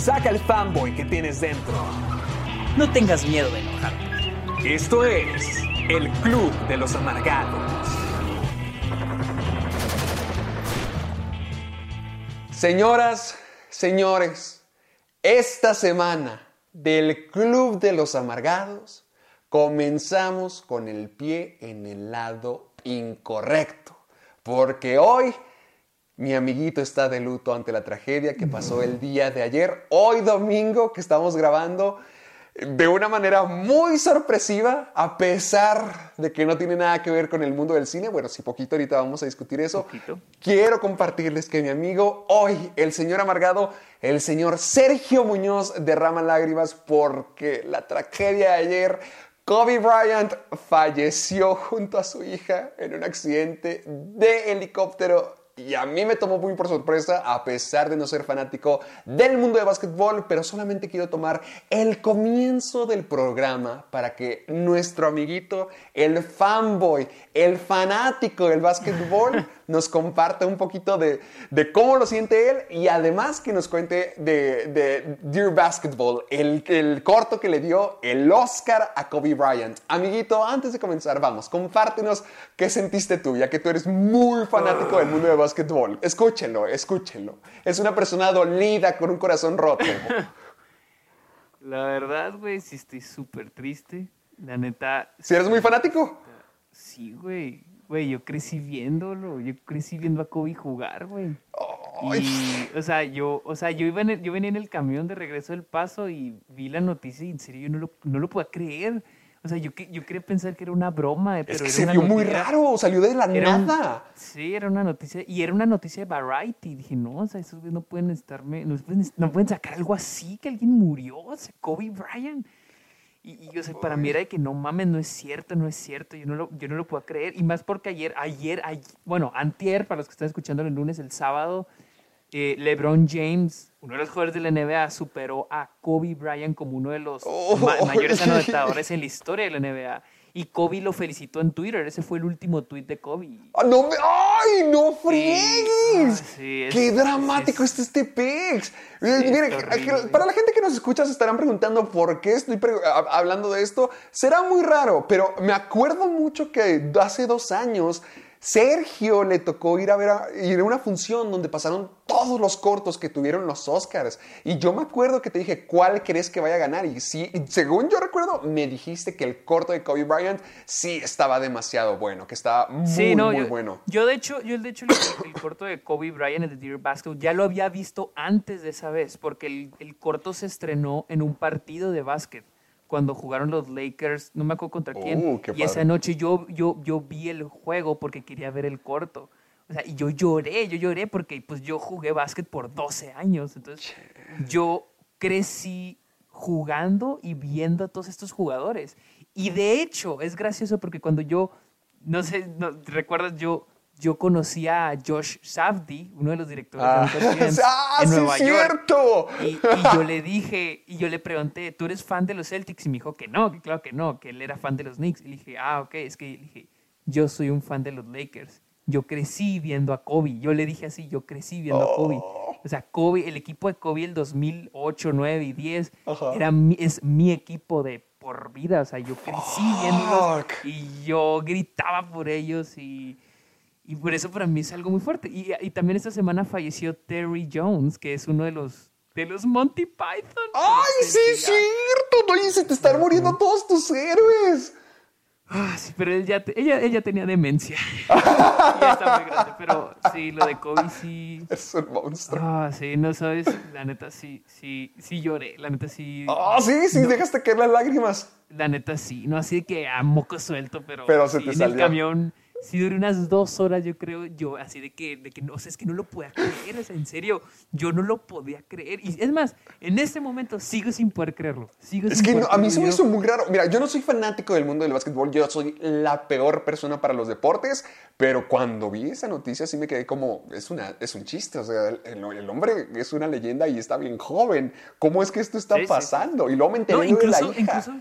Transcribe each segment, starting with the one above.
Saca el fanboy que tienes dentro. No tengas miedo de enojarte. Esto es el Club de los Amargados. Señoras, señores, esta semana del Club de los Amargados comenzamos con el pie en el lado incorrecto, porque hoy mi amiguito está de luto ante la tragedia que pasó el día de ayer, hoy domingo que estamos grabando de una manera muy sorpresiva, a pesar de que no tiene nada que ver con el mundo del cine. Bueno, si poquito ahorita vamos a discutir eso. Poquito. Quiero compartirles que mi amigo hoy, el señor amargado, el señor Sergio Muñoz, derrama lágrimas porque la tragedia de ayer, Kobe Bryant falleció junto a su hija en un accidente de helicóptero y a mí me tomó muy por sorpresa, a pesar de no ser fanático del mundo de básquetbol, pero solamente quiero tomar el comienzo del programa para que nuestro amiguito, el fanboy, el fanático del básquetbol, nos comparta un poquito de, de cómo lo siente él y además que nos cuente de, de Dear Basketball, el, el corto que le dio el Oscar a Kobe Bryant. Amiguito, antes de comenzar, vamos, compártenos qué sentiste tú, ya que tú eres muy fanático del mundo de básquetbol. Escúchenlo, escúchenlo. Es una persona dolida con un corazón roto. La verdad, güey, sí estoy súper triste. La neta, ¿Si eres muy fanático? sí, güey. Güey, yo crecí viéndolo. Yo crecí viendo a Kobe jugar, güey. Y, o sea, yo, o sea, yo, iba en el- yo venía en el camión de regreso del paso y vi la noticia y en serio yo no lo, no lo podía creer. O sea, yo, que- yo quería pensar que era una broma, pero Es que era se vio muy raro, salió de la un- nada. sí, era una noticia, y era una noticia de Variety. Dije, no, o sea, esos güeyes no pueden estarme, no pueden, no pueden sacar algo así, que alguien murió, o sea, Kobe Bryant. Y, y, o sea, para mí era de que no mames, no es cierto, no es cierto, yo no lo, yo no lo puedo creer. Y más porque ayer, ayer, ay- bueno, antier, para los que están escuchando el lunes, el sábado, eh, LeBron James, uno de los jugadores de la NBA, superó a Kobe Bryant como uno de los Oh. ma- mayores anotadores en la historia de la NBA. Y Kobe lo felicitó en Twitter, ese fue el último tweet de Kobe. Ah, no me- ¡Ay, no ah, friegues! sí, es- ¡Qué dramático es- está este es que- horrible. para la gente que nos escucha se estarán preguntando por qué estoy hablando de esto. Será muy raro, pero me acuerdo mucho que hace dos años Sergio le tocó ir a ver a, ir a una función donde pasaron todos los cortos que tuvieron los Oscars. Y yo me acuerdo que te dije, ¿cuál crees que vaya a ganar? Y sí, y según yo recuerdo, me dijiste que el corto de Kobe Bryant sí estaba demasiado bueno, que estaba muy, Sí, no, muy yo, bueno. yo de hecho, yo de hecho el, el corto de Kobe Bryant, el de Dear Basketball, ya lo había visto antes de esa vez, porque el, el corto se estrenó en un partido de básquet cuando jugaron los Lakers, no me acuerdo contra quién, Uh, y esa noche yo, yo, yo vi el juego porque quería ver el corto. O sea, y yo lloré, yo lloré porque pues yo jugué básquet por 12 años, entonces yo crecí jugando y viendo a todos estos jugadores. Y de hecho, es gracioso porque cuando yo, no sé, no, ¿recuerdas? Yo, yo conocí a Josh Safdie, uno de los directores Ah, de Uncut Gems, ¡Ah, en sí, York. cierto! Y, y yo le dije, y yo le pregunté, ¿tú eres fan de los Celtics? Y me dijo que no, que claro que no, que él era fan de los Knicks. Y le dije, ah, ok, es que le dije, yo soy un fan de los Lakers. Yo crecí viendo a Kobe. Yo le dije así, yo crecí viendo a Kobe. O sea, Kobe, el equipo de Kobe el 2008, 9 y 10 Ajá. era mi- es mi equipo de por vida. O sea, yo crecí Fuck. y yo gritaba por ellos y, y por eso para mí es algo muy fuerte. Y, y también esta semana falleció Terry Jones, que es uno de los de los Monty Python. ¡Ay, sí, Pero es cierto! No, y se te están muriendo todos tus héroes. Ah, sí, pero él ya te- ella, ella tenía demencia. ya está muy grande, pero sí, lo de Kobe sí. Es un monstruo. Ah, sí, no sabes, la neta sí, sí, sí lloré, la neta sí. Ah, sí, sí, dejaste caer las lágrimas. La neta sí, no así de que a moco suelto, pero, Pero se sí, te en salió. el camión sí duré unas dos horas, yo creo, yo así de que, de que no, o sea, es que no lo podía creer, o sea, en serio, yo no lo podía creer. Y es más, en este momento sigo sin poder creerlo, sigo Es sin que poder no, a mí se me hizo muy raro. Mira, yo no soy fanático del mundo del básquetbol, yo soy la peor persona para los deportes, pero cuando vi esa noticia sí me quedé como, es, una, es un chiste, o sea, el, hombre es una leyenda y está bien joven. ¿Cómo es que esto está Sí, sí, pasando? Y luego me enteré No, de la hija. incluso,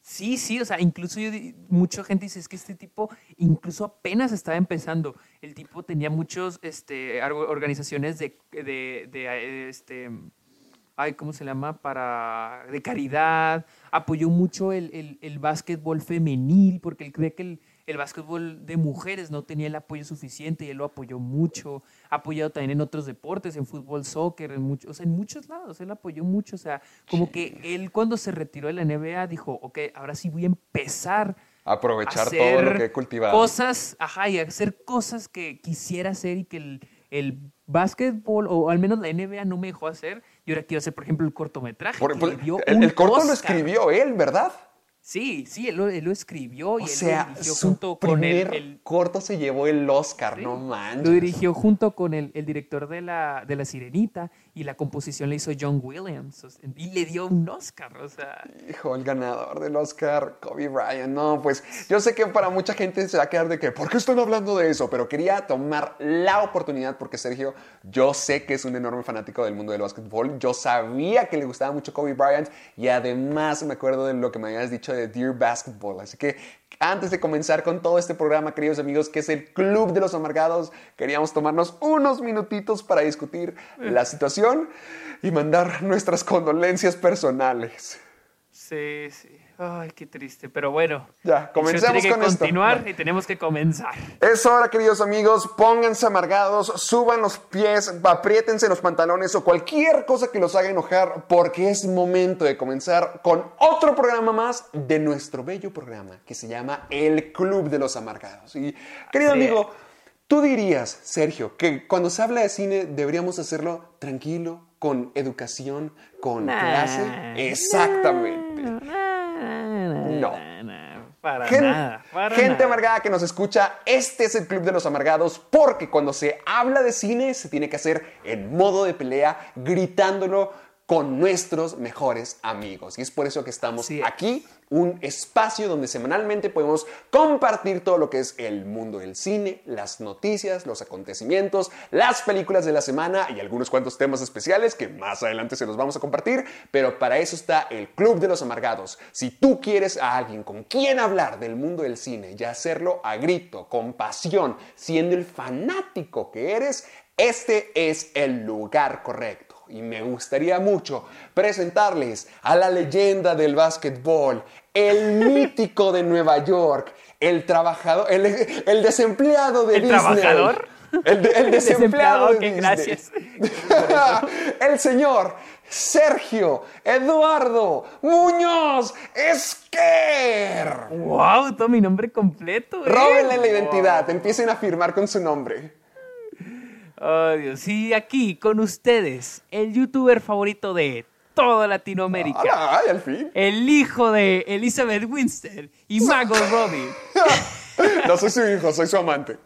sí, sí, o sea, incluso yo, mucha gente dice, es que este tipo incluso apenas estaba empezando. El tipo tenía muchos, este, organizaciones de, de, de, este, ay, ¿cómo se llama? Para, de caridad, apoyó mucho el, el, el básquetbol femenil, porque él cree que el, el básquetbol de mujeres no tenía el apoyo suficiente y él lo apoyó mucho. Ha apoyado también en otros deportes, en fútbol, soccer, en, muchos, o sea, en muchos lados. Él apoyó mucho. O sea, como que él cuando se retiró de la NBA dijo, ok, ahora sí voy a empezar Aprovechar a todo lo hacer que he cultivado. Cosas, ajá, y hacer cosas que quisiera hacer y que el, el básquetbol, o al menos la NBA no me dejó hacer. Y ahora quiero hacer, por ejemplo, el cortometraje. Por- que por- le dio el, corto lo escribió él, ¿verdad? Sí, sí, él lo, él lo escribió y O él sea, lo dirigió su junto con el, el- corto se llevó el Oscar, Sí. no manches. Lo dirigió junto con el, el director de la, de la Sirenita y la composición le hizo John Williams. y le dio un Oscar. O sea, Hijo, el ganador del Oscar, Kobe Bryant. No, pues yo sé que para mucha gente se va a quedar de que, ¿por qué están hablando de eso? Pero quería tomar la oportunidad porque Sergio, yo sé que es un enorme fanático del mundo del básquetbol. Yo sabía que le gustaba mucho Kobe Bryant y además me acuerdo de lo que me habías dicho de Dear Basketball. Así que antes de comenzar con todo este programa, queridos amigos, que es el Club de los Amargados, queríamos tomarnos unos minutitos para discutir la situación y mandar nuestras condolencias personales. sí, sí. Ay, qué triste. Pero bueno. Ya, comencemos tiene que con esto. continuar Va. y tenemos que comenzar. Es hora, queridos amigos, pónganse amargados, suban los pies, apriétense los pantalones o cualquier cosa que los haga enojar, porque es momento de comenzar con otro programa más de nuestro bello programa que se llama El Club de los Amargados. Y, querido Así amigo, tú dirías, Sergio, que cuando se habla de cine deberíamos hacerlo tranquilo, con educación, con clase. Exactamente. No. Para nada. Para gente nada. amargada que nos escucha, este es el Club de los Amargados porque cuando se habla de cine se tiene que hacer en modo de pelea, gritándolo con nuestros mejores amigos. Y es por eso que estamos Sí. aquí, un espacio donde semanalmente podemos compartir todo lo que es el mundo del cine, las noticias, los acontecimientos, las películas de la semana y algunos cuantos temas especiales que más adelante se los vamos a compartir. Pero para eso está el Club de los Amargados. Si tú quieres a alguien con quien hablar del mundo del cine y hacerlo a grito, con pasión, siendo el fanático que eres, este es el lugar correcto. Y me gustaría mucho presentarles a la leyenda del básquetbol, el mítico de Nueva York, el trabajador, el, el desempleado de ¿El Disney. trabajador? El, de- el desempleado de ok, Disney. gracias. el señor Sergio Eduardo Muñoz Esquer. Wow, todo mi nombre completo. ¿eh? Róbenle la identidad, empiecen a firmar con su nombre. Oh, Dios. Sí, aquí con ustedes, el youtuber favorito de toda Latinoamérica. Ay, al fin. El hijo de Elizabeth Winstead y Margot Robbie. No soy su hijo, soy su amante.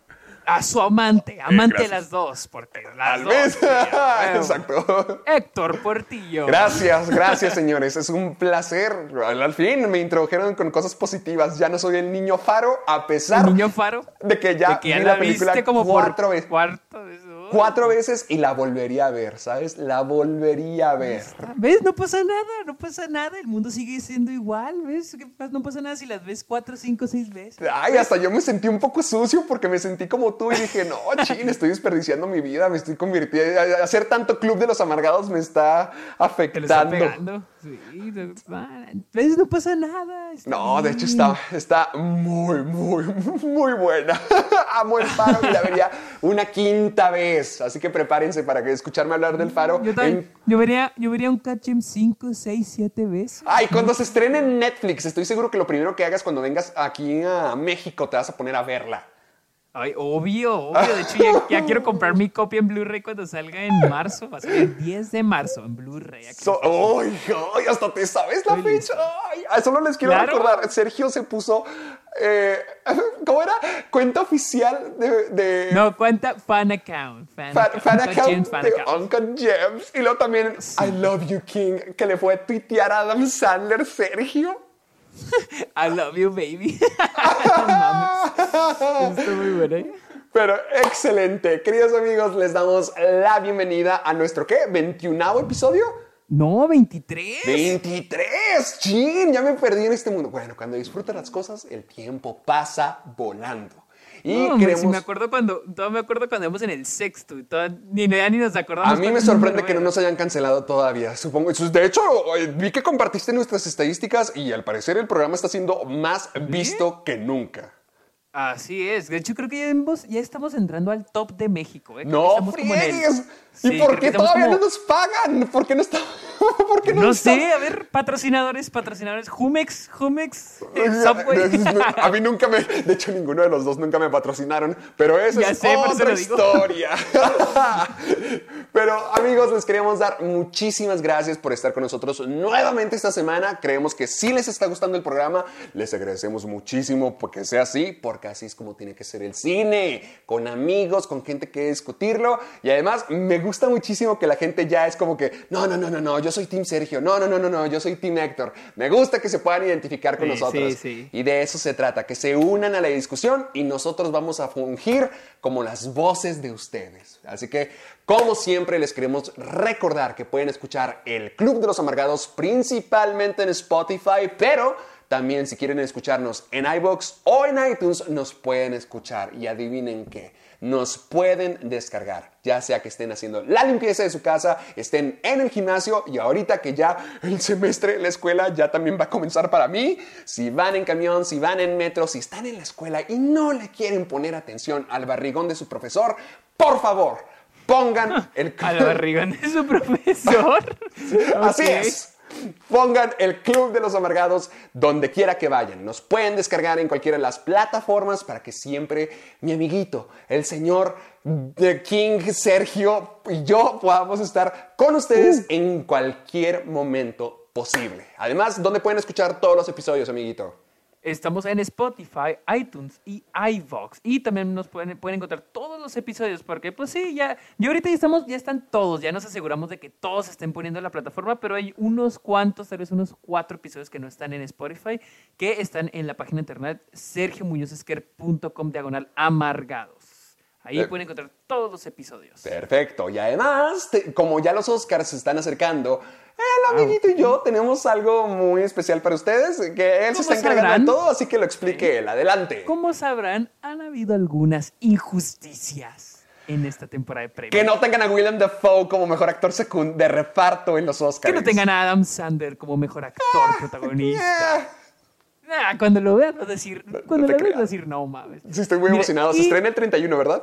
A su amante, amante de las dos, porque las Tal dos. vez. Exacto. Héctor Portillo. Gracias, gracias señores. Es un placer. Al fin me introdujeron con cosas positivas. Ya no soy el niño faro, a pesar El niño faro. de que ya de que ya vi la la película como cuatro veces. cuarto vez. Cuatro veces y la volvería a ver, ¿sabes? La volvería a ver. ¿Ves? No pasa nada, no pasa nada. El mundo sigue siendo igual, ¿ves? ¿Qué pasa? No pasa nada si las ves cuatro, cinco, seis veces. Ay, hasta yo me sentí un poco sucio porque me sentí como tú y dije, no, chin, estoy desperdiciando mi vida, me estoy convirtiendo, hacer tanto club de los amargados me está afectando. pegando. Sí, no, ¿ves? no pasa nada. No, de hecho está, está muy, muy, muy buena. Amo el faro y la vería una quinta vez. Así que prepárense para que escucharme hablar del faro. Yo, también- en- yo vería, yo vería un Catchem 5, 6, 7 veces. Ay, cuando se estrene en Netflix, estoy seguro que lo primero que hagas cuando vengas aquí a México te vas a poner a verla. Ay, obvio, obvio. De hecho, ya, ya quiero comprar mi copia en Blu-ray cuando salga en marzo. Va a salir el 10 de marzo en Blu-ray. So- ¡Ay, ay! Hasta te sabes la Estoy fecha. Ay, solo les quiero Claro. recordar. Sergio se puso. eh, ¿Cómo era? Cuenta oficial de. de No, cuenta fan account. Fan, Fan, fan account James fan de account. Uncle James. Y luego también I Love You King, que le fue a tuitear a Adam Sandler, Sergio. I love you, baby. Está muy bueno, ¿eh? Pero excelente. Queridos amigos, les damos la bienvenida a nuestro, ¿qué? ¿21 episodio? No, 23. 23, chin, ya me perdí en este mundo. Bueno, cuando disfrutas las cosas, el tiempo pasa volando. Y No, queremos... sí me acuerdo cuando, todavía me acuerdo cuando íbamos en el sexto y toda- ni, ya ni nos acordamos. A mí me sorprende que no nos hayan cancelado todavía. Supongo. De hecho, eh, vi que compartiste nuestras estadísticas y al parecer el programa está siendo más visto que nunca. Así es. De hecho, creo que ya, hemos- ya estamos entrando al top de México. ¿eh? No estamos friegues. Sí, ¿Y por creo que qué estamos todavía como- no nos pagan? ¿Por qué no está? ¿Por qué no, No está- sé, a ver, patrocinadores, patrocinadores. Jumex, Jumex, eh, Subway. A mí nunca me, de hecho ninguno de los dos nunca me patrocinaron, pero Ya es sé, eso otra historia. pero amigos, les queríamos dar muchísimas gracias por estar con nosotros nuevamente esta semana. Creemos que sí les está gustando el programa, les agradecemos muchísimo porque sea así, porque así es como tiene que ser el cine, con amigos, con gente que discutirlo y además me gusta muchísimo que la gente ya es como que, no, no, no, no, no, yo soy Team Sergio, no, no, no, no, no, yo soy Team Héctor. Me gusta que se puedan identificar con Sí, nosotros. sí, sí. Y de eso se trata, que se unan a la discusión y nosotros vamos a fungir como las voces de ustedes. Así que, como siempre, les queremos recordar que pueden escuchar el Club de los Amargados principalmente en Spotify, pero también si quieren escucharnos en iBox o en iTunes, nos pueden escuchar. Y adivinen qué, nos pueden descargar, ya sea que estén haciendo la limpieza de su casa, estén en el gimnasio y ahorita que ya el semestre, la escuela ya también va a comenzar para mí, si van en camión, si van en metro, si están en la escuela y no le quieren poner atención al barrigón de su profesor, por favor, pongan el Al barrigón de su profesor. Así es. Pongan el Club de los Amargados donde quiera que vayan. Nos pueden descargar en cualquiera de las plataformas para que siempre mi amiguito, el señor de King Sergio y yo podamos estar con ustedes en cualquier momento posible. Además, ¿dónde pueden escuchar todos los episodios, amiguito? Estamos en Spotify, iTunes y iVox. Y también nos pueden, pueden encontrar todos los episodios, porque pues sí, ya, ya ahorita ya estamos, ya están todos, ya nos aseguramos de que todos estén poniendo en la plataforma, pero hay unos cuantos, tal vez unos cuatro episodios que no están en Spotify, que están en la página internet sergiomuñozesquer.com diagonal amargados. Ahí pueden encontrar todos los episodios. Perfecto. Y además, te- como ya los Oscars se están acercando, el amiguito y yo tenemos algo muy especial para ustedes, que él se ¿Cómo está encargando sabrán? de todo, así que lo explique él. Adelante. Como sabrán, han habido algunas injusticias en esta temporada de premios. Que no tengan a Willem Dafoe como mejor actor secund de reparto en los Oscars. Que no tengan a Adam Sandler como mejor actor protagonista. Ah, cuando lo veas vas a decir, cuando te lo veas creas. vas a decir, no mames. Sí, estoy muy Mira, emocionado. Se y- estrena el 31, ¿verdad?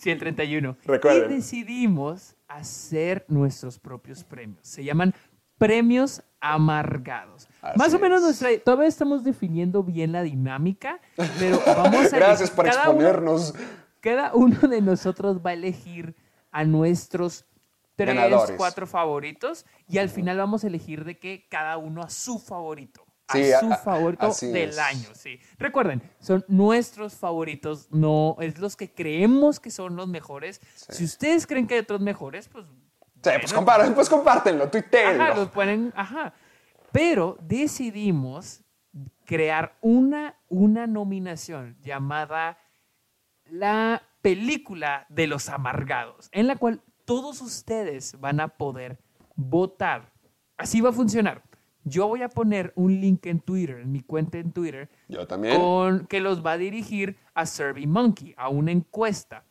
Sí, el 31. Recuerden. Y decidimos hacer nuestros propios premios. Se llaman premios amargados. Así Más o menos es. nuestra, todavía estamos definiendo bien la dinámica, pero vamos a Gracias por cada uno- exponernos. cada uno de nosotros va a elegir a nuestros tres, Ganadores. cuatro favoritos y al final vamos a elegir de que cada uno a su favorito. A Sí, su a- favorito así del es. año, sí. Recuerden, son nuestros favoritos, no es los que creemos que son los mejores. Si ustedes creen que hay otros mejores, pues. Sí, pues, compar- pues compártenlo, tuiteenlo. Ajá, los ponen, ajá. Pero decidimos crear una, una nominación llamada la película de los amargados, en la cual todos ustedes van a poder votar. Así va a funcionar. Yo voy a poner un link en Twitter, en mi cuenta en Twitter, Yo también. con, que los va a dirigir a SurveyMonkey, a una encuesta.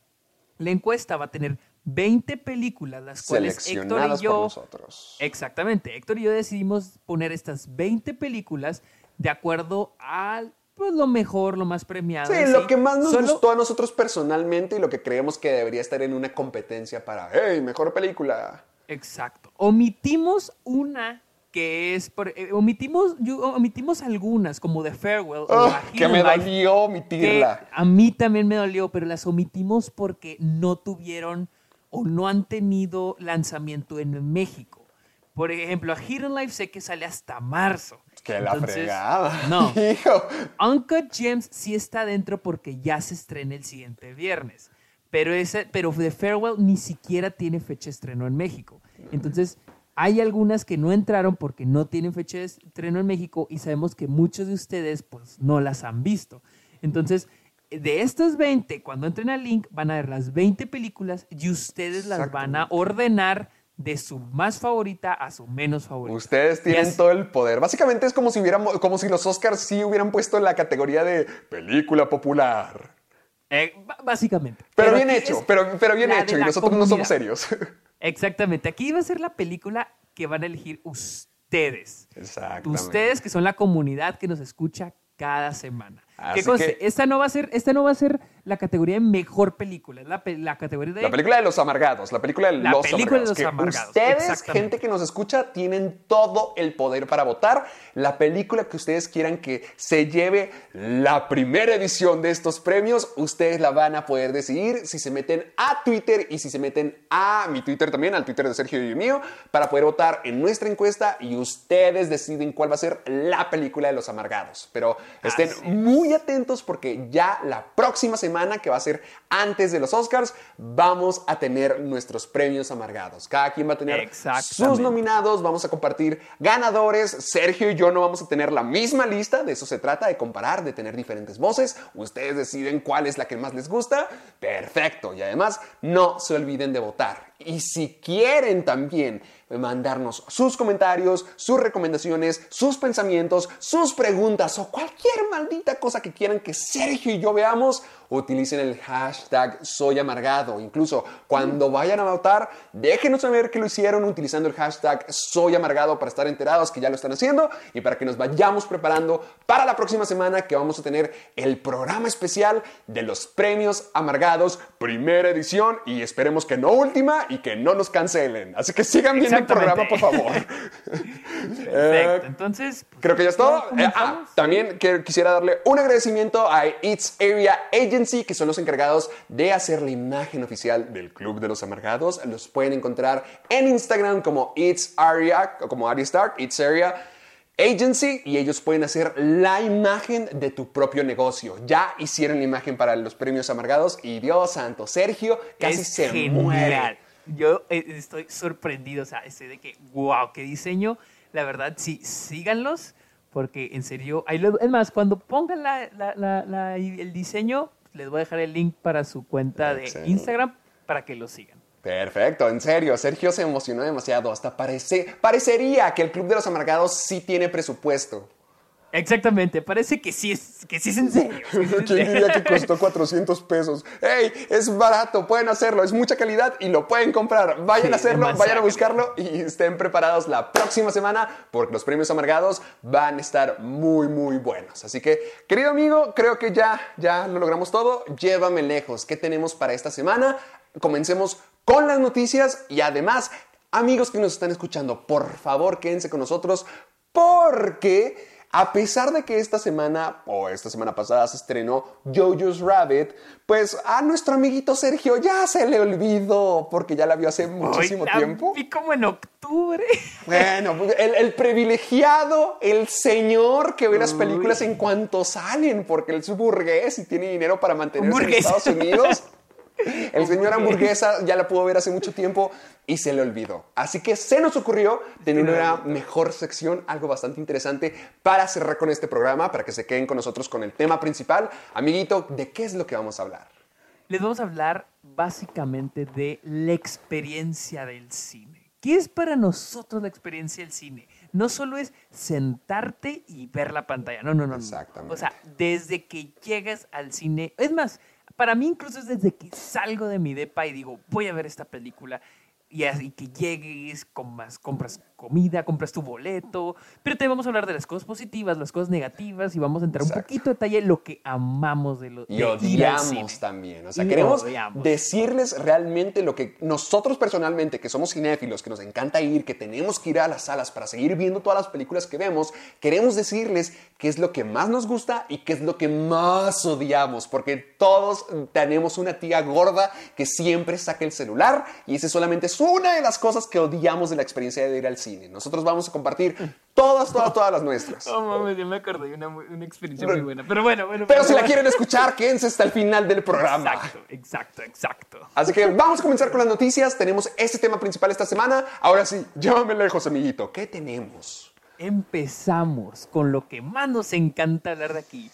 La encuesta va a tener 20 películas, las cuales Héctor y yo... por nosotros. Exactamente, Héctor y yo decidimos poner estas 20 películas de acuerdo al pues lo mejor, lo más premiado. Sí, así. lo que más nos Solo- gustó a nosotros personalmente y lo que creemos que debería estar en una competencia para, hey, mejor película. Exacto. Omitimos una que es por- eh, omitimos yo- omitimos algunas como The Farewell Oh, A que me Life, dolió omitirla. a mí también me dolió, pero las omitimos porque no tuvieron o no han tenido lanzamiento en México. Por ejemplo, a Hidden Life sé que sale hasta marzo. Que la Entonces, fregada. No. Hijo. Uncut Gems sí está dentro porque ya se estrena el siguiente viernes. Pero, ese, pero The Farewell ni siquiera tiene fecha de estreno en México. Entonces, hay algunas que no entraron porque no tienen fecha de estreno en México y sabemos que muchos de ustedes pues no las han visto. Entonces, de estas 20, cuando entren al link, van a ver las 20 películas y ustedes las van a ordenar de su más favorita a su menos favorita. Ustedes tienen todo el poder. Básicamente es como si, hubiéramos, como si los Oscars sí hubieran puesto en la categoría de película popular. Eh, básicamente. Pero, bien hecho, pero, pero bien hecho. Y nosotros no somos serios. Exactamente. Aquí va a ser la película que van a elegir ustedes. Ustedes que son la comunidad que nos escucha cada semana. Esta no va a ser, esta no va a ser la categoría de mejor película, la, pe- la categoría de La película de los amargados, la película de La los película de amargados. que Ustedes, gente que nos escucha, tienen todo el poder para votar la película que ustedes quieran que se lleve la primera edición de estos premios. Ustedes la van a poder decidir si se meten a Twitter y si se meten a mi Twitter también, al Twitter de Sergio y mío, para poder votar en nuestra encuesta y ustedes deciden cuál va a ser la película de los amargados. Pero estén Así es. Muy atentos porque ya la próxima semana, que va a ser antes de los Oscars, vamos a tener nuestros premios amargados. Cada quien va a tener sus nominados, vamos a compartir ganadores. Sergio y yo no vamos a tener la misma lista, de eso se trata, de comparar, de tener diferentes voces. Ustedes deciden cuál es la que más les gusta. Perfecto. Y además, no se olviden de votar. Y si quieren también mandarnos sus comentarios, sus recomendaciones, sus pensamientos, sus preguntas o cualquier maldita cosa que quieran que Sergio y yo veamos, utilicen el hashtag soy amargado. Incluso cuando vayan a votar, déjenos saber que lo hicieron utilizando el hashtag soy amargado para estar enterados que ya lo están haciendo y para que nos vayamos preparando para la próxima semana que vamos a tener el programa especial de los premios amargados, primera edición y esperemos que no última y que no nos cancelen. Así que sigan viendo el programa, por favor. Perfecto. Eh, Entonces, pues, Creo que ya es todo. ¿ya Eh, ah, también que- quisiera darle un agradecimiento a It's Area Agency, que son los encargados de hacer la imagen oficial del Club de los Amargados. Los pueden encontrar en Instagram como It's Area, o como Aria Stark, It's Area Agency, y ellos pueden hacer la imagen de tu propio negocio. Ya hicieron la imagen para los premios Amargados, y Dios santo, Sergio casi es se genial. muere. Yo eh, estoy sorprendido, o sea, estoy de que, wow, qué diseño. La verdad, sí, síganlos, porque en serio, es más, cuando pongan la- la- la- la- el diseño, les voy a dejar el link para su cuenta de. Instagram para que lo sigan. Perfecto, en serio, Sergio se emocionó demasiado. Hasta parece, parecería que el Club de los Amargados sí tiene presupuesto. Exactamente, parece que sí es, que sí es en serio. ¿Quién diría que costó 400 pesos? ¡Ey! Es barato, pueden hacerlo, es mucha calidad y lo pueden comprar. Vayan Sí, a hacerlo, vayan a buscarlo y estén preparados la próxima semana porque los premios amargados van a estar muy, muy buenos. Así que, querido amigo, creo que ya, ya lo logramos todo. Llévame lejos. ¿Qué tenemos para esta semana? Comencemos con las noticias y además, amigos que nos están escuchando, por favor quédense con nosotros porque a pesar de que esta semana o esta semana pasada se estrenó Jojo's Rabbit, pues a nuestro amiguito Sergio ya se le olvidó porque ya la vio hace muchísimo Hoy la tiempo. Vi como en octubre. Bueno, el, el privilegiado, el señor que ve las películas en cuanto salen, porque él es burgués y tiene dinero para mantenerse en. Estados Unidos. El señor hamburguesa ya la pudo ver hace mucho tiempo y se le olvidó. Así que se nos ocurrió tener una mejor sección, algo bastante interesante para cerrar con este programa, para que se queden con nosotros con el tema principal. Amiguito, ¿de qué es lo que vamos a hablar? Les vamos a hablar básicamente de la experiencia del cine. ¿Qué es para nosotros la experiencia del cine? No solo es sentarte y ver la pantalla, no, no. no. Exactamente. O sea, desde que llegas al cine, es más, para mí incluso es desde que salgo de mi depa y digo, voy a ver esta película y así que llegues, comas, compras comida, compras tu boleto, pero te vamos a hablar de las cosas positivas, las cosas negativas y vamos a entrar un Exacto. poquito de detalle en lo que amamos de lo Y de ir al odiamos cine. también. O sea, Y queremos odiamos. decirles realmente lo que nosotros personalmente, que somos cinéfilos, que nos encanta ir, que tenemos que ir a las salas para seguir viendo todas las películas que vemos, queremos decirles qué es lo que más nos gusta y qué es lo que más odiamos. Porque todos tenemos una tía gorda que siempre saca el celular y esa solamente es una de las cosas que odiamos de la experiencia de ir al cine. Nosotros vamos a compartir todas, todas, todas las nuestras. Oh, mames, yo me acordé de una, experiencia muy buena. Pero bueno, bueno. Pero si la quieren escuchar, quédense hasta el final del programa. Exacto, exacto, exacto. Así que vamos a comenzar con las noticias. Tenemos este tema principal esta semana. Ahora sí, llévame lejos, amiguito. ¿Qué tenemos? Empezamos con lo que más nos encanta hablar de aquí.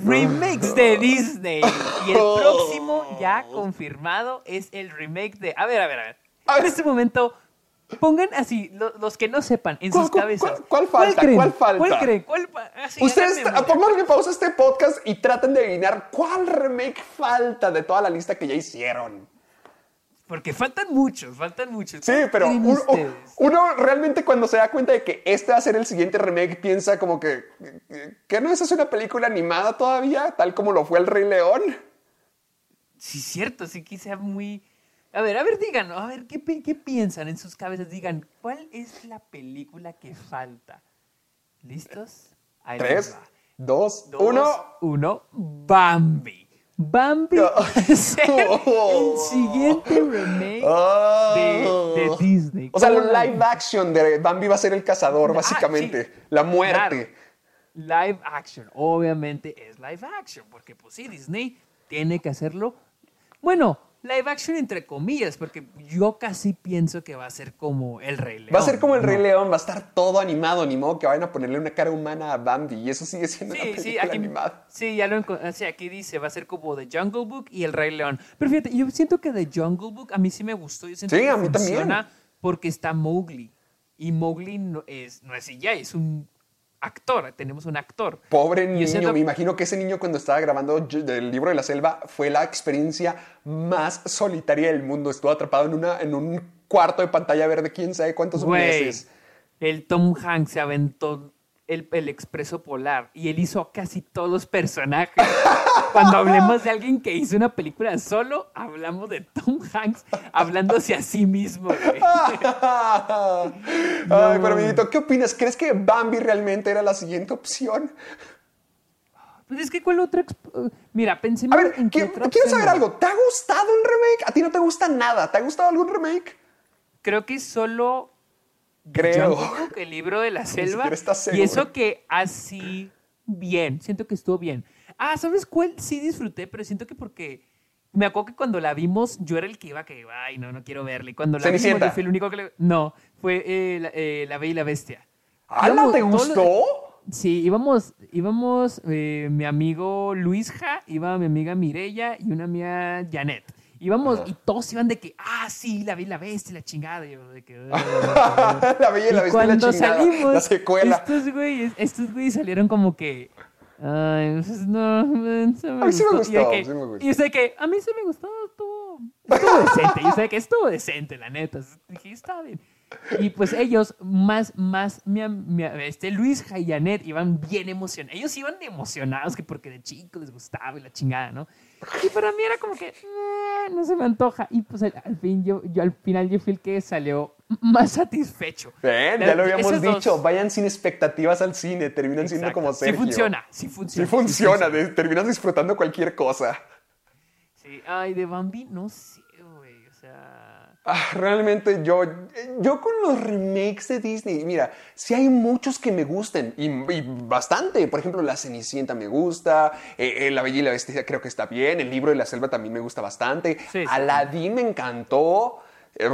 Remakes de Disney. Y el próximo ya confirmado es el remake de... A ver, a ver. A ver. En este momento, pongan así, lo- los que no sepan, en ¿Cuál- sus cabezas. cuál- cuál falta? ¿Cuál falta? ¿Cuál creen? ¿Cuál pa- así, Ustedes pónganle pausa a este podcast y traten de adivinar cuál remake falta de toda la lista que ya hicieron. Porque faltan muchos, faltan muchos. Sí, ¿Cuál pero uno realmente cuando se da cuenta de que este va a ser el siguiente remake piensa como que, que no esa es una película animada todavía, tal como lo fue El Rey León. Sí, cierto, sí que sea muy... A ver, a ver, digan, a ver, ¿qué, qué piensan en sus cabezas? Digan, ¿cuál es la película que falta? ¿Listos? Ahí Tres, va. dos, Dos, uno. uno, Bambi. Bambi No. es el, el siguiente remake de, de Disney. Oh. O sea, ¿Cómo lo la live action de Bambi va a ser el cazador, Ah, básicamente. sí. La muerte. Claro. Live action, obviamente es live action, porque pues sí, Disney tiene que hacerlo. Bueno, live action entre comillas, porque yo casi pienso que va a ser como el Rey León. Va a ser como el Rey. León, va a estar todo animado, ni modo que vayan a ponerle una cara humana a Bambi. Y eso sigue siendo una Sí, película sí, aquí, animada. sí, ya lo sí, aquí dice, va a ser como The Jungle Book y El Rey León. Pero fíjate, yo siento que The Jungle Book a mí sí me gustó. Yo siento Sí, que a mí también. porque está Mowgli. Y Mowgli no es, no es CGI, es un actor. Tenemos un actor. Pobre niño, me imagino que ese niño cuando estaba grabando del libro de la selva fue la experiencia más solitaria del mundo. Estuvo atrapado en, una, en un cuarto de pantalla verde, quién sabe cuántos meses. el Tom Hanks se aventó el, el Expreso Polar y él hizo casi todos los personajes. Cuando hablemos de alguien que hizo una película solo, hablamos de Tom Hanks hablándose a sí mismo, güey. Ay, pero amiguito, ¿qué opinas? ¿Crees que Bambi realmente era la siguiente opción? Pues es que cuál otra... Mira, pensé A ver, en qué qui- otra quiero saber algo. ¿Te ha gustado un remake? ¿A ti no te gusta nada? ¿Te ha gustado algún remake? Creo que solo Creo. Book, el libro de la selva. y eso que así bien. Siento que estuvo bien. Ah, ¿sabes cuál? Sí disfruté, pero siento que porque. Me acuerdo que cuando la vimos, yo era el que iba que, ay, no, no quiero verla. Y cuando la vimos, yo fui el único que le. No, fue eh, la, eh, La Bella y la Bestia. ¡Hala, Íbamos te los- gustó! Sí, íbamos, íbamos eh, mi amigo Luisja, iba mi amiga Mirella y una amiga Janet. Íbamos y todos iban de que, ah, sí, la vi la bestia, y la chingada. Y yo de que, "Ah". la y la Bestia y la chingada. salimos, la secuela. estos güeyes, estos güeyes salieron como que, ay, pues no, man, se me A mí sí me gustó. Y de que- sí me gustó. Y yo sé que, a mí sí me gustó, estuvo, estuvo decente. Yo sé que estuvo decente, la neta. Dije, está bien. Y pues ellos, más, más, mi, mi- este, Luis y Janet iban bien emocionados. Ellos iban emocionados que porque de chicos les gustaba y la chingada, ¿no? Y para mí era como que, "Eh, no se me antoja. Y pues al, al fin, yo, yo al final yo fui el que salió más satisfecho. Ya lo habíamos dos- dicho. Vayan sin expectativas al cine. Terminan siendo como Sí Sergio. funciona, sí Sí funciona. funciona. de- terminas disfrutando cualquier cosa. Sí, ay, de Bambi, no sé, güey. O sea. Ah, realmente yo, yo con los remakes de Disney, mira, sí hay muchos que me gusten y, y bastante. Por ejemplo, La Cenicienta me gusta, eh, eh, La Bella y la Bestia creo que está bien, El Libro de la Selva también me gusta bastante, Sí, sí. Aladdin me encantó. Eh,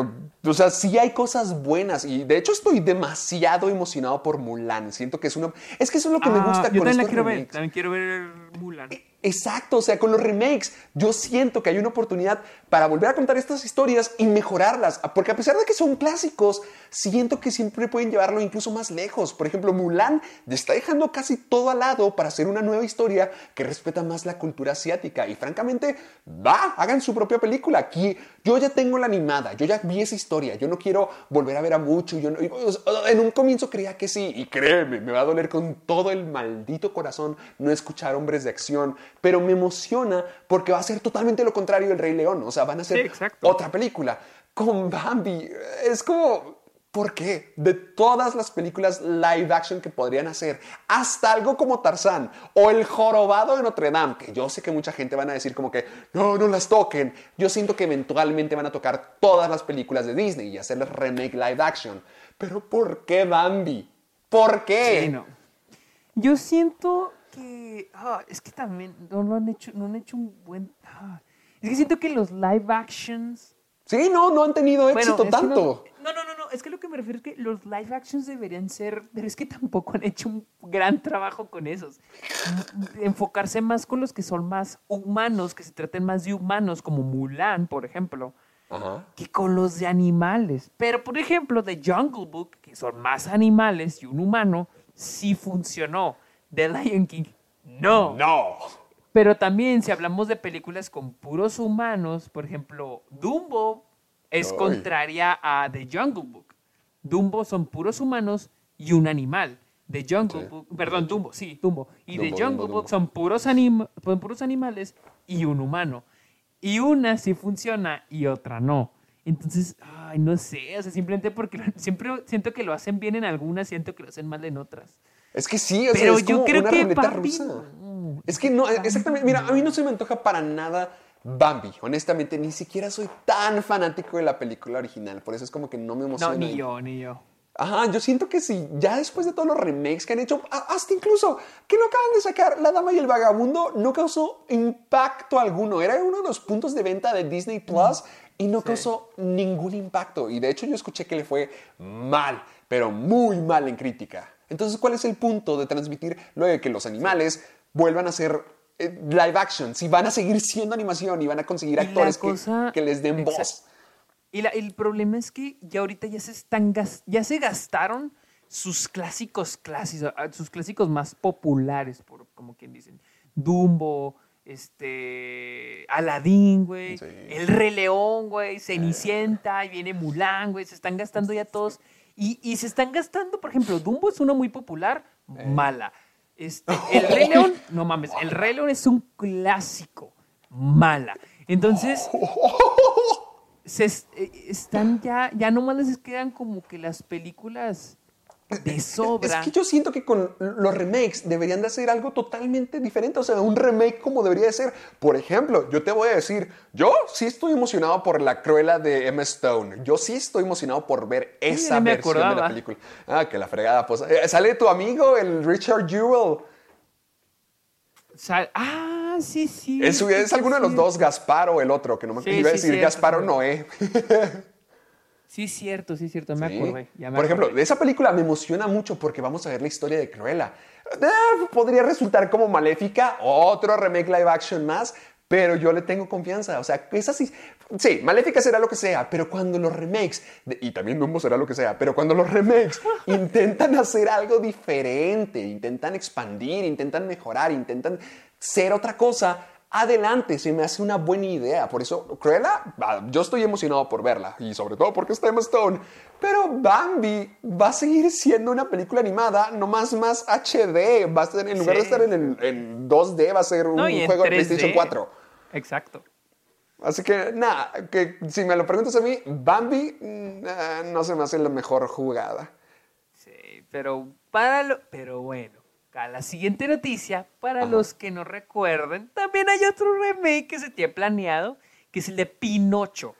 o sea, sí hay cosas buenas y de hecho estoy demasiado emocionado por Mulan. Siento que es una... Es que eso es lo que me Ah, gusta yo con también la quiero ver. También quiero ver Mulan. Exacto, o sea, con los remakes yo siento que hay una oportunidad para volver a contar estas historias y mejorarlas, porque a pesar de que son clásicos, siento que siempre pueden llevarlo incluso más lejos. Por ejemplo, Mulan está dejando casi todo al lado para hacer una nueva historia que respeta más la cultura asiática y francamente, va, hagan su propia película. Aquí yo ya tengo la animada, yo ya vi esa historia, yo no quiero volver a ver a mucho. Yo en un comienzo creía que sí, y créeme, me va a doler con todo el maldito corazón no escuchar hombres de acción pero me emociona porque va a ser totalmente lo contrario del Rey León. O sea, van a ser otra película. Con Bambi, es como, ¿por qué? De todas las películas live action que podrían hacer, hasta algo como Tarzán o El Jorobado de Notre Dame, que yo sé que mucha gente van a decir como que, no, no las toquen. Yo siento que eventualmente van a tocar todas las películas de Disney y hacerles remake live action. Pero ¿por qué Bambi? ¿Por qué? Sí, no. Yo siento que. Ah, es que también no, lo han hecho, no han hecho un buen. Ah, es que siento que los live actions. Sí, no, no han tenido éxito tanto. No, no, no, no, es que lo que me refiero es que los live actions deberían ser, pero es que tampoco han hecho un gran trabajo con esos. Enfocarse más con los que son más humanos, que se traten más de humanos, como Mulan, por ejemplo, que con los de animales. Pero, por ejemplo, de Jungle Book, que son más animales y un humano, sí funcionó. The Lion King, no. No. Pero también si hablamos de películas con puros humanos, por ejemplo, Dumbo es contraria a The Jungle Book. Dumbo son puros humanos y un animal. The Jungle Book, perdón, Dumbo, sí, Dumbo. Y The Jungle Book son puros, puros animales y un humano. Y una sí funciona y otra no. Entonces, ay, no sé, o sea, simplemente porque siempre siento que lo hacen bien en algunas, siento que lo hacen mal en otras. Es que sí, o sea, es como una que rusa. Es que no, exactamente. Mira, a mí no se me antoja para nada Bambi. Honestamente, ni siquiera soy tan fanático de la película original. Por eso es como que no me emociona. No, ni yo, ni yo. Ajá, yo siento que sí, ya después de todos los remakes que han hecho, hasta incluso que no acaban de sacar La Dama y el Vagabundo, no causó impacto alguno. Era uno de los puntos de venta de Disney Plus y no causó ningún impacto. Y de hecho yo escuché que le fue mal, pero muy mal en crítica. Entonces, ¿cuál es el punto de transmitir luego de que los animales vuelvan a ser eh, live action? Si van a seguir siendo animación y van a conseguir actores que, les den voz. Y el problema es que ya ahorita ya se están ya se gastaron sus clásicos clásicos, ah, sus clásicos más populares, por, como quien dicen. Dumbo, este, Aladín, güey, El Rey León, güey, Cenicienta, y viene Mulan, güey, se están gastando ya todos y, se están gastando, por ejemplo, Dumbo es una muy popular, eh. mala. Este, el Rey León, no mames, el Rey León es un clásico, mala. Entonces, se eh, están ya, ya nomás les quedan como que las películas de sobra. Es que yo siento que con los remakes deberían de hacer algo totalmente diferente, o sea, un remake como debería de ser. Por ejemplo, yo te voy a decir, yo sí estoy emocionado por la Cruella de Emma Stone. Yo sí estoy emocionado por ver esa versión de la película. Ah, que la fregada, pues eh, sale tu amigo, el Richard Jewell. ah, sí, sí. Es, es alguno de los dos, Gaspar o el otro, que no me iba a decir Gaspar o Noé. Sí, es cierto, sí, es cierto, me acordé. Por ejemplo, de esa película me emociona mucho porque vamos a ver la historia de Cruella. Eh, podría resultar como maléfica, otro remake live action más, pero yo le tengo confianza. O sea, es así. Sí, Maléfica será lo que sea, pero cuando los remakes, y también Dumbo será lo que sea, pero cuando los remakes intentan hacer algo diferente, intentan expandir, intentan mejorar, intentan ser otra cosa, adelante, se me hace una buena idea. Por eso, Cruella, yo estoy emocionado por verla, y sobre todo porque está Emma Stone. Pero Bambi va a seguir siendo una película animada, no más más HD. Va a ser, en lugar de estar en, 2D, va a ser un juego de PlayStation 4. Exacto. Así que, nada, que si me lo preguntas a mí, Bambi mm, eh, no se me hace la mejor jugada. Sí, pero para lo, pero bueno la siguiente noticia, para los que no recuerden, también hay otro remake que se tiene planeado, que es el de Pinocho.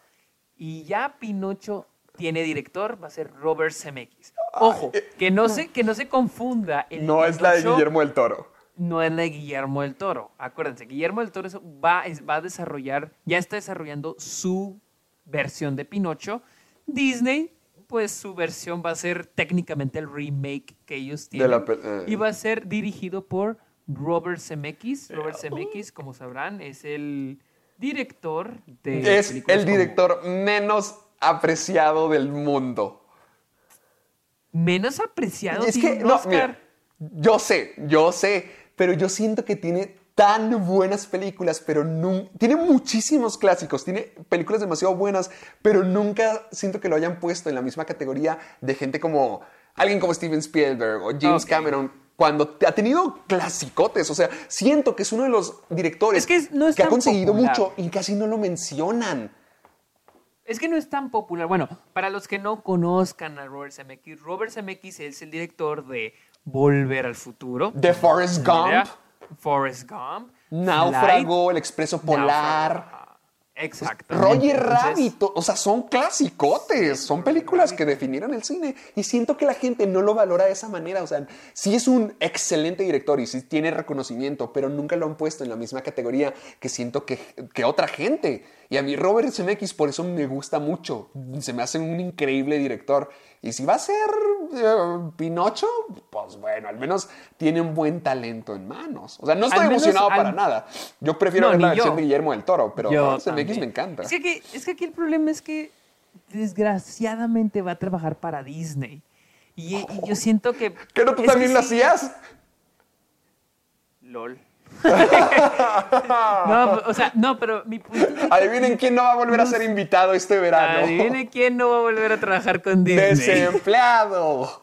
Y ya Pinocho tiene director, va a ser Robert Zemeckis. Ojo, eh, que no se, que no se confunda. no es la de Guillermo del Toro. No es la de Guillermo del Toro. Acuérdense, Guillermo del Toro va, va a desarrollar, ya está desarrollando su versión de Pinocho. Disney pues su versión va a ser técnicamente el remake que ellos tienen. Eh. Y va a ser dirigido por Robert Zemeckis. Robert Zemeckis, como sabrán, es el director de. Es el director menos apreciado del mundo. Menos apreciado. Es que, no, mira, yo sé, yo sé, pero yo siento que tiene tan buenas películas, pero no, tiene muchísimos clásicos, tiene películas demasiado buenas, pero nunca siento que lo hayan puesto en la misma categoría de gente como alguien como Steven Spielberg o James Cameron, cuando ha tenido clasicotes. O sea, siento que es uno de los directores que, ha conseguido mucho y casi no lo mencionan. Es que no es tan popular. Bueno, para los que no conozcan a Robert Zemeckis, Robert Zemeckis es el director de Volver al Futuro. De Forrest Gump. Forrest Gump. Náufrago, El Expreso Polar. Exacto. Roger Rabbit, o sea, son clasicotes, son películas que definieron el cine y siento que la gente no lo valora de esa manera, o sea, sí es un excelente director y sí tiene reconocimiento, pero nunca lo han puesto en la misma categoría que siento que, que otra gente. Y a mí Robert Zemeckis por eso me gusta mucho. Se me hace un increíble director. Y si va a ser eh, Pinocho, pues bueno, al menos tiene un buen talento en manos. O sea, no estoy emocionado para nada. Yo prefiero ver la versión de Guillermo del Toro, pero Zemeckis me encanta. Es que, aquí, es que aquí el problema es que desgraciadamente va a trabajar para Disney. Y, yo siento que... ¿Que no tú también lo hacías? LOL. no, o sea, no, pero mi punto Adivinen quién no va a volver a ser invitado este verano. Adivinen quién no va a volver a trabajar con Disney. Desempleado.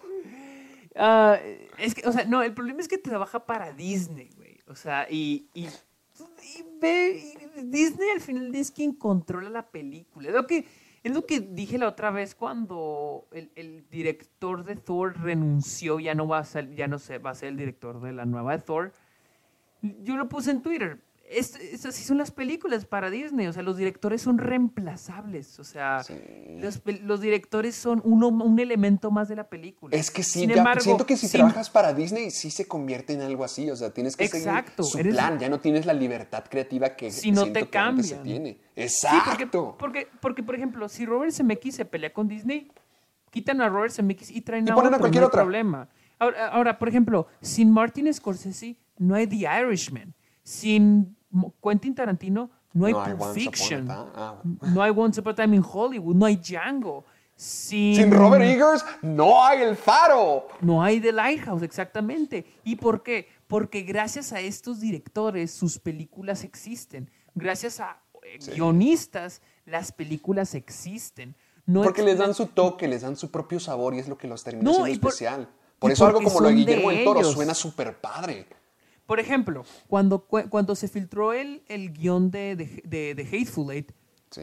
Ah, es que, o sea, no, el problema es que trabaja para Disney, güey. O sea, y, y, ve, Disney al final es quien controla la película. Es lo que, es lo que dije la otra vez cuando el, el director de Thor renunció, ya no va a ser, ya no sé, va a ser el director de la nueva de Thor yo lo puse en Twitter. Estas sí son las películas para Disney. O sea, los directores son reemplazables. O sea, los, directores son uno, un elemento más de la película. Es que sí, siento que si trabajas para Disney, sí se convierte en algo así. O sea, tienes que exacto, seguir su plan. Ya no tienes la libertad creativa que si no te cambia. se tiene. Exacto. porque, porque, por ejemplo, si Robert Zemeckis se pelea con Disney, quitan a Robert Zemeckis y traen a otro, cualquier no problema. Ahora, ahora, por ejemplo, sin Martin Scorsese no hay The Irishman. Sin Quentin Tarantino, no hay Pulp Fiction. Ah, no hay Once Upon a Time in Hollywood. No hay Django. Sin, Robert Eggers, no hay El Faro. No hay The Lighthouse, exactamente. ¿Y por qué? Porque gracias a estos directores, sus películas existen. Gracias a eh, guionistas, las películas existen. No Porque les dan su toque, les dan su propio sabor y es lo que los termina siendo especial. Por eso algo como lo de Guillermo del Toro suena súper padre. Por ejemplo, cuando, cuando se filtró el, el guion de, de, de, Hateful Eight,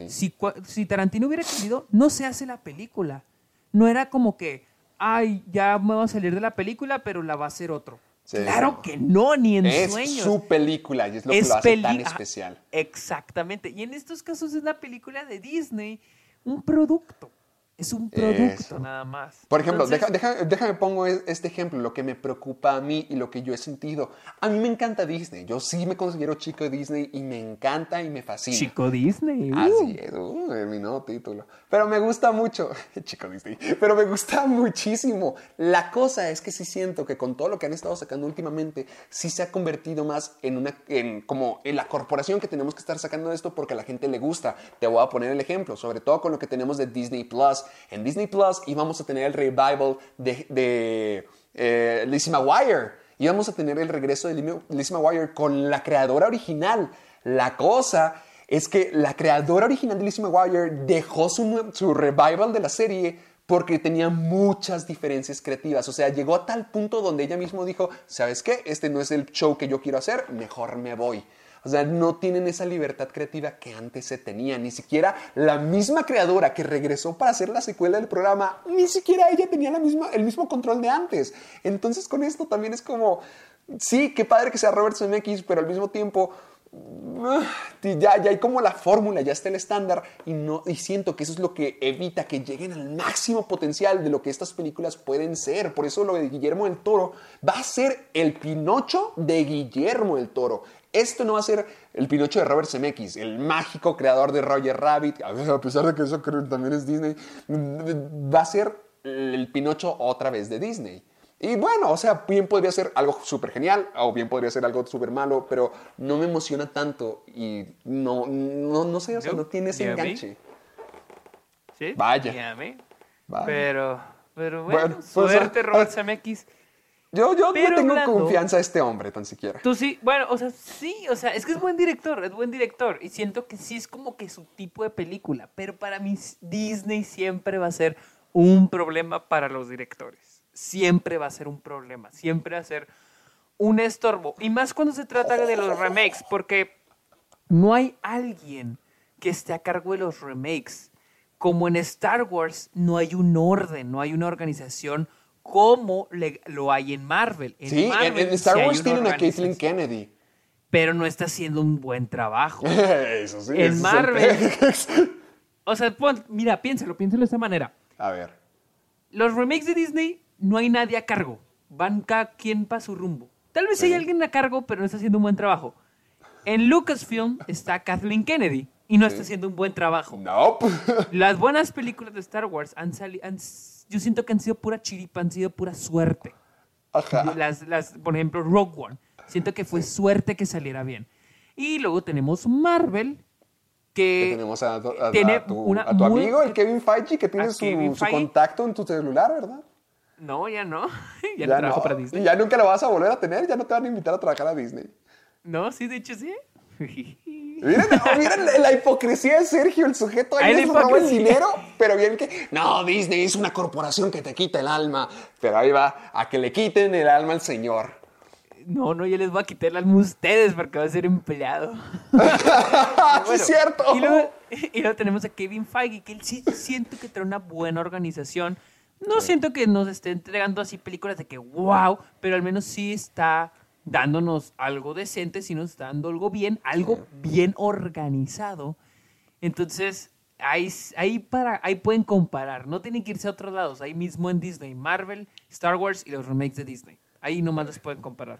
si, si Tarantino hubiera querido, no se hace la película. No era como que, ay, ya me voy a salir de la película, pero la va a hacer otro. Claro que no, ni en sueños. Es su película y es lo que lo hace tan especial. Exactamente. Y en estos casos es la película de Disney, un producto. Es un producto nada más. Por ejemplo, déjame pongo este ejemplo, lo que me preocupa a mí y lo que yo he sentido. A mí me encanta Disney. Yo sí me considero chico Disney y me encanta y me fascina. Chico Disney. Uh. Así es, uh, es mi nuevo título. Pero me gusta mucho, chico Disney, pero me gusta muchísimo. La cosa es que sí siento que con todo lo que han estado sacando últimamente, sí se ha convertido más en una, en como en la corporación que tenemos que estar sacando esto porque a la gente le gusta. Te voy a poner el ejemplo, sobre todo con lo que tenemos de Disney Plus en Disney Plus íbamos a tener el revival de, eh, Lizzie McGuire. Íbamos a tener el regreso de Lizzie McGuire con la creadora original. La cosa es que la creadora original de Lizzie McGuire dejó su, su revival de la serie porque tenía muchas diferencias creativas. O sea, llegó a tal punto donde ella misma dijo, ¿sabes qué? Este no es el show que yo quiero hacer, mejor me voy. O sea, no tienen esa libertad creativa que antes se tenía. Ni siquiera la misma creadora que regresó para hacer la secuela del programa, ni siquiera ella tenía la misma, el mismo control de antes. Entonces con esto también es como, sí, qué padre que sea Robert Zemeckis, pero al mismo tiempo... Ah, ya, ya hay como la fórmula, ya está el estándar y, no, y siento que eso es lo que evita que lleguen al máximo potencial de lo que estas películas pueden ser. Por eso lo de Guillermo del Toro va a ser el Pinocho de Guillermo del Toro. Esto no va a ser el Pinocho de Robert Zemeckis, el mágico creador de Roger Rabbit, a pesar de que eso también es Disney, va a ser el Pinocho otra vez de Disney. Y bueno, o sea, bien podría ser algo súper genial o bien podría ser algo súper malo, pero no me emociona tanto y no, no, no sé, o sea, No, tiene ese enganche. ¿Sí? Vaya. Pero, pero bueno, Bueno, pues, suerte, Robert. Zemeckis. Yo, yo Pero no tengo confianza a este hombre, tan siquiera. Tú sí, bueno, o sea, sí, o sea, es que es buen director, es buen director. Y siento que sí es como que su tipo de película. Pero para mí, Disney siempre va a ser un problema para los directores. Siempre va a ser un problema. Siempre va a ser un estorbo. Y más cuando se trata de los remakes, porque no hay alguien que esté a cargo de los remakes. Como en Star Wars, no hay un orden, no hay una organización como le- lo hay en Marvel. En Sí, en, Marvel en Star sí Wars tienen a Kathleen Kennedy. Pero no está haciendo un buen trabajo. Eso sí. En Marvel. O sea, pon- mira, piénsalo, piénsalo de esta manera. A ver. Los remakes de Disney no hay nadie a cargo. Van cada quien para su rumbo. Tal vez hay alguien a cargo, pero no está haciendo un buen trabajo. En Lucasfilm está Kathleen Kennedy y no está haciendo un buen trabajo. No. Las buenas películas de Star Wars han salido. Yo siento que han sido pura chiripa, han sido pura suerte. Ajá. Las, las, por ejemplo, Rogue One. Siento que fue suerte que saliera bien. Y luego tenemos Marvel, Que que tenemos a, tiene tu, una a tu muy- amigo, el Kevin Feige, que tiene su, contacto en tu celular, ¿verdad? No, ya no. ya, no trabajo no. para Disney. Ya nunca lo vas a volver a tener, ya no te van a invitar a trabajar a Disney. No, sí, de hecho sí. Miren, oh, miren la- la hipocresía de Sergio, el sujeto ahí les roba el dinero, pero bien que, no, Disney es una corporación que te quita el alma, pero ahí va, a que le quiten el alma al señor. no, no, ya les voy a quitar el alma a ustedes porque va a ser empleado. ¡Ah, sí es cierto! Y luego, y luego tenemos a Kevin Feige, que él sí siento que trae una buena organización. No siento que nos esté entregando así películas de que wow, pero al menos sí está dándonos algo decente, está dando algo bien, algo bien organizado. Entonces, ahí, ahí, para, ahí pueden comparar. No tienen que irse a otros lados. Ahí mismo en Disney, Marvel, Star Wars y los remakes de Disney. Ahí nomás los pueden comparar.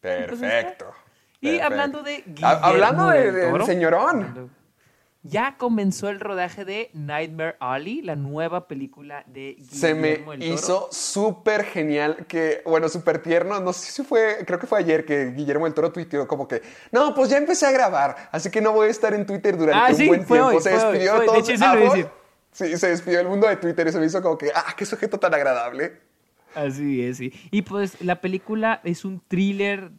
Perfecto. Y perfecto. hablando de Guillermo Hablando de- Toro, señorón. Ya comenzó el rodaje de Nightmare Alley, la nueva película de Se me Guillermo del Toro. hizo súper genial, que, bueno, súper tierno. No sé si fue, creo que fue ayer que Guillermo del Toro tuiteó como que, no, pues ya empecé a grabar, así que no voy a estar en Twitter durante Ah, un sí, buen fue tiempo. hoy, se fue despidió hoy. De todos. hecho, sí Ah, decir. Sí, se despidió del mundo de Twitter y se me hizo como que, ah, qué sujeto tan agradable. Así es, sí. Y pues la película es un thriller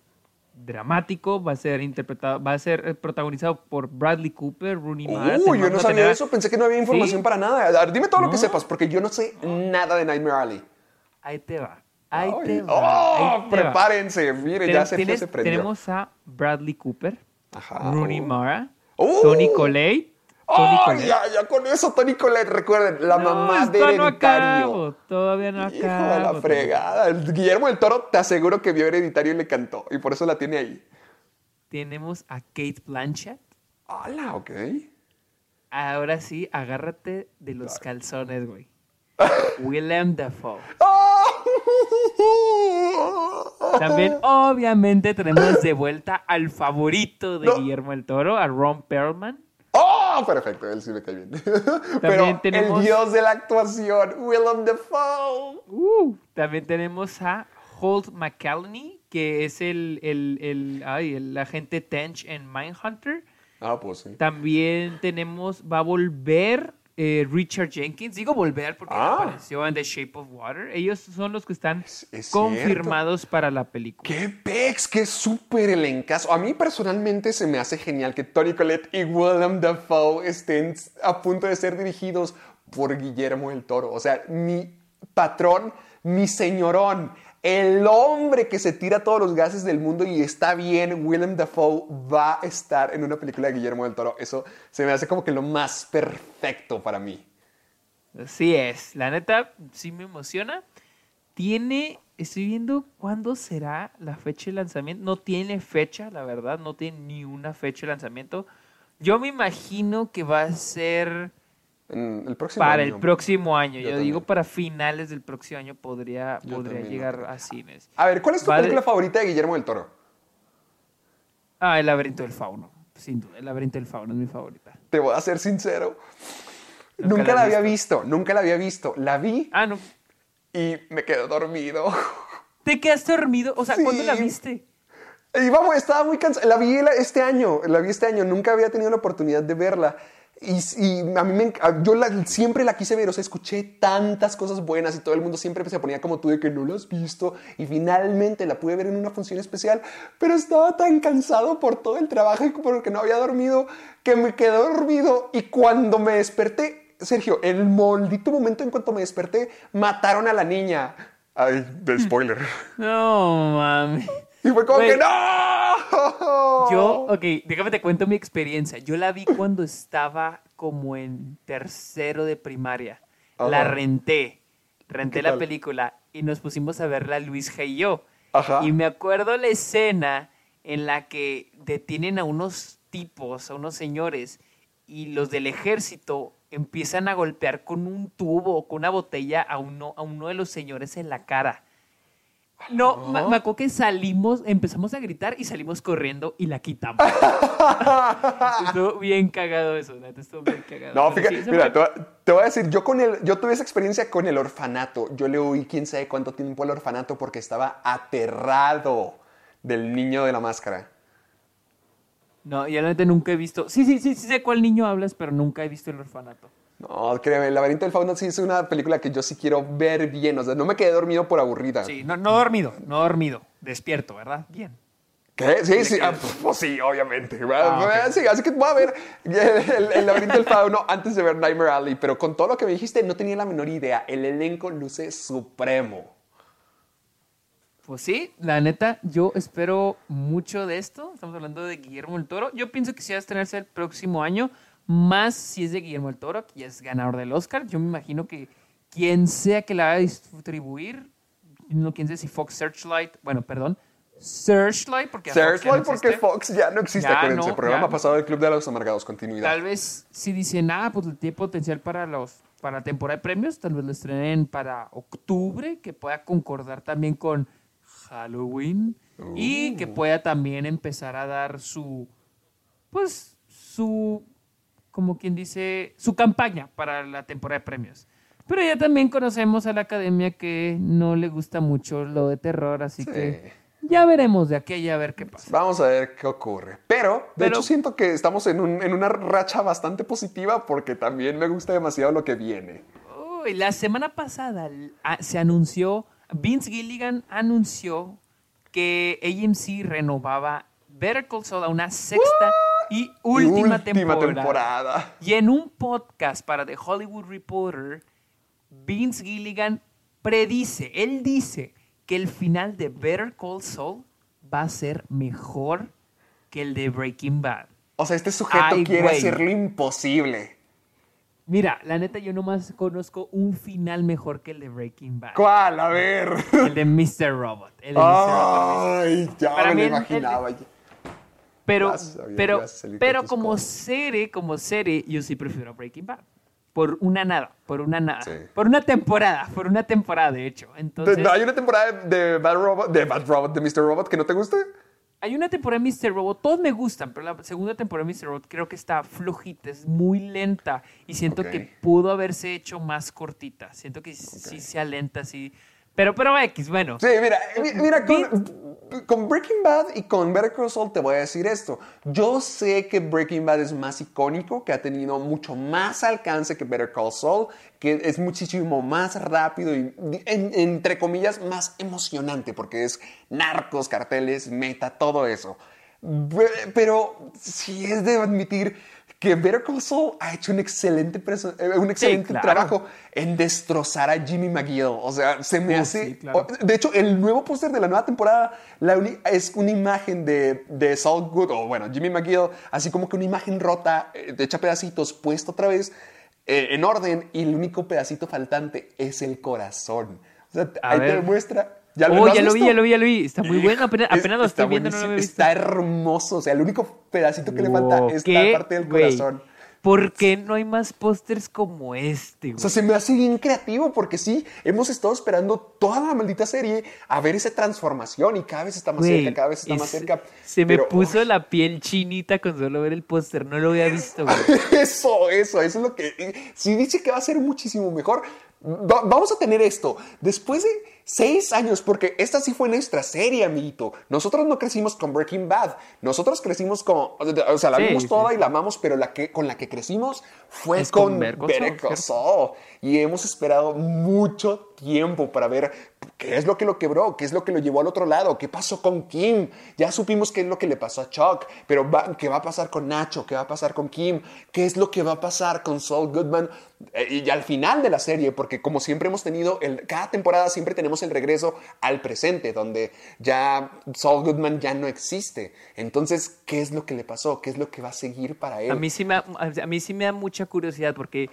dramático, va a ser interpretado, va a ser eh, protagonizado por Bradley Cooper, Rooney Mara. Uy, yo no sabía tener eso, pensé que no había información Sí. para nada. A ver, dime todo lo que sepas, porque yo no sé nada de Nightmare Alley. Ahí te va. Ahí Ay, te va. ¡Oh! ahí te va. prepárense, mire, Ten- ya Sergio tienes- se prendió. Tenemos a Bradley Cooper, Ajá. Rooney Oh. Mara, ¡Oh! Tony Collette. ¡Oh! Ya, ya con eso, Tony Collette, recuerden, la No, mamá de no Hereditario. acabo, Todavía no Hijo de la fregada. Guillermo del Toro, te aseguro que vio Hereditario y le cantó, y por eso la tiene ahí. Tenemos a Kate Blanchett. Hola, ok. Ahora sí, agárrate de los calzones, güey. Willem Dafoe. También, obviamente, tenemos de vuelta al favorito de No. Guillermo del Toro, a Ron Perlman. ¡Oh! Perfecto, él sí me cae bien. Pero tenemos- el dios de la actuación, Willem Dafoe. Uh, también tenemos a Holt McCallany, que es el, el, el, ay, el agente Tench en Mindhunter. Ah, pues sí. También tenemos, va a volver eh, Richard Jenkins. Digo volver porque Ah. apareció en The Shape of Water. Ellos son los que están es confirmados para la película. ¡Qué pex! ¡Qué súper elencazo! A mí personalmente se me hace genial que Tony Collette y Willem Dafoe estén a punto de ser dirigidos por Guillermo del Toro. O sea, mi patrón, mi señorón, el hombre que se tira todos los gases del mundo y está bien, Willem Dafoe va a estar en una película de Guillermo del Toro. Eso se me hace como que lo más perfecto para mí. Así es. La neta, sí me emociona. Tiene, estoy viendo cuándo será la fecha de lanzamiento. No tiene fecha, la verdad, no tiene ni una fecha de lanzamiento. Yo me imagino que va a ser En el próximo para año. el próximo año. Yo, Yo digo para finales del próximo año podría, Yo podría también lo llegar a cines. A ver, ¿cuál es tu Vale. película favorita de Guillermo del Toro? Ah, El laberinto del fauno. Sin duda, El laberinto del fauno es mi favorita. Te voy a ser sincero. Nunca Nunca, la había visto, nunca la había visto. La vi Ah, no. y me quedé dormido. ¿Te quedaste dormido? O sea, ¿cuándo la Sí. viste? Y vamos, estaba muy cansado. La vi este año, la vi este año. Nunca había tenido la oportunidad de verla. Y, y a mí me, yo la- siempre la quise ver, o sea, escuché tantas cosas buenas y todo el mundo siempre se ponía como tú de que no lo has visto. Y finalmente la pude ver en una función especial, pero estaba tan cansado por todo el trabajo y porque no había dormido que me quedé dormido. Y cuando me desperté, Sergio, en el maldito momento en cuanto me desperté, mataron a la niña. Ay, de spoiler. No, mami. Y fue como que no. Yo, ok, déjame te cuento mi experiencia. Yo la vi cuando estaba como en tercero de primaria. La renté. Renté ¿Qué la tal? película y nos pusimos a verla Luis G y yo. Ajá. Y me acuerdo la escena en la que detienen a unos tipos, a unos señores, y los del ejército empiezan a golpear con un tubo o con una botella a uno, a uno de los señores en la cara. No, me, me acuerdo que salimos, empezamos a gritar y salimos corriendo y la quitamos. estuvo bien cagado eso, neta, estuvo bien cagado. No, fíjate, sí, mira, fue- te, voy- a decir, yo con el, yo tuve esa experiencia con el orfanato. Yo le oí quién sabe cuánto tiempo al orfanato porque estaba aterrado del niño de la máscara. No, la neta nunca he visto. Sí, sí, sí, sí sé cuál niño hablas, pero nunca he visto el orfanato. No, créeme, El laberinto del fauno sí es una película que yo sí quiero ver bien. O sea, no me quedé dormido por aburrida. Sí, no, no dormido, no dormido. Despierto, ¿verdad? Bien. ¿Qué? Sí, sí, ah, pues, sí, obviamente. Ah, ok. Sí, así que voy a ver el laberinto del fauno antes de ver Nightmare Alley, pero con todo lo que me dijiste no tenía la menor idea. El elenco luce supremo. Pues sí, la neta, yo espero mucho de esto. Estamos hablando de Guillermo el Toro. Yo pienso que sí va a estrenarse el próximo año, más si es de Guillermo el Toro, que ya es ganador del Oscar. Yo me imagino que quien sea que la va a distribuir, no quién sé si Fox Searchlight, bueno, perdón, Searchlight, porque Fox ya no Searchlight porque. Fox ya no existe, Ya no, programa ya. pasado del Club de los Amargados, continuidad. Tal vez si dicen, ah, pues tiene potencial para los para la temporada de premios, tal vez lo estrenen para octubre, que pueda concordar también con Halloween y que pueda también empezar a dar su, pues, su, como quien dice, su campaña para la temporada de premios. Pero ya también conocemos a la academia que no le gusta mucho lo de terror, así que ya veremos de aquí a ver qué pasa. Vamos a ver qué ocurre. Pero, de Pero- hecho, siento que estamos en, un- en una racha bastante positiva porque también me gusta demasiado lo que viene. Uy, la semana pasada se anunció, Vince Gilligan anunció que AMC renovaba Better Call Saul a una sexta y última, temporada. temporada. Y en un podcast para The Hollywood Reporter, Vince Gilligan predice, él dice que el final de Better Call Saul va a ser mejor que el de Breaking Bad. O sea, este sujeto Ay, quiere güey. hacer lo imposible. Mira, la neta yo nomás conozco un final mejor que el de Breaking Bad. ¿Cuál? A ver. El de Mr. Robot. El de Mr. Robot. Ay, ya Para me lo el- imaginaba. Pero, pero, pero como cosas. serie, como serie, yo sí prefiero Breaking Bad. Por una nada, por una nada. Sí. Por una temporada, por una temporada, de hecho. Entonces, ¿no ¿Hay una temporada de Bad Robot, de Bad Robot, de Mr. Robot que no te guste? hay una temporada de Mr. Robot, todos me gustan, pero la segunda temporada de Mr. Robot creo que está flojita, es muy lenta. Y siento que pudo haberse hecho más cortita. Siento que sí sea lenta, sí. Pero, pero X, bueno. Sí, mira, mi- mira, con, con Breaking Bad y con Better Call Saul te voy a decir esto. Yo sé que Breaking Bad es más icónico, que ha tenido mucho más alcance que Better Call Saul, que es muchísimo más rápido y, en- entre comillas, más emocionante, porque es narcos, carteles, meta, todo eso. Pero sí es de admitir que Better Call Saul ha hecho un excelente, preso- eh, un excelente claro. trabajo en destrozar a Jimmy McGill. O sea, se me Oh, hace... sí, claro. o- de hecho, el nuevo póster de la nueva temporada la es una imagen de, de Saul Good, o bueno, Jimmy McGill, así como que una imagen rota, eh, hecha pedacitos, puesta otra vez eh, en orden, y el único pedacito faltante es el corazón. O sea, A ahí te oh, ya lo vi, visto? ya lo vi, ya lo vi. Está muy bueno, apenas, Es- apenas lo estoy viendo, no lo buenísimo, había visto. Está hermoso, o sea, el único pedacito que le falta es ¿qué, la parte del corazón. ¿Por qué no hay más pósters como este, O güey? sea, se me hace bien creativo porque sí, hemos estado esperando toda la maldita serie a ver esa transformación y cada vez está más Güey, cerca, cada vez está más cerca. Se me Pero, puso la piel chinita con solo ver el póster. No lo había visto, güey. Eso, eso, eso es lo que... Sí dice que va a ser muchísimo mejor, Va- vamos a tener esto después de seis años, porque esta sí fue nuestra serie, amiguito. Nosotros no crecimos con Breaking Bad. Nosotros crecimos con. O sea, la Sí, vimos sí, toda sí. y la amamos, pero la que, con la que crecimos fue Es con con. Y hemos esperado mucho tiempo para ver qué es lo que lo quebró, qué es lo que lo llevó al otro lado, qué pasó con Kim. Ya supimos qué es lo que le pasó a Chuck, pero va- qué va a pasar con Nacho, qué va a pasar con Kim, qué es lo que va a pasar con Saul Goodman. Eh, y al final de la serie, porque como siempre hemos tenido, cada temporada siempre tenemos el regreso al presente, donde ya Saul Goodman ya no existe. Entonces, ¿qué es lo que le pasó? ¿Qué es lo que va a seguir para él? A mí, sí me, a mí sí me da mucha curiosidad porque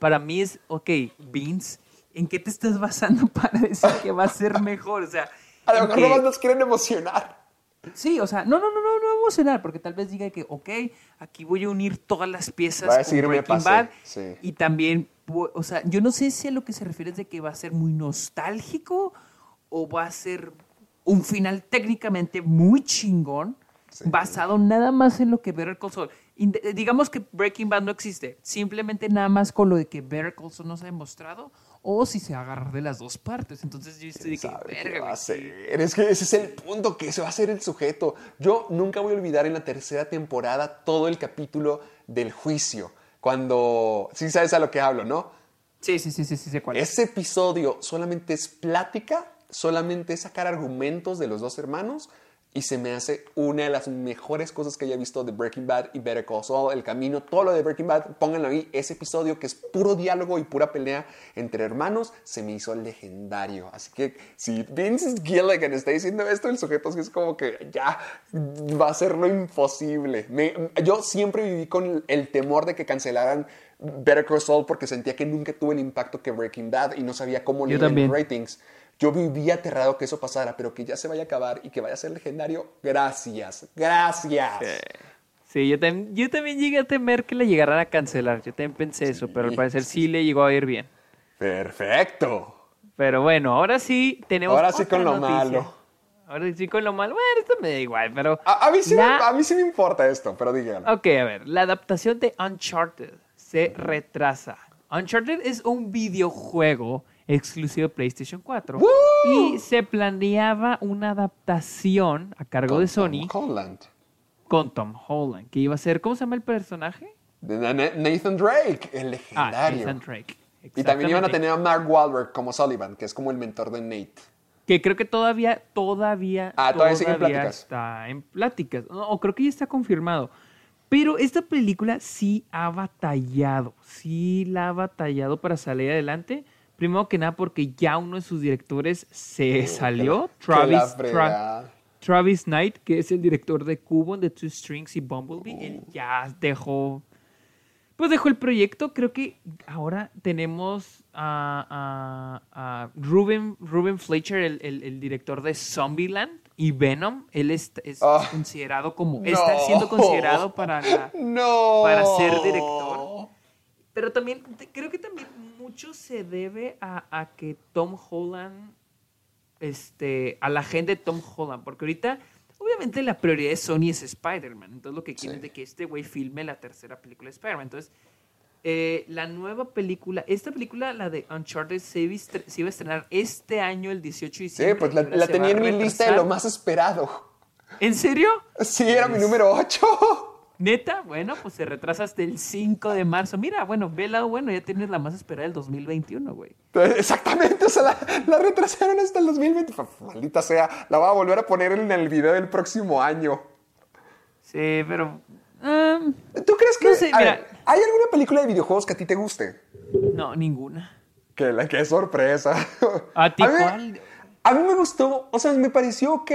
para mí es, ok, Vince, ¿en qué te estás basando para decir que va a ser mejor? O sea, a lo mejor que- nomás nos quieren emocionar. Sí, o sea, no, no, no, no, no emocionar, porque tal vez diga que, ok, aquí voy a unir todas las piezas a con Breaking Bad sí. y también, o sea, yo no sé si a lo que se refiere es de que va a ser muy nostálgico o va a ser un final técnicamente muy chingón, basado nada más en lo que Better Call Saul. Digamos que Breaking Bad no existe, simplemente nada más con lo de que Better Call Saul nos ha demostrado, o si se agarra de las dos partes. Entonces yo estoy de que, verga, va a güey, sí". ser. Es que ese es el punto, que se va a ser el sujeto. Yo nunca voy a olvidar en la tercera temporada todo el capítulo del juicio. Cuando, sí sabes a lo que hablo, ¿no? Sí, sí, sí, sí, sí, sé cuál es. Ese episodio solamente es plática, solamente es sacar argumentos de los dos hermanos y se me hace una de las mejores cosas que haya visto de Breaking Bad y Better Call Saul, el camino, todo lo de Breaking Bad, pónganlo ahí, ese episodio que es puro diálogo y pura pelea entre hermanos, se me hizo legendario. Así que si Vince Gilligan está diciendo esto, el sujeto es como que ya va a ser lo imposible. Me- yo siempre viví con el temor de que cancelaran Better Call Saul porque sentía que nunca tuvo el impacto que Breaking Bad y no sabía cómo leer ratings. Yo vivía aterrado que eso pasara, pero que ya se vaya a acabar y que vaya a ser legendario. Gracias, gracias. Sí, yo, tam- yo también llegué a temer que le llegaran a cancelar. Yo también pensé eso, pero al parecer sí le llegó a ir bien. Perfecto. Pero bueno, ahora sí tenemos. Ahora sí otra con lo noticia. malo. Ahora sí con lo malo. Bueno, esto me da igual, pero. A, a mí sí la- me, a mí sí me importa esto, pero díganlo. Ok, a ver. La adaptación de Uncharted se retrasa. Uncharted es un videojuego exclusivo PlayStation 4. Y se planeaba una adaptación a cargo de Sony Holland. con Tom Holland, que iba a ser. ¿Cómo se llama el personaje? Nathan Drake, el Ah, legendario. Nathan Drake. y también iban a tener a Mark Wahlberg como Sullivan, que es como el mentor de Nate. Que creo que todavía, todavía, Ah, todavía sigue en pláticas. está en pláticas. No, o creo que ya está confirmado. Pero esta película sí ha batallado, sí la ha batallado para salir adelante. Primero que nada porque ya uno de sus directores se salió, Travis, Tra-. Travis Knight, que es el director de Cubo, de Two Strings y Bumblebee. Él ya dejó, pues dejó el proyecto. Creo que ahora tenemos a, a- a Ruben, Ruben Fleischer, el, el- el director de Zombieland y Venom. Él es, es Ah. considerado como, No. está siendo considerado para la, No. para ser director. Pero también, creo que también mucho se debe a, a que Tom Holland, este, a la gente de Tom Holland, porque ahorita, obviamente la prioridad de Sony es Spider-Man, entonces lo que quieren es de que este güey filme la tercera película de Spider-Man. Entonces, eh, la nueva película, esta película, la de Uncharted, se iba, se iba a estrenar este año, el 18 de Sí, diciembre. pues y la, la tenía en mi lista de lo más esperado. ¿En serio? Sí, era mi número 8. Neta, bueno, pues se retrasa hasta el 5 de marzo. Mira, bueno, ve el lado bueno, ya tienes la más esperada del 2021, güey. Exactamente, o sea, la, la retrasaron hasta el 2020. F- Maldita sea, la voy a volver a poner en el video del próximo año. Sí, pero. um, ¿Tú crees que No sé, a mira. ver, hay alguna película de videojuegos que a ti te guste? no, ninguna. Que la que sorpresa. ¿A ti mí, cuál? A mí me gustó, o sea, me pareció ok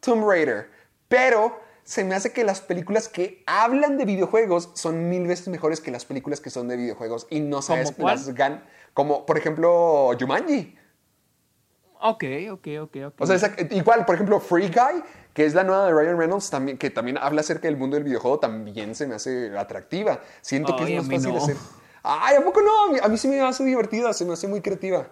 Tomb Raider, pero se me hace que las películas que hablan de videojuegos son mil veces mejores que las películas que son de videojuegos y no sabes cuál? las gan como por ejemplo Jumanji. Ok, ok, ok, ok. O sea, igual, por ejemplo, Free Guy, que es la nueva de Ryan Reynolds, también, que también habla acerca del mundo del videojuego, también se me hace atractiva. Siento que es más fácil no. hacer. Ay, ¿a poco no? A mí, a mí sí me hace divertida, se me hace muy creativa.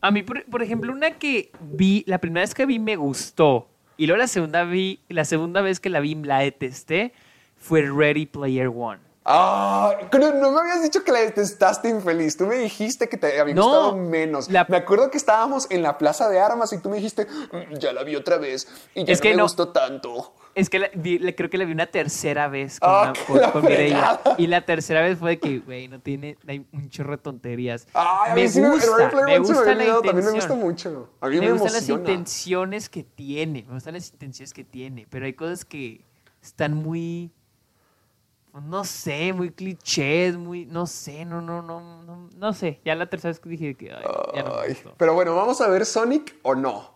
A mí, por, por ejemplo, una que vi, la primera vez que vi me gustó. Y luego la segunda vi, la segunda vez que la vi la detesté, fue Ready Player One. Ah, pero no me habías dicho que la detestaste infeliz. Tú me dijiste que te había No, gustado menos. la- Me acuerdo que estábamos en la plaza de armas y tú me dijiste, "Mm, ya la vi otra vez y ya Es no que me no- gustó tanto. Es que la- vi- le- creo que la vi una tercera vez con, Ah, una- con- con Mireia. Y la tercera vez fue de que, güey, no tiene, hay un chorro de tonterías. Ay, a me mí me- gusta, me me gusta había la también me gusta mucho. A mí me, me gustan las intenciones que tiene, me gustan las intenciones que tiene, pero hay cosas que están muy, no sé, muy clichés, muy, no sé, no, no, no, no, no sé. Ya la tercera vez que dije que, ay, ya no me Ay, gustó. pero bueno, ¿vamos a ver Sonic o no?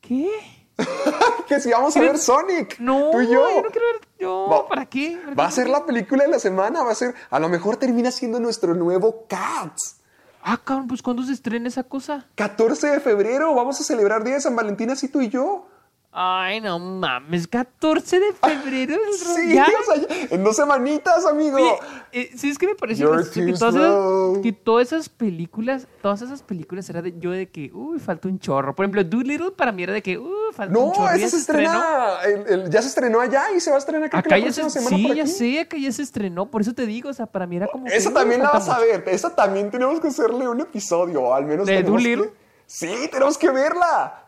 ¿Qué? que si vamos a ver Sonic. No, tú y yo. no quiero ver, yo, Va- ¿para qué? ¿Para Va a ser la película de la semana, va a ser, a lo mejor termina siendo nuestro nuevo Cats. Ah, cabrón, pues ¿cuándo se estrena esa cosa? 14 de febrero, vamos a celebrar Día de San Valentín así tú y yo. Ay, no mames, 14 de febrero. Sí, ya. o sea, en dos semanitas, amigo. Oye, eh, sí, es que me gracioso que todas, esas, que todas esas películas, todas esas películas era de yo de que, uy, falta un chorro. Por ejemplo, Doolittle para mí era de que, uy, falta un no, chorro. esa ya se estrenó. estrena, el- el- ya se estrenó allá y se va a estrenar creo que Acá la ya se, próxima semana sí, por ya sé, acá ya se estrenó, por eso te digo, o sea, para mí era como que, Esa uy, también la vas a ver. Esa también tenemos que hacerle un episodio, al menos. ¿De Doolittle? que- Sí, tenemos que verla.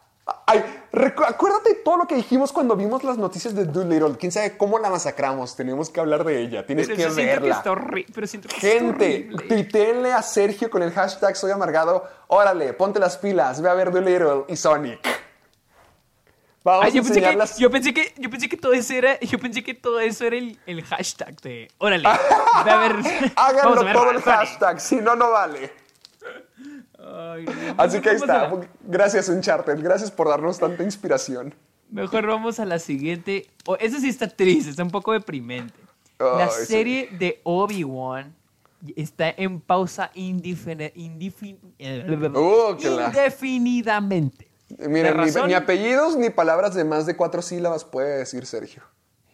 Ay, acuérdate todo lo que dijimos cuando vimos las noticias de Doolittle. Quién sabe cómo la masacramos. Tenemos que hablar de ella. Tienes Pero que que verla. horrible, pero siento que Gente, tuiteenle a Sergio con el hashtag Soy Amargado. Órale, ponte las pilas. Ve a ver Doolittle y Sonic. Vamos Ay, yo, a pensé que, enseñarlas. yo pensé que yo pensé que todo eso era yo pensé que todo eso era el, el hashtag de órale ve a ver Háganlo a ver todo el hashtag. Si no, no vale. Ay, no. Así que ahí está. la- Gracias, Uncharted. Gracias por darnos tanta inspiración. mejor vamos a la siguiente oh, esa sí está triste está un poco deprimente la sí. serie de Obi-Wan está en pausa indifin- eh, Uh, indefinidamente Miren, ni apellidos ni palabras de más de cuatro sílabas puede decir Sergio.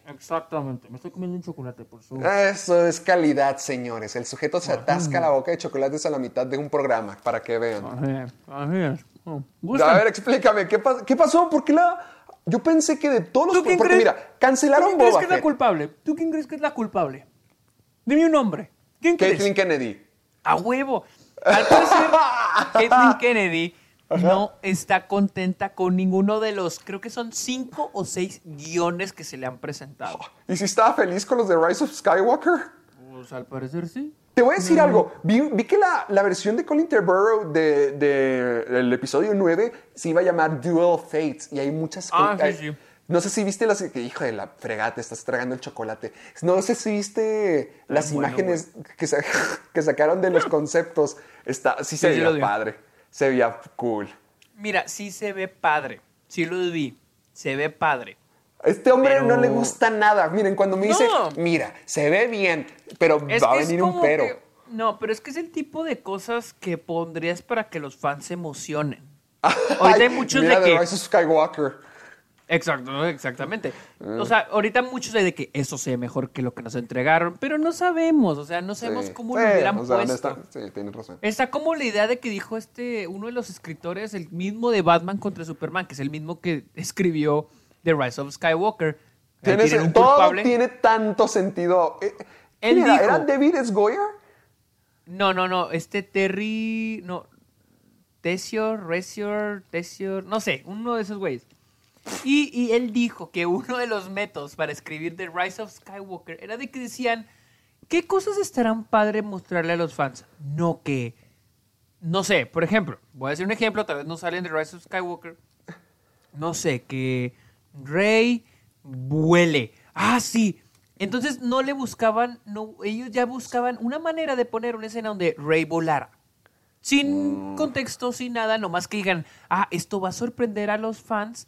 Exactamente me estoy comiendo un chocolate por su Eso es calidad, señores. El sujeto se atasca la boca de chocolates a la mitad de un programa, para que vean. Así es, así es. Oh, A ver, explícame, ¿qué, pas- qué pasó? ¿Por qué la...? Yo pensé que de todos los... ¿Tú quién Porque crees? mira, ¿Tú cancelaron quién crees que es la Fett. culpable? ¿Tú quién crees que es la culpable? Dime un nombre. ¿Quién crees? Caitlyn Kennedy. A huevo. Al parecer, Caitlyn Kennedy no está contenta con ninguno de los, creo que son cinco o seis guiones que se le han presentado. ¿Y si estaba feliz con los de Rise of Skywalker? Pues al parecer sí. Te voy a decir algo. Vi, vi que la, la versión de Colin Trevorrow de, de episodio 9 se iba a llamar Dual Fates y hay muchas Ah, cosas. sí, sí. No sé si viste las hijo de la fregada, te estás tragando el chocolate. No sé si viste las bueno, imágenes que, sa- que sacaron de los conceptos. Está, sí se Sí, veía padre. Se veía cool. Mira, sí se ve padre. Sí lo vi. Se ve padre. A este hombre Pero- no le gusta nada. Miren, cuando me dice, No. mira, se ve bien, pero Es va a venir un pero. que- no, pero es que es el tipo de cosas que pondrías para que los fans se emocionen. Ahorita hay muchos mira de que... Rise of Skywalker. Exacto, exactamente. Mm. O sea, ahorita muchos hay de que eso se ve mejor que lo que nos entregaron, pero no sabemos, o sea, no sabemos Sí. cómo Sí, lo hubieran o sea, puesto. honesta- sí, tienes razón. Está como la idea de que dijo este, uno de los escritores, el mismo de Batman contra Superman, que es el mismo que escribió The Rise of Skywalker. Ahí Tiene tienen sen- un todo culpable. tiene tanto sentido. Eh, ¿Era David S. Goyer? No, no, no, este Terry, no, Tessior, Resior, Tessior, no sé, uno de esos güeyes. Y, y él dijo que uno de los métodos para escribir The Rise of Skywalker era de que decían, ¿qué cosas estarán padre mostrarle a los fans? No que, no sé, por ejemplo, voy a decir un ejemplo, tal vez no sale en The Rise of Skywalker, no sé, que Rey vuele. Ah, sí. Entonces no le buscaban, no, ellos ya buscaban una manera de poner una escena donde Rey volara. Sin contexto, sin nada, nomás que digan, ah, esto va a sorprender a los fans.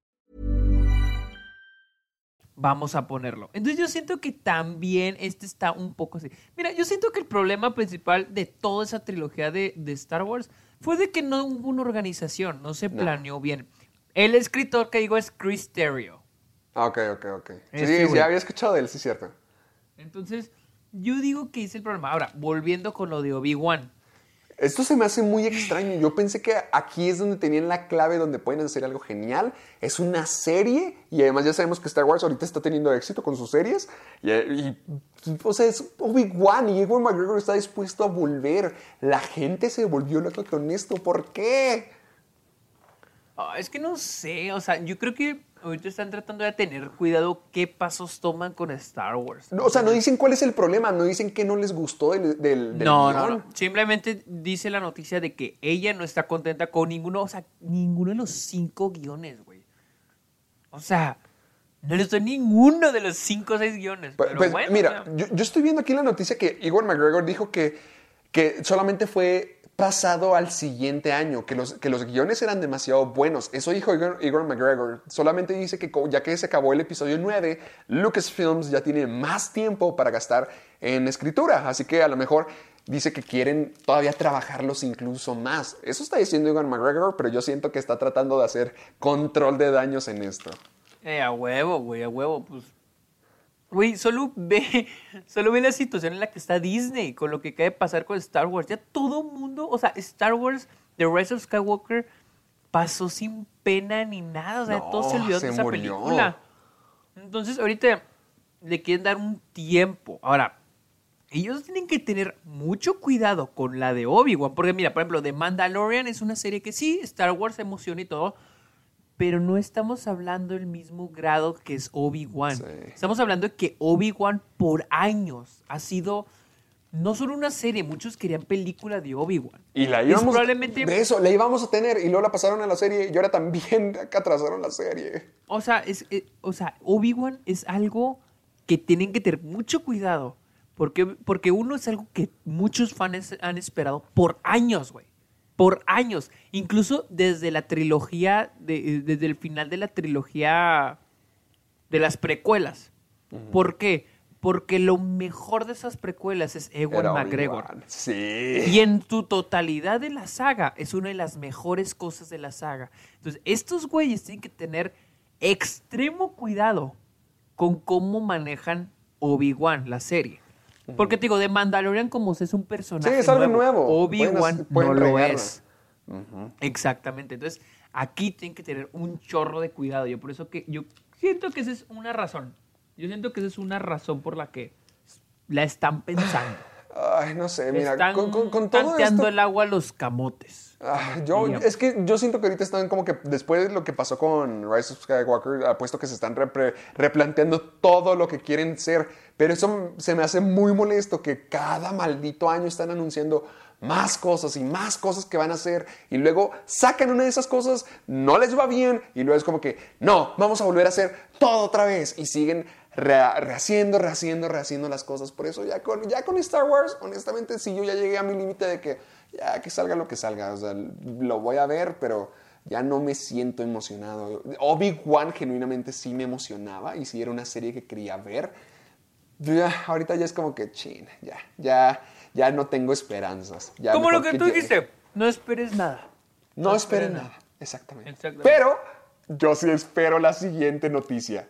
Vamos a ponerlo. Entonces yo siento que también este está un poco así. Mira, yo siento que el problema principal de toda esa trilogía de, de Star Wars fue de que no hubo una organización, no se No. planeó bien. El escritor que digo es Chris Terrio. Ah, Ok, ok, ok. Sí, Este sí, güey. había escuchado de él, sí, cierto. Entonces, yo digo que es el problema. Ahora, volviendo con lo de Obi-Wan. Esto se me hace muy extraño. Yo pensé que aquí es donde tenían la clave, donde pueden hacer algo genial. Es una serie y además ya sabemos que Star Wars ahorita está teniendo éxito con sus series. Y, o sea, es Obi-Wan y Ewan McGregor está dispuesto a volver. La gente se volvió loca con esto. ¿Por qué? Ah, es que no sé, o sea, yo creo que ahorita están tratando de tener cuidado qué pasos toman con Star Wars. No, o sea, no dicen cuál es el problema, no dicen que no les gustó del, del, del No, no, no. Simplemente dice la noticia de que ella no está contenta con ninguno, o sea, ninguno de los cinco guiones, güey. O sea, no le estoy ninguno de los cinco o seis guiones. Pues, Pero pues, bueno, mira, o sea, yo, yo estoy viendo aquí la noticia que Igor McGregor dijo que, que solamente fue pasado al siguiente año, que los, que los guiones eran demasiado buenos. Eso dijo Igor, McGregor. Solamente dice que ya que se acabó el episodio 9, Lucasfilms ya tiene más tiempo para gastar en escritura. Así que a lo mejor dice que quieren todavía trabajarlos incluso más. Eso está diciendo Igor McGregor, pero yo siento que está tratando de hacer control de daños en esto. eh, a huevo, güey, a huevo, pues. Güey, solo ve, solo ve la situación en la que está Disney con lo que acaba de pasar con Star Wars. Ya todo mundo, o sea, Star Wars, The Rise of Skywalker, pasó sin pena ni nada. O sea, No, todo se olvidó se de esa murió. película. Entonces, ahorita le quieren dar un tiempo. Ahora, ellos tienen que tener mucho cuidado con la de Obi-Wan. Porque, mira, por ejemplo, The Mandalorian es una serie que sí, Star Wars emociona y todo. Pero no estamos hablando del mismo grado que es Obi-Wan. Sí. Estamos hablando de que Obi-Wan por años ha sido no solo una serie, muchos querían película de Obi-Wan. Y la Es íbamos probablemente de eso, la íbamos a tener y luego la pasaron a la serie y ahora también acá atrasaron la serie. O sea, es, eh, o sea, Obi-Wan es algo que tienen que tener mucho cuidado. Porque, porque uno es algo que muchos fans han esperado por años, güey. Por años. Incluso desde la trilogía, de- eh, desde el final de la trilogía de las precuelas. ¿Por qué? Porque lo mejor de esas precuelas es Ewan Era McGregor. Sí. Y en tu totalidad de la saga, es una de las mejores cosas de la saga. Entonces, estos güeyes tienen que tener extremo cuidado con cómo manejan Obi-Wan, la serie. Porque te digo, de Mandalorian como es un personaje Sí, es algo nuevo. Obi-Wan Pueden- pueden no lo es. Exactamente. Entonces, aquí tienen que tener un chorro de cuidado. Yo por eso que yo siento que esa es una razón. Yo siento que esa es una razón por la que la están pensando. Ay, no sé, mira, están con, con- con todo esto... el agua a los camotes. Ah, yo, es que yo siento que ahorita están como que después de lo que pasó con Rise of Skywalker, apuesto que se están repre- replanteando todo lo que quieren ser. Pero eso se me hace muy molesto que cada maldito año están anunciando más cosas y más cosas que van a hacer. Y luego sacan una de esas cosas, no les va bien. Y luego es como que, no, vamos a volver a hacer todo otra vez. Y siguen re- rehaciendo, rehaciendo, rehaciendo las cosas. Por eso ya con, ya con Star Wars, honestamente, sí, yo ya llegué a mi límite de que ya que salga lo que salga. O sea, lo voy a ver, pero ya no me siento emocionado. Obi-Wan genuinamente sí me emocionaba y sí era una serie que quería ver. Ya, ahorita ya es como que, chin, ya, ya, ya no tengo esperanzas. Ya Como lo mejor que tú dijiste, no esperes nada. No, No esperen esperen nada. Exactamente. Exactamente. Pero yo sí espero la siguiente noticia.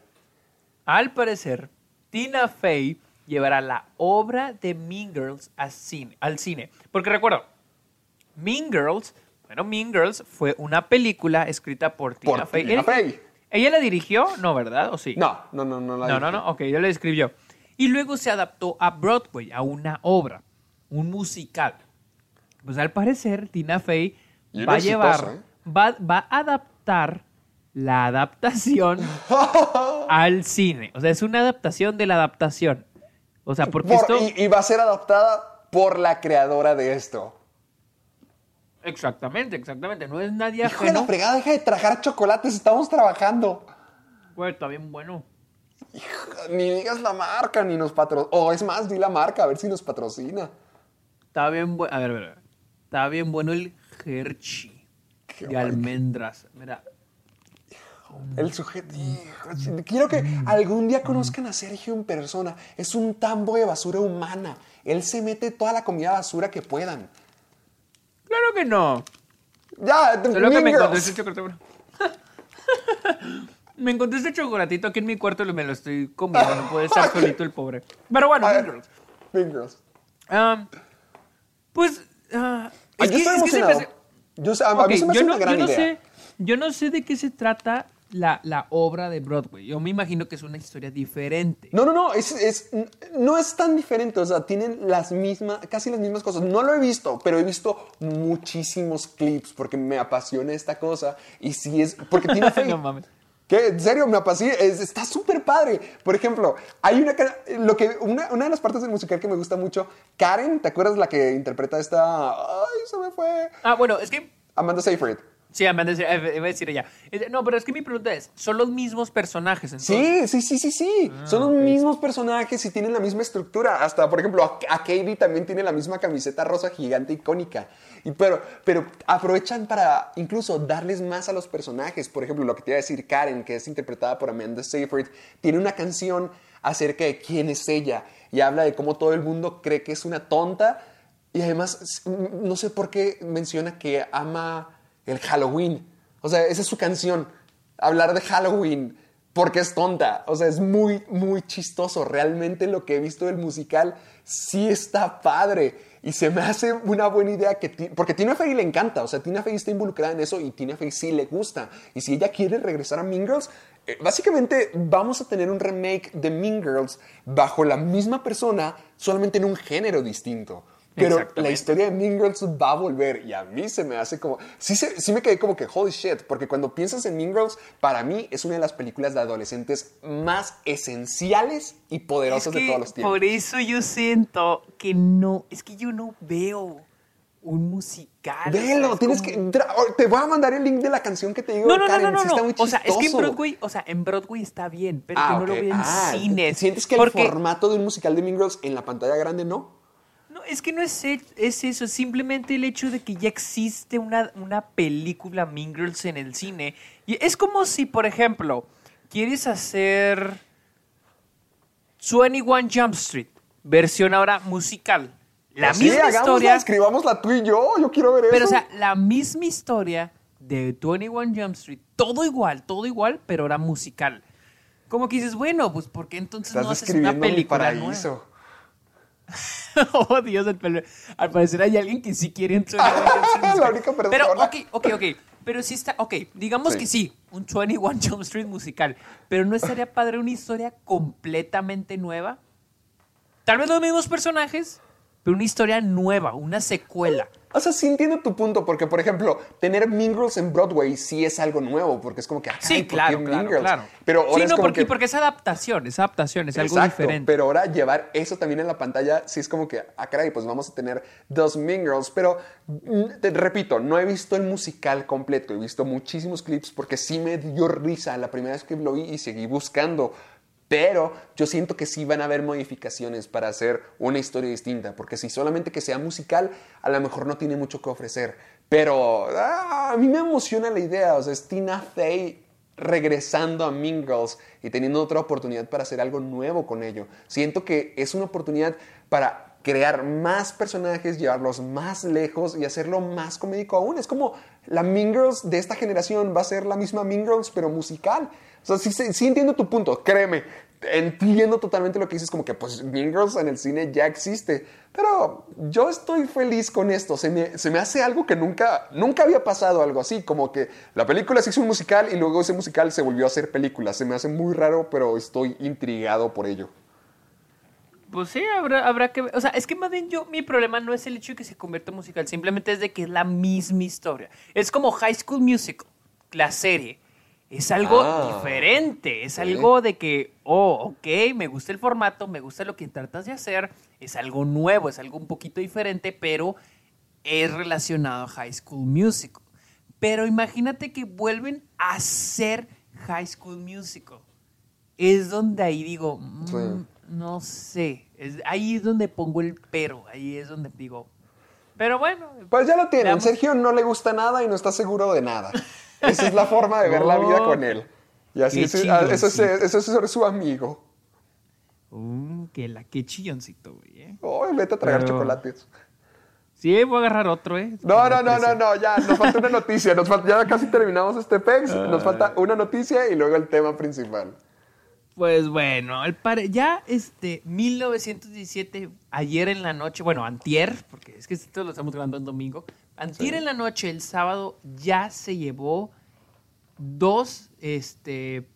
Al parecer, Tina Fey llevará la obra de Mean Girls a cine- al cine. Porque recuerdo, Mean Girls, bueno, Mean Girls fue una película escrita por Tina Por Fey. Tina ¿Ella- Fey. ¿Ella la dirigió? No, ¿verdad? ¿O sí? No, no, no, no. la No, no, dije. no. Ok, ella la escribió. Y luego se adaptó a Broadway, a una obra, un musical. Pues al parecer, Tina Fey va a llevar, ¿eh? va, va a adaptar la adaptación al cine. O sea, es una adaptación de la adaptación. O sea, porque Por- esto... y, y va a ser adaptada por la creadora de esto. Exactamente, exactamente. No es nadie Hijo de la ajeno. fregada, deja de tragar chocolates, estamos trabajando. Güey, está bien bueno. Ni digas la marca, ni nos patrocina. O es más, di la marca, a ver si nos patrocina. Está bien bueno. A ver, a ver. Está bien bueno el Hershey Qué de almendras. Mira, El sujeto. Quiero que algún día conozcan a Sergio en persona. Es un tambo de basura humana. Él se mete toda la comida basura que puedan. Claro que no. Ya, Solo que me encontré este chocolate. Me encontré este chocolatito aquí en mi cuarto y me lo estoy comiendo. No puede estar solito el pobre. Pero bueno, Mean Girls. Mean Girls. Pues. Ay, es yo que- estoy es que se me emocionado. hace- Yo sé- a, a Ok, mí se me hace yo una no, gran yo no idea. sé, yo no sé de qué se trata la, la obra de Broadway. Yo me imagino que es una historia diferente. No, no, no, es, es- no es tan diferente, o sea, tienen las mismas, casi las mismas cosas. No lo he visto, pero he visto muchísimos clips porque me apasiona esta cosa y sí es, porque tiene fe. No ¿Qué? ¿En serio? Me apasiona, es- está súper padre. Por ejemplo, hay una, lo que, una, una de las partes del musical que me gusta mucho, Karen, ¿te acuerdas la que interpreta esta, ay, se me fue, Ah, bueno, es que. Amanda Seyfried? Sí, me iba a decir ella. No, pero es que mi pregunta es: ¿son los mismos personajes entonces? Sí, sí, sí, sí, sí. Son los mismos personajes y tienen la misma estructura. Hasta, por ejemplo, a, a Katie también tiene la misma camiseta rosa gigante icónica. Y, pero, pero aprovechan para incluso darles más a los personajes. Por ejemplo, lo que te iba a decir Karen, que es interpretada por Amanda Seyfried, tiene una canción acerca de quién es ella. Y habla de cómo todo el mundo cree que es una tonta. Y además, no sé por qué menciona que ama el Halloween. O sea, esa es su canción. Hablar de Halloween porque es tonta. O sea, es muy, muy chistoso. Realmente lo que he visto del musical sí está padre. Y se me hace una buena idea que... Porque Tina Fey le encanta. O sea, Tina Fey está involucrada en eso y Tina Fey sí le gusta. Y si ella quiere regresar a Mean Girls, eh, básicamente vamos a tener un remake de Mean Girls bajo la misma persona, solamente en un género distinto. Pero la historia de Mean Girls va a volver y a mí se me hace como... Sí, se- sí me quedé como que holy shit, porque cuando piensas en Mean Girls, para mí es una de las películas de adolescentes más esenciales y Es poderosas de todos los tiempos. por eso yo siento que no. Es que yo no veo un musical. o sea, Velo, es tienes como- que... oh, Te voy a mandar el link de la canción que te digo No, no, no, Karen. no, no, sí está muy O sea, es que en. Broadway, o sea, en Broadway está bien, pero Ah, que no lo veo en Ah, cines. ¿Sientes que porque, el formato de un musical de Mean Girls en la pantalla grande no? No, es que no es, e- es eso, es simplemente el hecho de que ya existe una, una película Mean Girls en el cine. Y es como si, por ejemplo, quieres hacer 21 Jump Street, versión ahora musical. La Pues sí, misma hagámosla, historia, escribámosla tú y yo. Yo quiero ver pero o eso. sea, la misma historia de 21 Jump Street, todo igual, todo igual, pero ahora musical. Como que dices, bueno, pues ¿por qué entonces Estás no haces una mi película nueva? oh, Dios. Al parecer hay alguien que sí quiere entrar. La única persona. Pero, ok, ok, ok. Pero sí está, ok, digamos Sí. que sí, un 21 Jump Street musical. Pero ¿no estaría padre una historia completamente nueva? Tal vez los mismos personajes, pero una historia nueva, una secuela. O sea, sí entiendo tu punto, porque, por ejemplo, tener Mean Girls en Broadway sí es algo nuevo, porque es como que, ah, Sí, caray, ¿por qué claro, claro, claro. Pero ahora sí, es no, como porque, que... porque es adaptación, es adaptación, es algo Exacto, diferente. pero ahora llevar eso también en la pantalla, sí es como que, ah, caray, pues vamos a tener dos Mean Girls. Pero, mm, te repito, no he visto el musical completo, he visto muchísimos clips porque sí me dio risa la primera vez que lo vi y seguí buscando. Pero yo siento que sí van a haber modificaciones para hacer una historia distinta, porque si solamente que sea musical, a lo mejor no tiene mucho que ofrecer. Pero ah, a mí me emociona la idea, o sea, Tina Fey regresando a Mean Girls y teniendo otra oportunidad para hacer algo nuevo con ello. Siento que es una oportunidad para crear más personajes, llevarlos más lejos y hacerlo más comédico aún. Es como la Mean Girls de esta generación va a ser la misma Mean Girls, pero musical. O sea, sí, entiendo tu punto, créeme. Entiendo totalmente lo que dices, como que pues Mean Girls en el cine ya existe. Pero yo estoy feliz con esto. Se me, se me hace algo que nunca, nunca había pasado algo así. Como que la película se hizo un musical y luego ese musical se volvió a hacer película. Se me hace muy raro, pero estoy intrigado por ello. Pues sí, habrá, habrá que ver. O sea, es que más bien yo, mi problema no es el hecho de que se convierta en musical, simplemente es de que es la misma historia. Es como High School Musical, la serie. Es algo Ah, diferente, es sí. algo de que, oh, ok, me gusta el formato, me gusta lo que tratas de hacer, es algo nuevo, es algo un poquito diferente, pero es relacionado a High School Musical. Pero imagínate que vuelven a ser High School Musical. Es donde ahí digo, mm, Sí. no sé. Es, ahí es donde pongo el pero. Ahí es donde digo. Pero bueno. Pues ya lo tienen. Veamos. Sergio no le gusta nada y no está seguro de nada. Esa es la forma de ver la vida con él. Y así es, ah, eso, es, eso es ser su amigo. Uh, que la qué chilloncito, güey. ¿eh? Ay, vete a tragar Pero- chocolates. Sí, voy a agarrar otro, ¿eh? No, no, no, no, no, ya, nos falta una noticia. Nos falta, ya casi terminamos este PEX. Nos falta una noticia y luego el tema principal. Pues bueno, el pare- ya este 1917, ayer en la noche, bueno, antier, porque es que esto lo estamos grabando en domingo, antier Sí. en la noche, el sábado, ya se llevó dos, este,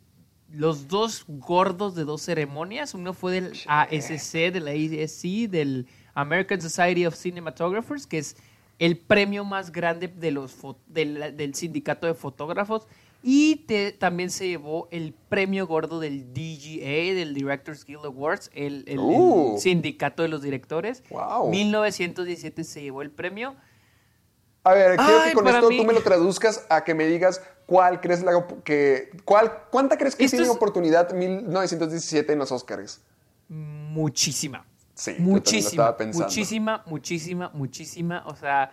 los dos gordos de dos ceremonias. Uno fue del ASC, de la ASC, del American Society of Cinematographers, que es el premio más grande de los del sindicato de fotógrafos. Y te- también se llevó el premio gordo del DGA, del Directors Guild Awards, el, el- el Uh. sindicato de los directores. Wow. 1917 se llevó el premio. A ver, quiero Ay, que con esto mí- tú me lo traduzcas a que me digas cuál crees la que cuál cuánta crees que tiene es- oportunidad 1917 en los Oscars. Muchísima. Sí, lo muchísima. pensando. Muchísima, muchísima, muchísima. O sea,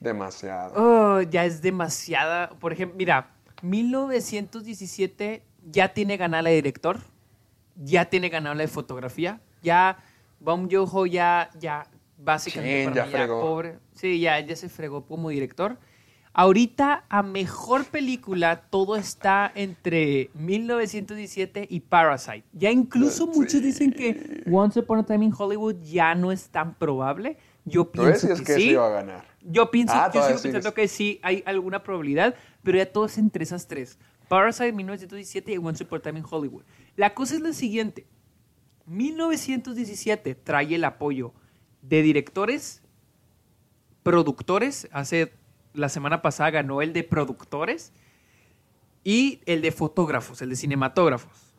Demasiado. oh, ya es demasiada. Por ejemplo, mira, 1917 ya tiene ganada la de director, ya tiene ganada la de fotografía, ya Bong Joon-ho ya, ya básicamente para ya mí fregó. pobre. Sí, ya, ya se fregó como director. Ahorita a mejor película todo está entre 1917 y Parasite. Ya incluso muchos dicen que Once Upon a Time in Hollywood ya no es tan probable. Yo pienso que, que sí. sí iba a ganar. Yo pienso, Ah, yo sigo pensando que sí hay alguna probabilidad, pero ya todo es entre esas tres. Parasite 1917 y Once Upon a Time in Hollywood. La cosa es la siguiente. 1917 trae el apoyo de directores, productores, hace la semana pasada ganó el de productores y el de fotógrafos, el de cinematógrafos.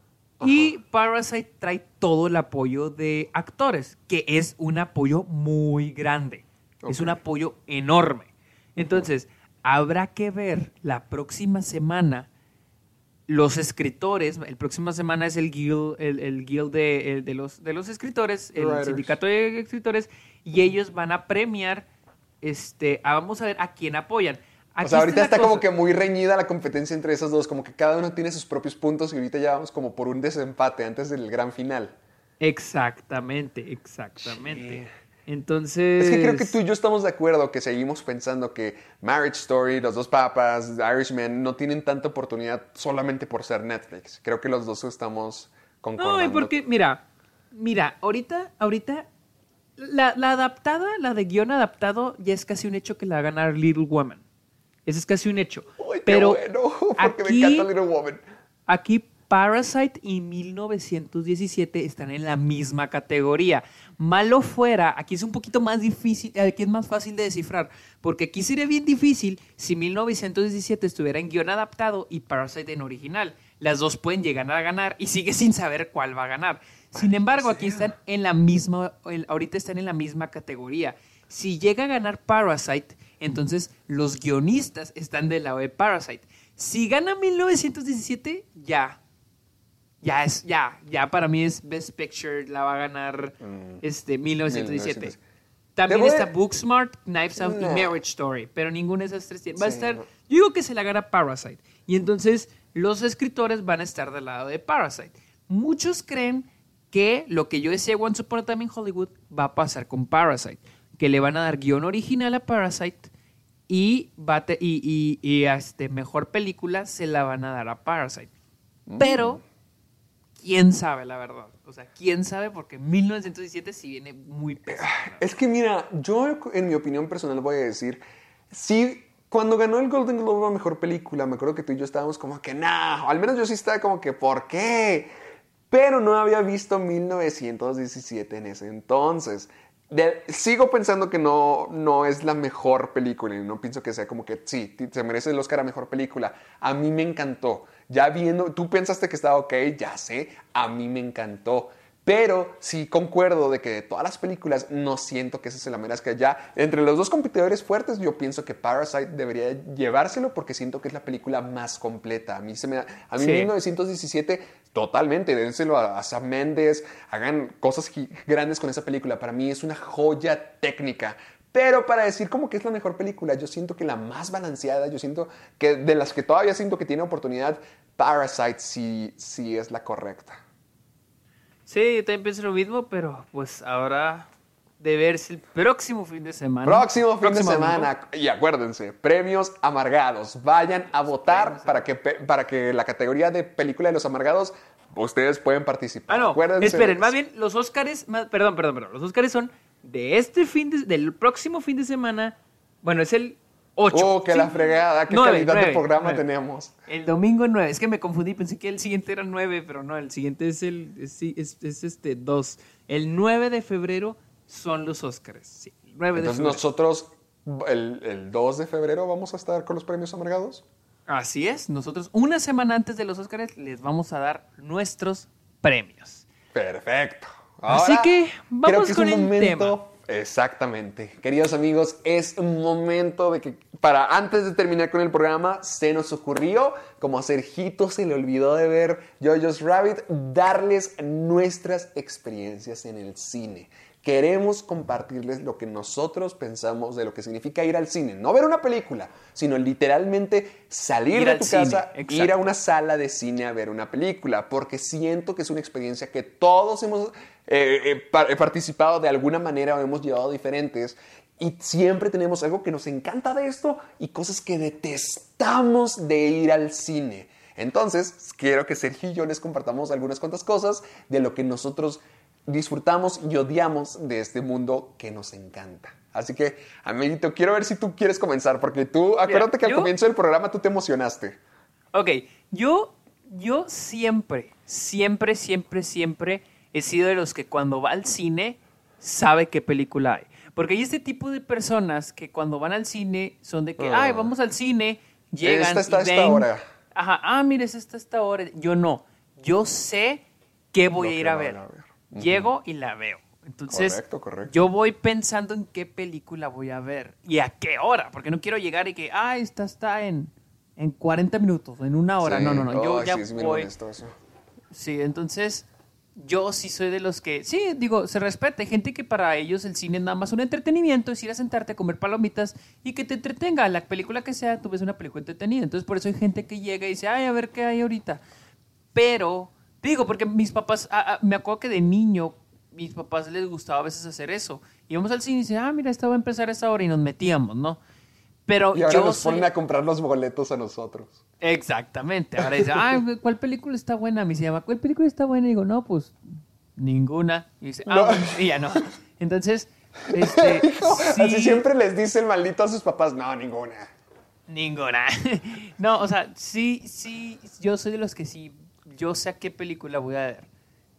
Y Parasite trae todo el apoyo de actores, que es un apoyo muy grande. Es un apoyo enorme. Entonces, habrá que ver la próxima semana los escritores, el próxima semana es el guild, el, el guild de, el de los, de los escritores, el Writers. sindicato de escritores, y ellos van a premiar, este, a- vamos a ver a quién apoyan. O Aquí sea, ahorita está como que muy reñida la competencia entre esos dos, como que cada uno tiene sus propios puntos y ahorita ya vamos como por un desempate antes del gran final. Exactamente, exactamente. Entonces... Es que creo que tú y yo estamos de acuerdo que seguimos pensando que Marriage Story, Los Dos Papas, Irishman no tienen tanta oportunidad solamente por ser Netflix. Creo que los dos estamos concordando. No, y porque, mira, mira, ahorita, ahorita, la, la adaptada, la de guion adaptado, ya es casi un hecho que la va a ganar Little Woman. Ese es casi un hecho. Uy, qué Pero bueno, porque aquí, me encanta Little Woman. aquí Parasite y 1917 están en la misma categoría. Malo fuera, aquí es un poquito más difícil, aquí es más fácil de descifrar, porque aquí sería bien difícil si 1917 estuviera en guion adaptado y Parasite en original. Las dos pueden llegar a ganar y sigue sin saber cuál va a ganar. Sin embargo, aquí están en la misma, ahorita están en la misma categoría. Si llega a ganar Parasite, entonces los guionistas están del lado de Parasite. Si gana 1917, ya. Ya es, ya, ya para mí es Best Picture, la va a ganar este 1917. 1917. También voy- está Booksmart, Knives Out No. y Marriage Story, pero ninguna de esas tres tiene. Va a Sí, estar, no. yo digo que se la gana Parasite. Y entonces los escritores van a estar del lado de Parasite. Muchos creen que lo que yo decía Once Upon a Time in Hollywood va a pasar con Parasite. Que le van a dar guion original a Parasite y, va a te- y, y- y a este, mejor película se la van a dar a Parasite. Pero, quién sabe la verdad. O sea, quién sabe porque 1917 sí viene muy pesado. Es que mira, yo en mi opinión personal voy a decir, sí, cuando ganó el Golden Globe a Mejor Película, me acuerdo que tú y yo estábamos como que, nah, al menos yo sí estaba como que, ¿por qué? Pero no había visto 1917 en ese entonces. Sigo pensando que no, no es la mejor película y no pienso que sea como que sí, se merece el Oscar a Mejor Película. A mí me encantó. Ya viendo, tú pensaste que estaba ok, ya sé, a mí me encantó. Pero sí concuerdo de que de todas las películas no siento que esa se la merezca ya. Entre los dos competidores fuertes yo pienso que Parasite debería llevárselo porque siento que es la película más completa. A mí se me da- a mí Sí. 1917 totalmente, dénselo a, a Sam Mendes, hagan cosas grandes con esa película. Para mí es una joya técnica. Pero para decir como que es la mejor película, yo siento que la más balanceada, yo siento que de las que todavía siento que tiene oportunidad, Parasite sí, sí es la correcta. Sí, yo también pienso lo mismo, pero pues ahora de verse el próximo fin de semana. Próximo fin de semana. Y acuérdense, premios amargados. Vayan a votar para que, para que la categoría de película de los amargados, ustedes pueden participar. Ah, no. Acuérdense Esperen, más bien, los Óscares, perdón, perdón, perdón. Los Óscares son de este fin de, del próximo fin de semana. Bueno, es el 8. Oh, que la fregada, qué calidad de programa tenemos. El domingo 9. Es que me confundí, pensé que el siguiente era 9, pero no, el siguiente es el es, es- es este 2. El 9 de febrero son los Óscares. Sí, el 9 de Entonces febrero. nosotros, el, el 2 de febrero, vamos a estar con los premios amargados. Así es, nosotros una semana antes de los Óscares les vamos a dar nuestros premios. Perfecto. Así que vamos creo que es con un el momento. Exactamente. Queridos amigos, es un momento de que para antes de terminar con el programa se nos ocurrió, como a Sergito se le olvidó de ver Jojo's Rabbit, darles nuestras experiencias en el cine. Queremos compartirles lo que nosotros pensamos de lo que significa ir al cine. No ver una película, sino literalmente salir Ir de tu casa, ir a una sala de cine a ver una película, porque siento que es una experiencia que todos hemos eh, eh, eh, participado de alguna manera o hemos llevado diferentes. Y siempre tenemos algo que nos encanta de esto y cosas que detestamos de ir al cine. Entonces, quiero que Sergio y yo les compartamos algunas cuantas cosas de lo que nosotros disfrutamos y odiamos de este mundo que nos encanta. Así que, amiguito, quiero ver si tú quieres comenzar, porque tú, acuérdate que al yo- comienzo del programa tú te emocionaste. Ok, yo, yo siempre, siempre, siempre, siempre he sido de los que cuando va al cine sabe qué película hay. Porque hay este tipo de personas que cuando van al cine son de que, Ah. ay, vamos al cine, llegan Esta está y a esta ven- hora. Ajá, ah, mira, es esta esta hora. Yo no, yo sé qué voy Lo a ir a ver. a ver. Llego y la veo. Entonces, Correcto, correcto. yo voy pensando en qué película voy a ver y a qué hora, porque no quiero llegar y que, ah, esta está en, en 40 minutos, en una hora. Sí. No, no, no, yo ya sí, voy. Sí, entonces yo sí soy de los que, sí, digo, se respeta. Hay gente que para ellos el cine es nada más un entretenimiento, es ir a sentarte a comer palomitas y que te entretenga. La película que sea, tú ves una película entretenida. Entonces por eso hay gente que llega y dice, ay, a ver qué hay ahorita. Pero, digo, porque mis papás, ah, ah, me acuerdo que de niño, mis papás les gustaba a veces hacer eso. Íbamos al cine y dicen, ah, mira, esta va a empezar a esta hora y nos metíamos, ¿no? Pero Y ahora yo nos soy- ponen a comprar los boletos a nosotros. Exactamente. Ahora dice, ay, ¿cuál película está buena? Me llama, ¿cuál película está buena? Y digo, no, pues ninguna. Y dice, ah, No. bueno", y ya no. Entonces, este, Así sí, siempre les dice el maldito a sus papás, no, ninguna. Ninguna. No, o sea, sí, sí, yo soy de los que sí, yo sé a qué película voy a ver.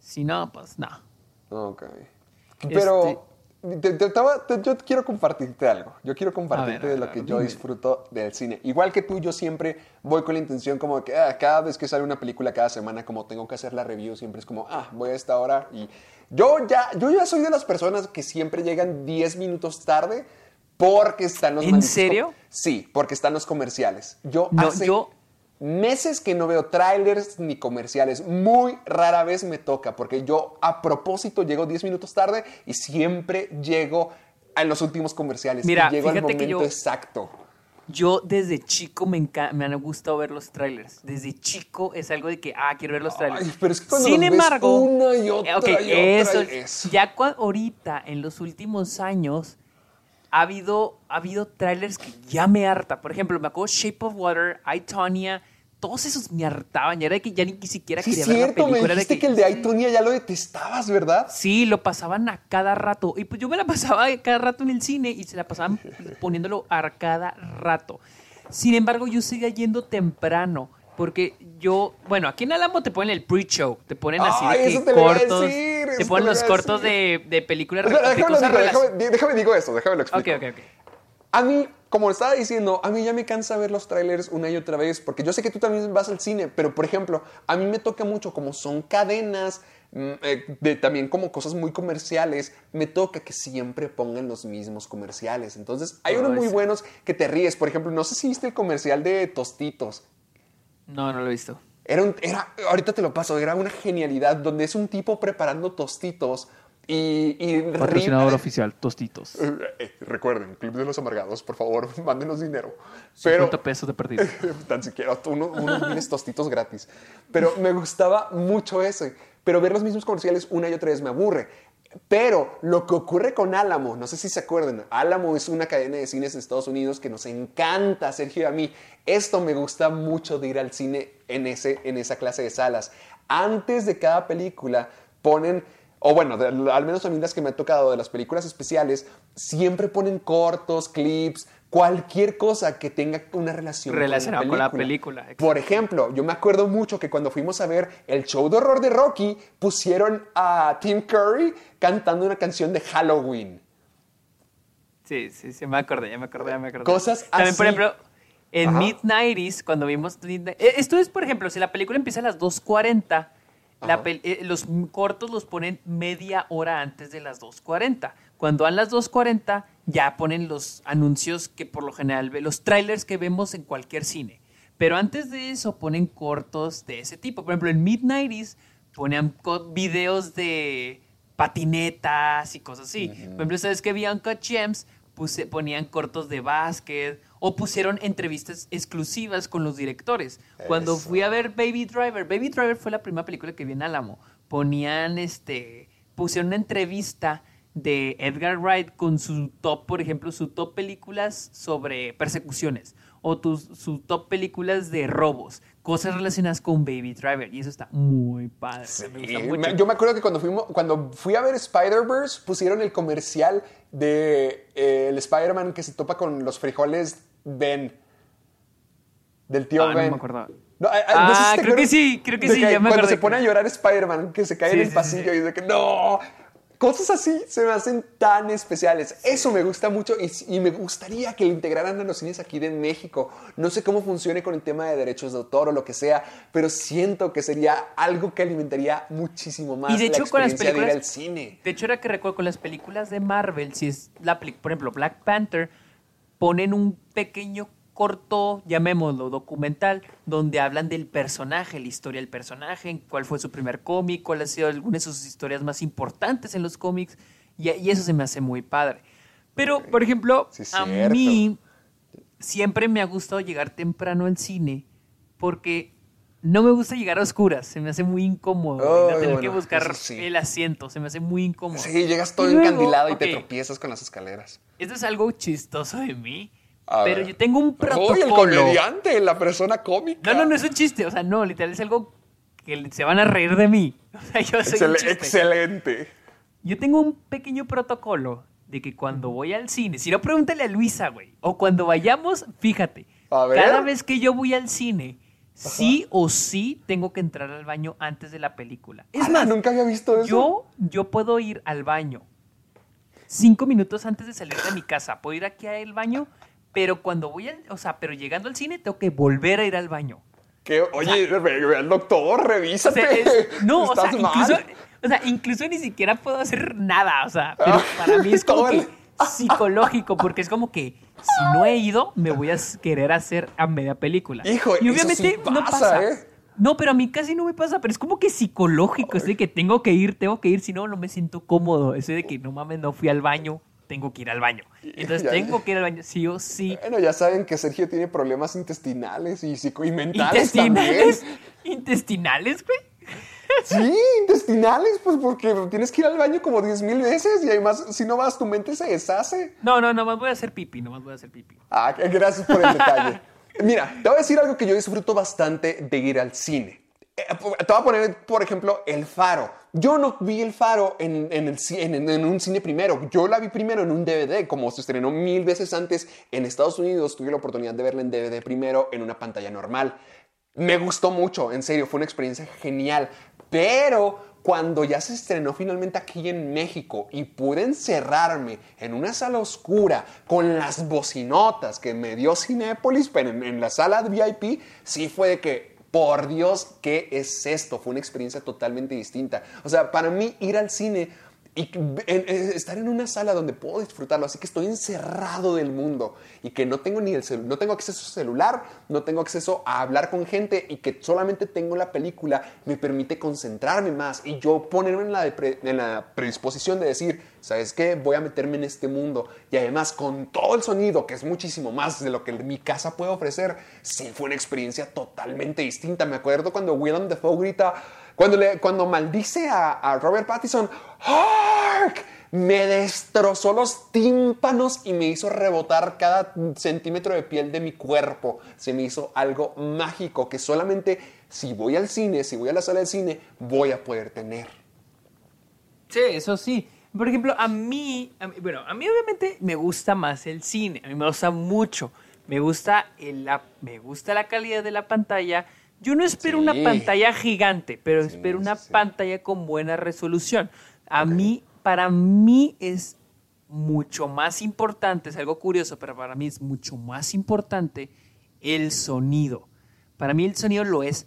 Si no, pues no. Ok. Este- Pero te- te- yo quiero compartirte algo. Yo quiero compartirte ver, de lo que yo dime. disfruto del cine. Igual que tú, yo siempre voy con la intención como que ah, cada vez que sale una película cada semana, como tengo que hacer la review, siempre es como, ah, voy a esta hora. Y yo ya, yo ya soy de las personas que siempre llegan 10 minutos tarde porque están los ¿En serio? Sí, porque están los comerciales. Yo No, hace yo- meses que no veo trailers ni comerciales. Muy rara vez me toca, porque yo a propósito llego 10 minutos tarde y siempre llego en los últimos comerciales. Mira, y llego al momento yo- exacto. Yo desde chico me, me han gustado ver los trailers. Desde chico es algo de que, ah, quiero ver los trailers. Ay, pero es que cuando Sin los ves embargo, una y otra eh, y otra eso, y eso. ya ahorita, en los últimos años, ha habido, ha habido trailers que ya me harta. Por ejemplo, me acuerdo Shape of Water, I, Tonya, todos esos me hartaban. Ya era de que ya ni siquiera Sí, quería ver la cierto, me película. era de dijiste que, el de Itonia ya lo detestabas, ¿verdad? Sí, lo pasaban a cada rato. Y pues yo me la pasaba a cada rato en el cine y se la pasaban poniéndolo a cada rato. Sin embargo, yo seguía yendo temprano. Porque yo, bueno, aquí en Alamo te ponen el pre-show, te ponen así Ay, de eso te cortos, decir, te eso ponen los cortos de, de películas, de déjame, digo, déjame, déjame digo esto, déjame lo explico. Ok, ok, ok. A mí, como estaba diciendo, a mí ya me cansa ver los trailers una y otra vez, porque yo sé que tú también vas al cine, pero por ejemplo, a mí me toca mucho, como son cadenas, mm, eh, de, también como cosas muy comerciales, me toca que siempre pongan los mismos comerciales. Entonces, hay unos muy buenos que te ríes. Por ejemplo, no sé si viste el comercial de Tostitos. No, no lo he visto. Era, un- era, ahorita te lo paso, era una genialidad donde es un tipo preparando tostitos Y, y Patrocinador oficial, Tostitos. Eh, eh, recuerden, Club de los Amargados, por favor, mándenos dinero. Pero 50 pesos de perdido. tan siquiera uno- unos miles tostitos gratis. Pero me gustaba mucho ese. Pero ver los mismos comerciales una y otra vez me aburre. Pero lo que ocurre con Álamo, no sé si se acuerdan, Álamo es una cadena de cines de Estados Unidos que nos encanta, Sergio y a mí. Esto me gusta mucho de ir al cine en, ese, en esa clase de salas. Antes de cada película ponen, o bueno, de- al menos a mí las que me ha tocado de las películas especiales, siempre ponen cortos, clips, cualquier cosa que tenga una relación Relacionado con con la la película. película, Por ejemplo, yo me acuerdo mucho que cuando fuimos a ver el show de horror de Rocky, pusieron a Tim Curry cantando una canción de Halloween. Sí, sí, sí, me acordé, ya me acordé, ya me acordé. Cosas También, por así. ejemplo, en Ajá. Mid-90s, cuando vimos... Eh, Esto es, por ejemplo, si la película empieza a las 2.40, la eh, los cortos los ponen media hora antes de las 2.40. Cuando a las 2.40 ya ponen los anuncios que por lo general, ve- los trailers que vemos en cualquier cine. Pero antes de eso ponen cortos de ese tipo. Por ejemplo, en Mid-90s ponían videos de patinetas y cosas así. Por ejemplo, ¿sabes que Gems? Puse, ponían cortos de básquet o pusieron entrevistas exclusivas con los directores. Cuando Eso. fui a ver Baby Driver, Baby Driver fue la primera película que vi en Álamo. Ponían este, pusieron una entrevista de Edgar Wright con su top, por ejemplo, su top películas sobre persecuciones o tus, su top películas de robos, cosas relacionadas con Baby Driver y eso está muy padre. me gusta mucho. me- yo me acuerdo que cuando, fuimos, cuando fui a ver Spider-Verse pusieron el comercial de eh, el Spider-Man que se topa con los frijoles Ben. Del tío Ah, no Ben. me. No, ah, Ah, no sé si te creo que sí, creo que de sí, ya me Cuando se pone a llorar Spider-Man, que se cae Sí, en el sí, pasillo sí. y de que no. Cosas así se me hacen tan especiales. Eso me gusta mucho y, y me gustaría que lo integraran a los cines aquí de México. No sé cómo funcione con el tema de derechos de autor o lo que sea, pero siento que sería algo que alimentaría muchísimo más Y de la hecho, con las experiencia de ir películas- al cine. De hecho, era que recuerdo con las películas de Marvel, si es la por ejemplo, Black Panther, ponen un pequeño corto, llamémoslo, documental, donde hablan del personaje, la historia del personaje, cuál fue su primer cómic, cuál ha sido alguna de sus historias más importantes en los cómics, y, y eso se me hace muy padre. Pero, por ejemplo, Sí, a mí siempre me ha gustado llegar temprano al cine porque no me gusta llegar a oscuras, se me hace muy incómodo Ay, tener que buscar sí. el asiento, se me hace muy incómodo. Sí, llegas todo Y luego, encandilado y te tropiezas con las escaleras. Esto es algo chistoso de mí, A pero ver. yo tengo un Uy, el protocolo. comediante, la persona cómica. no, no, no es un chiste, o sea, no, literal es algo que se van a reír de mí. O sea, yo soy un chiste. excelente. Yo tengo un pequeño protocolo de que cuando voy al cine, si no pregúntale a Luisa, güey, o cuando vayamos, fíjate, A ver. cada vez que yo voy al cine, sí o sí tengo que entrar al baño antes de la película. Es Ala, más, nunca había visto eso. yo, yo puedo ir al baño cinco minutos antes de salir de mi casa. Puedo ir aquí al baño, pero cuando voy al, o sea, pero llegando al cine tengo que volver a ir al baño. Que, oye, ve, ve al doctor, O revísate. sea, es- no, o sea, mal. incluso, o sea, incluso ni siquiera puedo hacer nada, o sea, pero para mí es como que psicológico, porque es como que si no he ido, me voy a querer hacer a media película. Hijo, y eso obviamente sí no pasa, pasa. ¿eh? No, pero a mí casi no me pasa, pero es como que psicológico, es de que tengo que ir, tengo que ir, si no, no me siento cómodo. Eso de que no mames, no fui al baño, tengo que ir al baño. Entonces Ya- tengo que ir al baño, sí o sí. Bueno, ya saben que Sergio tiene problemas intestinales y, psico y mentales Intestinales, también. intestinales, güey. Sí, intestinales, pues porque tienes que ir al baño como 10 mil veces y además si no vas tu mente se deshace. No, no, nomás voy a hacer pipí, nomás voy a hacer pipí. Ah, gracias por el detalle. Mira, te voy a decir algo que yo disfruto bastante de ir al cine. Eh, Te voy a poner, por ejemplo, El Faro. Yo no vi El Faro en, en el ci- en- en un cine primero. Yo la vi primero en un DVD, como se estrenó mil veces antes en Estados Unidos. Tuve la oportunidad de verla en DVD primero en una pantalla normal. Me gustó mucho, en serio, fue una experiencia genial. Pero cuando ya se estrenó finalmente aquí en México y pude encerrarme en una sala oscura con las bocinotas que me dio Cinépolis, pero en, en la sala de VIP, sí fue de que, por Dios, ¿qué es esto? Fue una experiencia totalmente distinta. O sea, para mí ir al cine y estar en una sala donde puedo disfrutarlo, así que estoy encerrado del mundo y que no tengo ni el celu- no tengo acceso a celular, no tengo acceso a hablar con gente y que solamente tengo la película me permite concentrarme más y yo ponerme en la, en la predisposición de decir, ¿sabes qué? Voy a meterme en este mundo y además con todo el sonido, que es muchísimo más de lo que mi casa puede ofrecer, sí fue una experiencia totalmente distinta. Me acuerdo cuando Willem Dafoe grita, cuando, le, cuando maldice a, a Robert Pattinson, ¡Hark! Me destrozó los tímpanos y me hizo rebotar cada centímetro de piel de mi cuerpo. Se me hizo algo mágico que solamente si voy al cine, si voy a la sala de cine, voy a poder tener. Sí, eso sí. Por ejemplo, a mí, a mí- bueno, a mí obviamente me gusta más el cine, a mí me gusta mucho, me gusta, el, la, me gusta la calidad de la pantalla. Yo no espero una pantalla gigante, pero Sí, espero una sí, pantalla con buena resolución. A mí, para mí es mucho más importante, es algo curioso, pero para mí es mucho más importante el sonido. Para mí el sonido lo es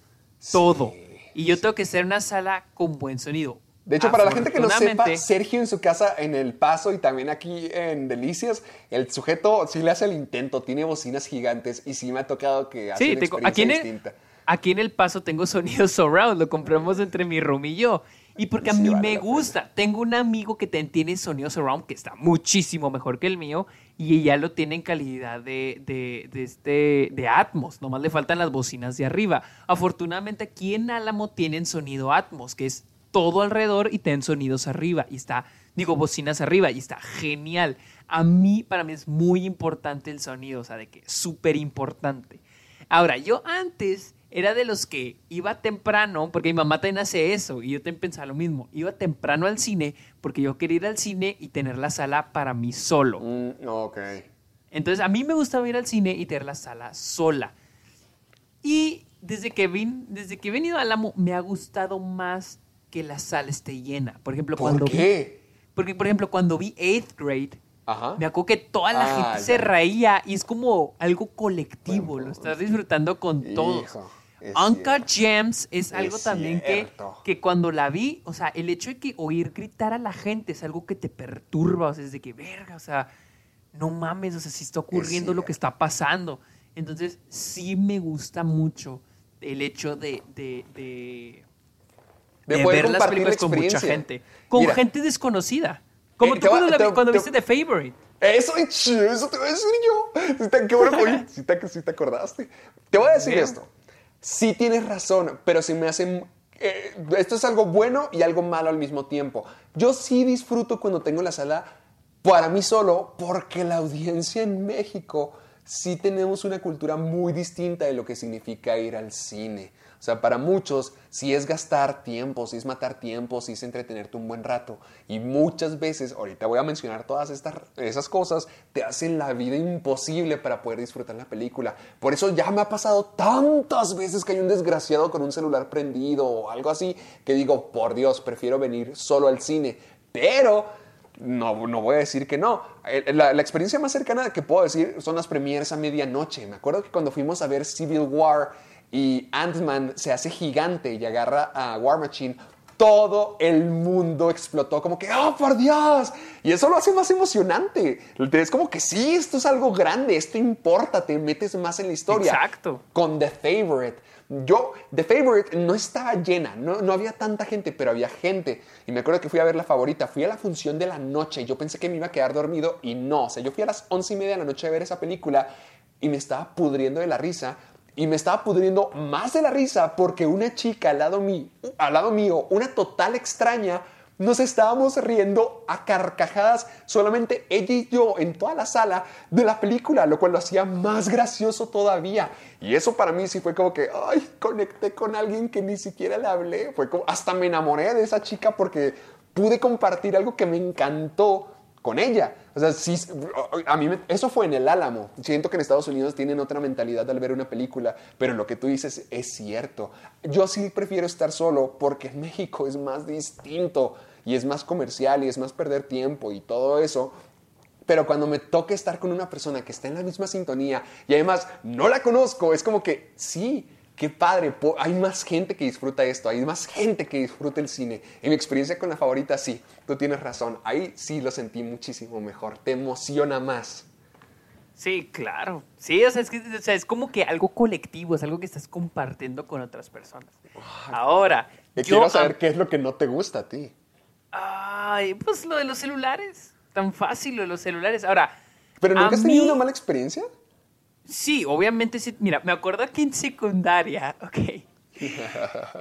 todo. Y yo tengo que ser una sala con buen sonido. De hecho, para la gente que no sepa, Sergio en su casa en El Paso y también aquí en Delicias, el sujeto sí le hace el intento, tiene bocinas gigantes y sí me ha tocado que hace Sí, una experiencia aquí, en el, distinta. Aquí en El Paso tengo sonido surround, lo compramos entre mi room y yo. Y porque a Sí, mí vale me gusta. Tengo un amigo que tiene sonido surround que está muchísimo mejor que el mío y ya lo tiene en calidad de, de, de este, de Atmos. Nomás le faltan las bocinas de arriba. Afortunadamente aquí en Álamo tienen sonido Atmos, que es todo alrededor y tienen sonidos arriba. Y está, digo, bocinas arriba y está genial. A mí, para mí es muy importante el sonido, o sea, de que es súper importante. Ahora, yo antes era de los que iba temprano, porque mi mamá también hace eso, y yo también pensaba lo mismo. Iba temprano al cine porque yo quería ir al cine y tener la sala para mí solo. Mm, ok. Entonces, a mí me gustaba ir al cine y tener la sala sola. Y desde que, vin, desde que he venido a Álamo, me ha gustado más que la sala esté llena. Por ejemplo, ¿Por cuando vi- qué? porque, por ejemplo, cuando vi 8th grade, Ajá. me acuerdo que toda la Ah, gente se reía y es como algo colectivo, lo estás disfrutando con todos. Hijo, es Uncut. Gems es Es algo también que, que cuando la vi, o sea, el hecho de que oír gritar a la gente es algo que te perturba, o sea, es de que, verga, o sea, no mames, o sea, si está ocurriendo lo que está pasando. Entonces, sí me gusta mucho el hecho de, de, de, De de poder ver las películas con mucha gente. Con Mira. gente desconocida. Como Eh, tú cuando, la vi- te- cuando te- viste The Favorite. Eso, eso te voy a decir yo. Sí te- qué bueno, oye, sí te, acordaste. Te voy a decir esto. Sí tienes razón, pero se me hace... eh, esto es algo bueno y algo malo al mismo tiempo. Yo sí disfruto cuando tengo la sala para mí solo, porque la audiencia en México sí tenemos una cultura muy distinta de lo que significa ir al cine. O sea, para muchos sí es gastar tiempo, sí es matar tiempo, sí es entretenerte un buen rato. Y muchas veces, ahorita voy a mencionar todas estas, esas cosas, te hacen la vida imposible para poder disfrutar la película. Por eso ya me ha pasado tantas veces que hay un desgraciado con un celular prendido o algo así, que digo, por Dios, prefiero venir solo al cine. Pero no, no voy a decir que no. Eh, La, experiencia más cercana que puedo decir son las premieres a medianoche. Me acuerdo que cuando fuimos a ver Civil War y Ant-Man se hace gigante y agarra a War Machine, todo el mundo explotó como que, ¡oh, por Dios! Y eso lo hace más emocionante. Es como que sí, esto es algo grande, esto importa, te metes más en la historia. Exacto. Con The Favorite. Yo, The Favorite no estaba llena, no, no había tanta gente, pero había gente. Y me acuerdo que fui a ver la favorita, fui a la función de la noche. Yo pensé que me iba a quedar dormido y no. O sea, yo fui a las once y media de la noche a ver esa película y me estaba pudriendo de la risa. Y me estaba pudriendo más de la risa porque una chica al lado, mí, al lado mío, una total extraña, nos estábamos riendo a carcajadas, solamente ella y yo en toda la sala de la película, lo cual lo hacía más gracioso todavía. Y eso para mí sí fue como que, conecté con alguien que ni siquiera le hablé. Fue como, hasta me enamoré de esa chica porque pude compartir algo que me encantó con ella. O sea, sí, a mí eso fue en el Álamo. Siento que en Estados Unidos tienen otra mentalidad al ver una película, pero lo que tú dices es cierto. Yo sí prefiero estar solo porque en México es más distinto y es más comercial y es más perder tiempo y todo eso. Pero cuando me toca estar con una persona que está en la misma sintonía y además no la conozco, es como que sí, qué padre, hay más gente que disfruta esto, hay más gente que disfruta el cine. En mi experiencia con la favorita, sí, tú tienes razón, ahí sí lo sentí muchísimo mejor, te emociona más. Sí, claro. Sí, o sea, es, que, o sea, es como que algo colectivo, es algo que estás compartiendo con otras personas. Ahora, yo quiero saber qué es lo que no te gusta a ti. Ay, pues lo de los celulares. Tan fácil lo de los celulares. Ahora. ¿Pero nunca has tenido mí- una mala experiencia? Sí, obviamente sí. Mira, me acuerdo que en secundaria, ok.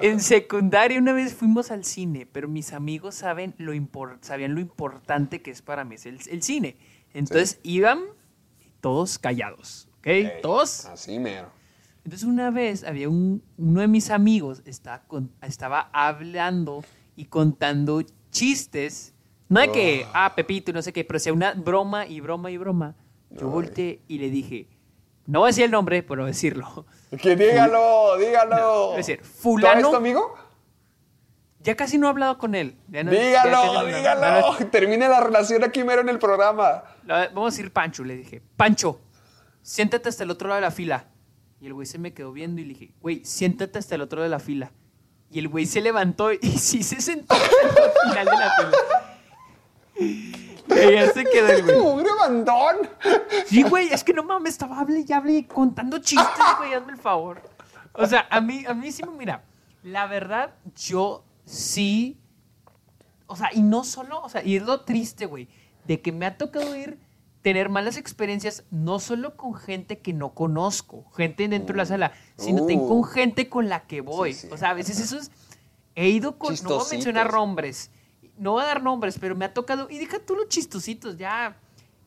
En secundaria una vez fuimos al cine, pero mis amigos saben lo sabían lo importante que es para mí el, el cine. Entonces iban todos callados, ¿ok? Todos. Así mero. Entonces una vez había un, uno de mis amigos estaba, con- estaba hablando y contando chistes. No de que, ah, Pepito, y no sé qué, pero sea una broma y broma y broma. Yo Ay. volteé y le dije, no voy a decir el nombre, pero decirlo. Que dígalo, dígalo. Es decir, ¿Todavía fulano- es tu amigo? Ya casi no he hablado con él. Ya no- dígalo, no- dígalo. Termine la relación aquí mero en el programa. vamos a decir Pancho, le dije, Pancho, siéntate hasta el otro lado de la fila. Y el güey se me quedó viendo y le dije, güey, siéntate hasta el otro lado de la fila. Y el güey se levantó y sí se sentó el final de la fila. Ya se quedó el güey. Pobre bandón. Sí, güey, es que no mames, estaba hable y hable contando chistes, güey, hazme el favor. O sea, a mí, a mí sí me, mira, la verdad, yo sí, o sea, y no solo, o sea, y es lo triste, güey, de que me ha tocado ir, tener malas experiencias, no solo con gente que no conozco, gente dentro de la sala, sino también Uh. con gente con la que voy. Sí, sí. O sea, a veces eso es, he ido con, no voy a mencionar nombres, no voy a dar nombres, pero me ha tocado, y deja tú los chistositos, ya,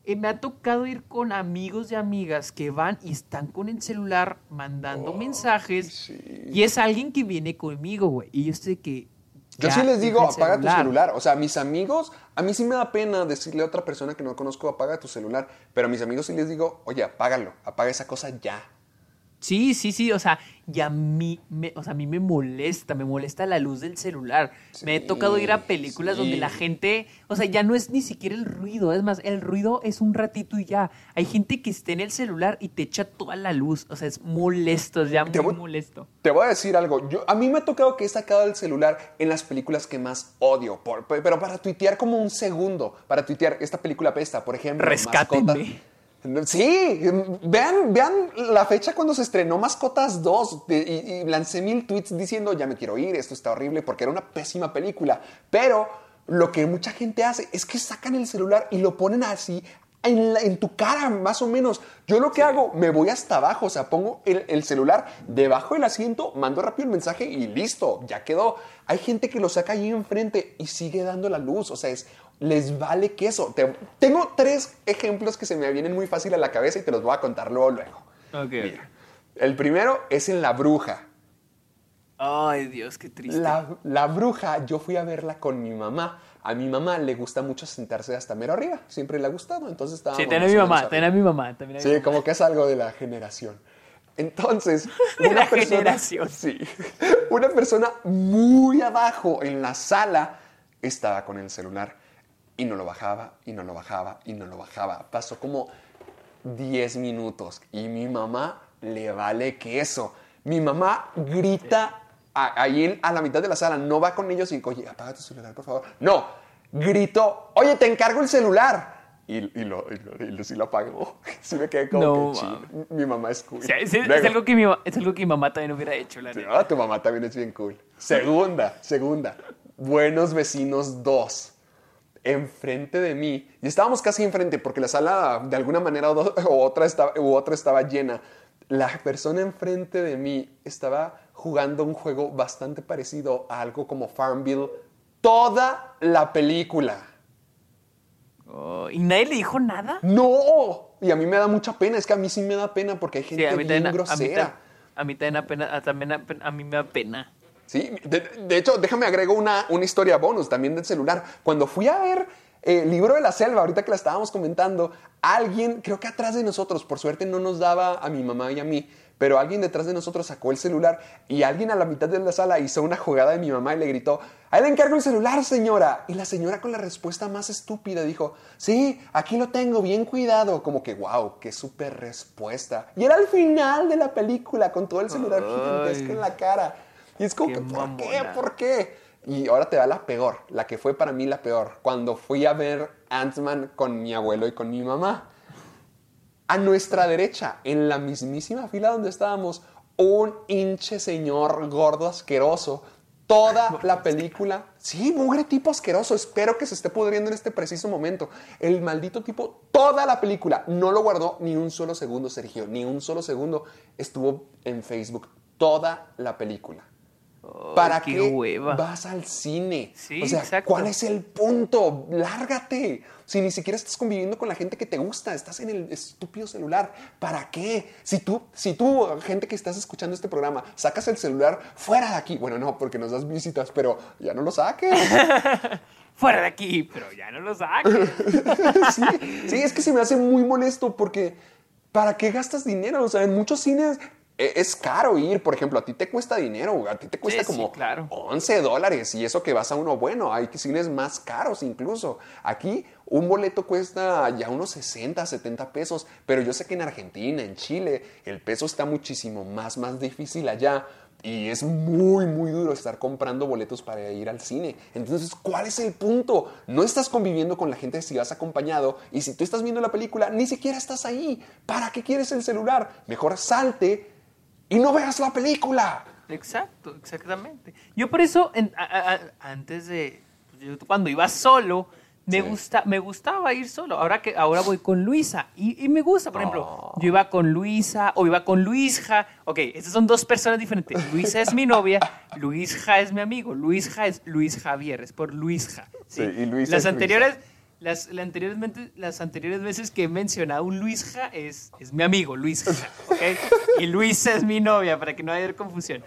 eh, me ha tocado ir con amigos y amigas que van y están con el celular mandando mensajes, sí. y es alguien que viene conmigo, güey, y yo estoy que... Yo sí les digo, apaga tu celular. O sea, a mis amigos, a mí sí me da pena decirle a otra persona que no conozco, apaga tu celular. Pero a mis amigos sí les digo, oye, apágalo, apaga esa cosa ya. Sí, sí, sí, o sea, y a mí, me, o sea, a mí me molesta, me molesta la luz del celular. me he tocado ir a películas donde la gente, o sea, ya no es ni siquiera el ruido, es más, el ruido es un ratito y ya. Hay gente que está en el celular y te echa toda la luz, o sea, es molesto, es ya muy Te voy- molesto. Te voy a decir algo. Yo, a mí me ha tocado que he sacado el celular en las películas que más odio. por- pero para tuitear como un segundo. Para tuitear esta película pesta, por ejemplo. Rescátenme. Mascota. Sí, vean, vean la fecha cuando se estrenó Mascotas 2 de- y, y lancé mil tweets diciendo ya me quiero ir, esto está horrible porque era una pésima película. Pero lo que mucha gente hace es que sacan el celular y lo ponen así en, la- en tu cara, más o menos. Yo lo que hago, me voy hasta abajo, o sea, pongo el, el celular debajo del asiento, mando rápido el mensaje y listo, ya quedó. Hay gente que lo saca ahí enfrente y sigue dando la luz, o sea, es, les vale queso. Te- tengo tres ejemplos que se me vienen muy fácil a la cabeza y te los voy a contar luego, luego. Mira, el primero es en La Bruja. Ay, Dios, qué triste. La, la bruja, yo fui a verla con mi mamá. A mi mamá le gusta mucho sentarse hasta mero arriba. Siempre le ha gustado. Entonces estábamos Sí, ten a mi mamá, ten a mi mamá. También a mi Sí, mamá. como que es algo de la generación. Entonces, De una la persona, generación. Sí, una persona muy abajo en la sala estaba con el celular y no lo bajaba, y no lo bajaba, y no lo bajaba. Pasó como 10 minutos y mi mamá le vale queso. Mi mamá grita a- ahí a la mitad de la sala, no va con ellos y oye, apaga tu celular, por favor. No, gritó, oye, te encargo el celular. Y, y lo, y lo, y lo- sí lo apagó. Sí me quedé como No, que chido. Mi mamá es cool. Es, es Luego- algo que mi, es algo que mi mamá también hubiera hecho, la Sí, neta. ah, tu mamá también es bien cool. Segunda, segunda. Buenos vecinos 2. Enfrente de mí. Y estábamos casi enfrente porque la sala de alguna manera u otra, estaba, u otra estaba llena. La persona enfrente de mí estaba jugando un juego bastante parecido a algo como Farmville toda la película. Oh, ¿Y nadie le dijo nada? ¡No! Y a mí me da mucha pena. Es que a mí sí me da pena porque hay Sí, gente a mí bien también, a, a mí, grosera. a mí también, apena- a, también a, a mí me da pena. Sí, de, de hecho, déjame agrego una, una historia bonus también del celular. Cuando fui a ver el libro de la selva, ahorita que la estábamos comentando, alguien, creo que atrás de nosotros, por suerte no nos daba a mi mamá y a mí, pero alguien detrás de nosotros sacó el celular y alguien a la mitad de la sala hizo una jugada de mi mamá y le gritó, ahí le encargo el celular, señora. Y la señora con la respuesta más estúpida dijo, sí, aquí lo tengo, bien cuidado. Como que, wow, qué súper respuesta. Y era el final de la película con todo el celular gigantesco en la cara. Y es como Qué que, ¿por qué? ¿Por qué? Y ahora te da la peor, la que fue para mí la peor, cuando fui a ver Ant-Man con mi abuelo y con mi mamá. A nuestra derecha, en la mismísima fila donde estábamos, un hinche señor gordo asqueroso. Toda la película, sí, mugre tipo asqueroso. Espero que se esté pudriendo en este preciso momento. El maldito tipo, toda la película, no lo guardó ni un solo segundo, Sergio, ni un solo segundo. Estuvo en Facebook toda la película. ¿Para qué qué hueva. vas al cine? Sí, o sea, exacto. ¿cuál es el punto? Lárgate. Si ni siquiera estás conviviendo con la gente que te gusta, estás en el estúpido celular. ¿Para qué? Si tú, si tú, gente que estás escuchando este programa, sacas el celular fuera de aquí. Bueno, no, porque nos das visitas, pero ya no lo saques. Fuera de aquí, pero ya no lo saques. sí, sí, es que se me hace muy molesto porque ¿para qué gastas dinero? O sea, en muchos cines es caro ir, por ejemplo, a ti te cuesta dinero, a ti te cuesta Sí, sí, como claro. 11 dólares y eso que vas a uno bueno, hay cines más caros incluso. Aquí un boleto cuesta ya unos 60, 70 pesos, pero yo sé que en Argentina, en Chile, el peso está muchísimo más, más difícil allá. Y es muy, muy duro estar comprando boletos para ir al cine. Entonces, ¿cuál es el punto? No estás conviviendo con la gente si vas acompañado y si tú estás viendo la película, ni siquiera estás ahí. ¿Para qué quieres el celular? Mejor salte y no veas la película. Exacto, exactamente. Yo por eso, en- a- a- a- antes de, pues, yo cuando iba solo, me, Sí. gusta, me gustaba ir solo. Ahora que ahora voy con Luisa y, y me gusta, por ejemplo, Oh. yo iba con Luisa o iba con Luisja. Ok, estas son dos personas diferentes. Luisa es mi novia, Luisja es mi amigo. Luisja es Luis Javier, es por Luisja. Sí, y Luisa las es anteriores, las, la anteriormente, las anteriores veces que he mencionado un Luisja es, es mi amigo, Luisja, ¿ok? Y Luisa es mi novia, para que no haya confusión.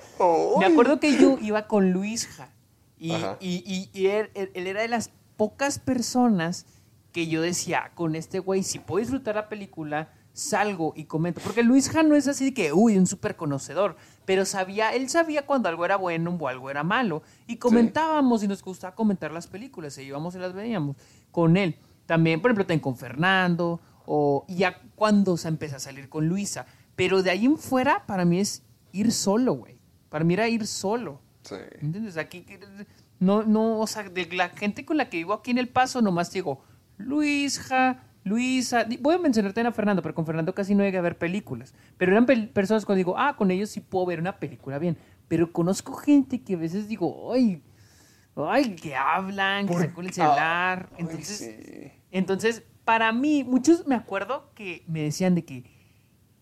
Me Ay. acuerdo que yo iba con Luisja y, y, y- y él, él- era de las pocas personas que yo decía, con este güey, si puedo disfrutar la película, salgo y comento. Porque Luisja no es así de que, uy, un súper conocedor, pero sabía, él sabía cuando algo era bueno o algo era malo. Y comentábamos y nos gustaba comentar las películas, y íbamos y las veíamos con él. También, por ejemplo, con Fernando, o ya cuando se empezó a salir con Luisa. Pero de ahí en fuera, para mí es ir solo, güey. Para mí era ir solo. Sí. ¿Entiendes? Aquí, no, no, o sea, de la gente con la que vivo aquí en El Paso, nomás digo, Luisja, Luisa, voy a mencionarte a Fernando, pero con Fernando casi no llegué a ver películas. Pero eran pel- personas cuando digo, ah, con ellos sí puedo ver una película bien. Pero conozco gente que a veces digo, ay, ay, que hablan, que sacan el celular. Ay, Entonces, sí. entonces, para mí, muchos me acuerdo que me decían de que,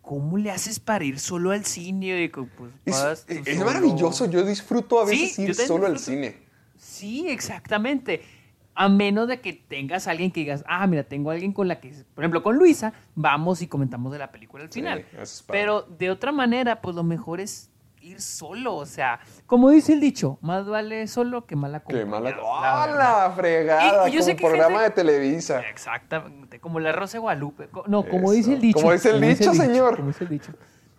¿cómo le haces para ir solo al cine? Y pues, Es, maravilloso, yo disfruto a veces ir solo al cine. Sí, exactamente. A menos de que tengas a alguien que digas, ah, mira, tengo a alguien con la que, por ejemplo, con Luisa, vamos y comentamos de la película al final. Pero de otra manera, pues lo mejor es ir solo. O sea, como dice el dicho, más vale solo que mal Qué acompañado. mala. la ¡Ah, verdad. la fregada! Y- y yo sé como que programa gente- de Televisa. Exactamente, como la Rosa de Guadalupe. No, como Eso. dice el dicho. Como dice el dicho, señor. Como dice el dicho.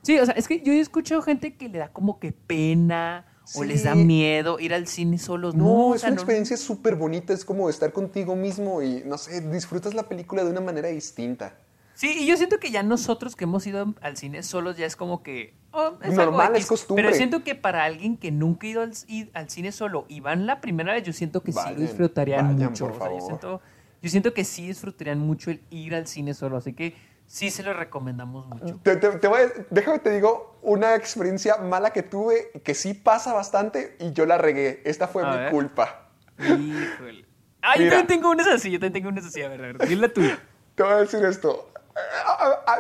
Sí, o sea, es que yo he escuchado gente que le da como que pena o les da miedo ir al cine solos. No, No, o es sea, una no- experiencia súper bonita, es como estar contigo mismo y, no sé, disfrutas la película de una manera distinta. Sí, y yo siento que ya nosotros que hemos ido al cine solos ya es como que... oh, es Normal, algo es costumbre. Pero siento que para alguien que nunca ha ido al, cine solo y van la primera vez, yo siento que sí Vayan, disfrutarían vayan, mucho. por O sea, yo, favor. siento, yo siento que sí disfrutarían mucho el ir al cine solo, así que sí se lo recomendamos mucho. Te, te- te voy a- déjame te digo una experiencia mala que tuve, que sí pasa bastante y yo la regué. Esta fue A mi ver. culpa. Híjole. Ah, yo también tengo unas así, yo también tengo unas así. A ver, a ver, dile la tuya. Te voy a decir esto.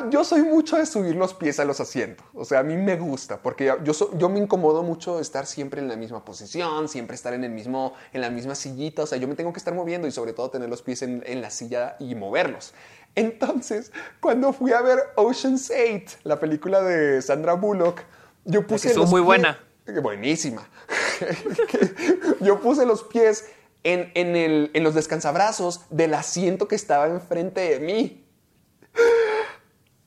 Yo soy mucho de subir los pies a los asientos. O sea, a mí me gusta, porque yo, so- yo me incomodo mucho de estar siempre en la misma posición, siempre estar en, el mismo, en la misma sillita. O sea, yo me tengo que estar moviendo y sobre todo tener los pies en, en la silla y moverlos. Entonces, cuando fui a ver Ocean's 8, la película de Sandra Bullock, yo puse los muy pies- buena. Buenísima. yo puse los pies en, en el- en los descansabrazos del asiento que estaba enfrente de mí.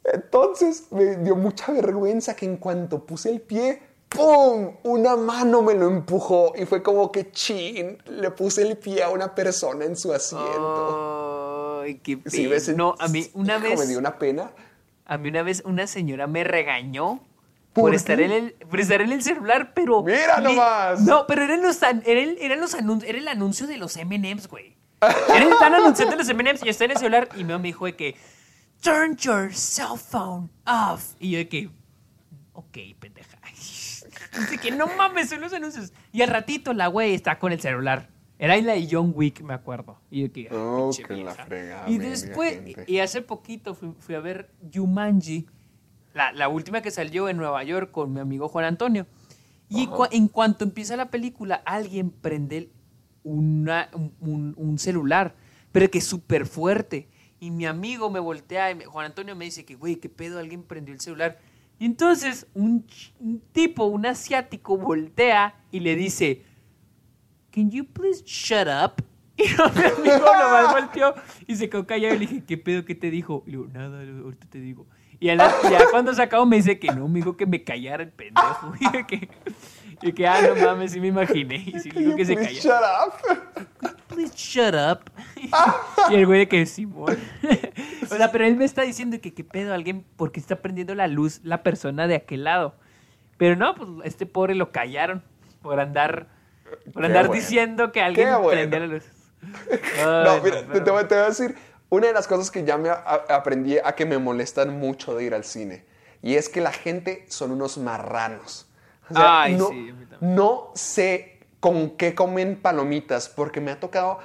Entonces me dio mucha vergüenza que en cuanto puse el pie, ¡pum! Una mano me lo empujó y fue como que chin, le puse el pie a una persona en su asiento. Ay, qué Sí, pena. ves, No, a mí una hijo, vez, me dio una pena. a mí una vez una señora me regañó ¿Por por, estar en el, por estar en el celular, pero... Mira li- nomás. No, pero eran los, an- era el, eran los anun- era el anuncio de los M&M's, güey. Era el tan anunciante de los M&M's y yo estaba en el celular y mi mamá me dijo de que... Turn your cell phone off. Y yo de que... Ok, pendeja. Dice que no mames, son los anuncios. Y al ratito la güey está con el celular. Era la de John Wick, me acuerdo. Y yo que... "Ay, Oh, que la vieja". fregada, Y después, y hace poquito fui, fui a ver Jumanji, la, la última que salió en Nueva York con mi amigo Juan Antonio. Y cua- en cuanto empieza la película, alguien prende una- un, un- un celular, pero que es súper fuerte. Y mi amigo me voltea y me- Juan Antonio me dice que, güey, ¿qué pedo? Alguien prendió el celular. Y entonces un, un tipo, un asiático, voltea y le dice, Can you please shut up? Y mi amigo nomás volteó y se quedó callado y le dije, ¿qué pedo? ¿Qué te dijo? Y le digo, nada, ahorita te digo. Y a la- ya cuando se acabó me dice que no, me dijo que me callara el pendejo. Y que, y que, ah, no mames, sí me imaginé. Y sí digo que se callara. shut up. Please shut up. y el güey de que Simón. o sea, pero él me está diciendo que qué pedo, alguien, porque está prendiendo la luz la persona de aquel lado. Pero no, pues este pobre lo callaron por andar, por Qué andar bueno. diciendo que alguien bueno. prendía la luz. No, Ay, mira, te, pero- te voy, te voy a decir, una de las cosas que ya me a- aprendí a que me molestan mucho de ir al cine, y es que la gente son unos marranos. O sea, Ay, no, sí, no sé con qué comen palomitas, porque me ha tocado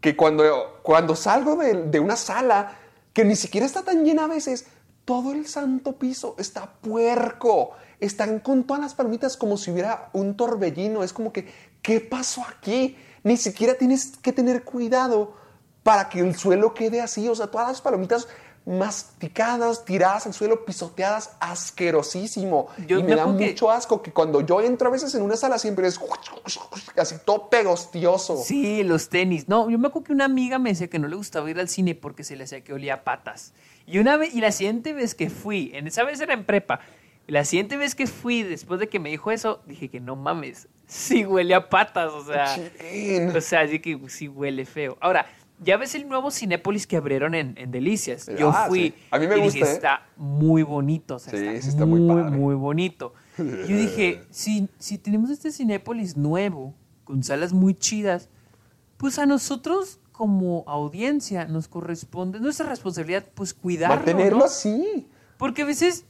que cuando, cuando salgo de, de una sala, que ni siquiera está tan llena a veces, todo el santo piso está puerco. Están con todas las palomitas como si hubiera un torbellino. Es como que, ¿qué pasó aquí? Ni siquiera tienes que tener cuidado para que el suelo quede así. O sea, todas las palomitas masticadas, tiradas al suelo, pisoteadas, asquerosísimo. Yo y me da que- mucho asco que cuando yo entro a veces en una sala siempre es así todo pegostioso. Sí, los tenis. No, yo me acuerdo que una amiga me decía que no le gustaba ir al cine porque se le hacía que olía a patas. Y una vez, y la siguiente vez que fui, en esa vez era en prepa, la siguiente vez que fui, después de que me dijo eso, dije que no mames, sí huele a patas, o sea, o sea, así que sí huele feo. Ahora, ya ves el nuevo Cinépolis que abrieron en, en Delicias. Yo Ah, fui. sí. A mí me y gusta, dije, ¿eh? está muy bonito, o sea, Sí, está sí está muy muy, padre. muy bonito. Yo dije, si, si tenemos este Cinépolis nuevo, con salas muy chidas, pues a nosotros como audiencia nos corresponde, nuestra responsabilidad, pues cuidarlo, Mantenerlo ¿no? así. Porque a veces,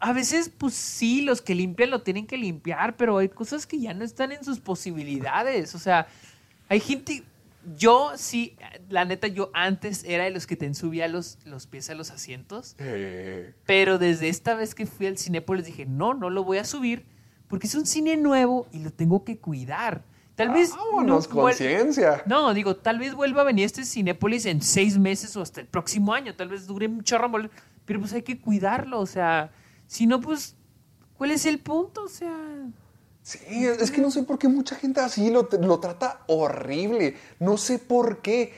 a veces, pues sí, los que limpian lo tienen que limpiar, pero hay cosas que ya no están en sus posibilidades. O sea, hay gente. Yo sí, la neta, yo antes era de los que te subía los, los pies a los asientos. Eh, Pero desde esta vez que fui al Cinépolis dije, no, no lo voy a subir porque es un cine nuevo y lo tengo que cuidar. Tal vez. vámonos, vuel- conciencia. no, digo, tal vez vuelva a venir este Cinépolis en seis meses o hasta el próximo año. Tal vez dure un chorro. Pero pues hay que cuidarlo. O sea, si no, pues, ¿cuál es el punto? O sea. Sí, es que no sé por qué mucha gente así lo, lo trata horrible. No sé por qué.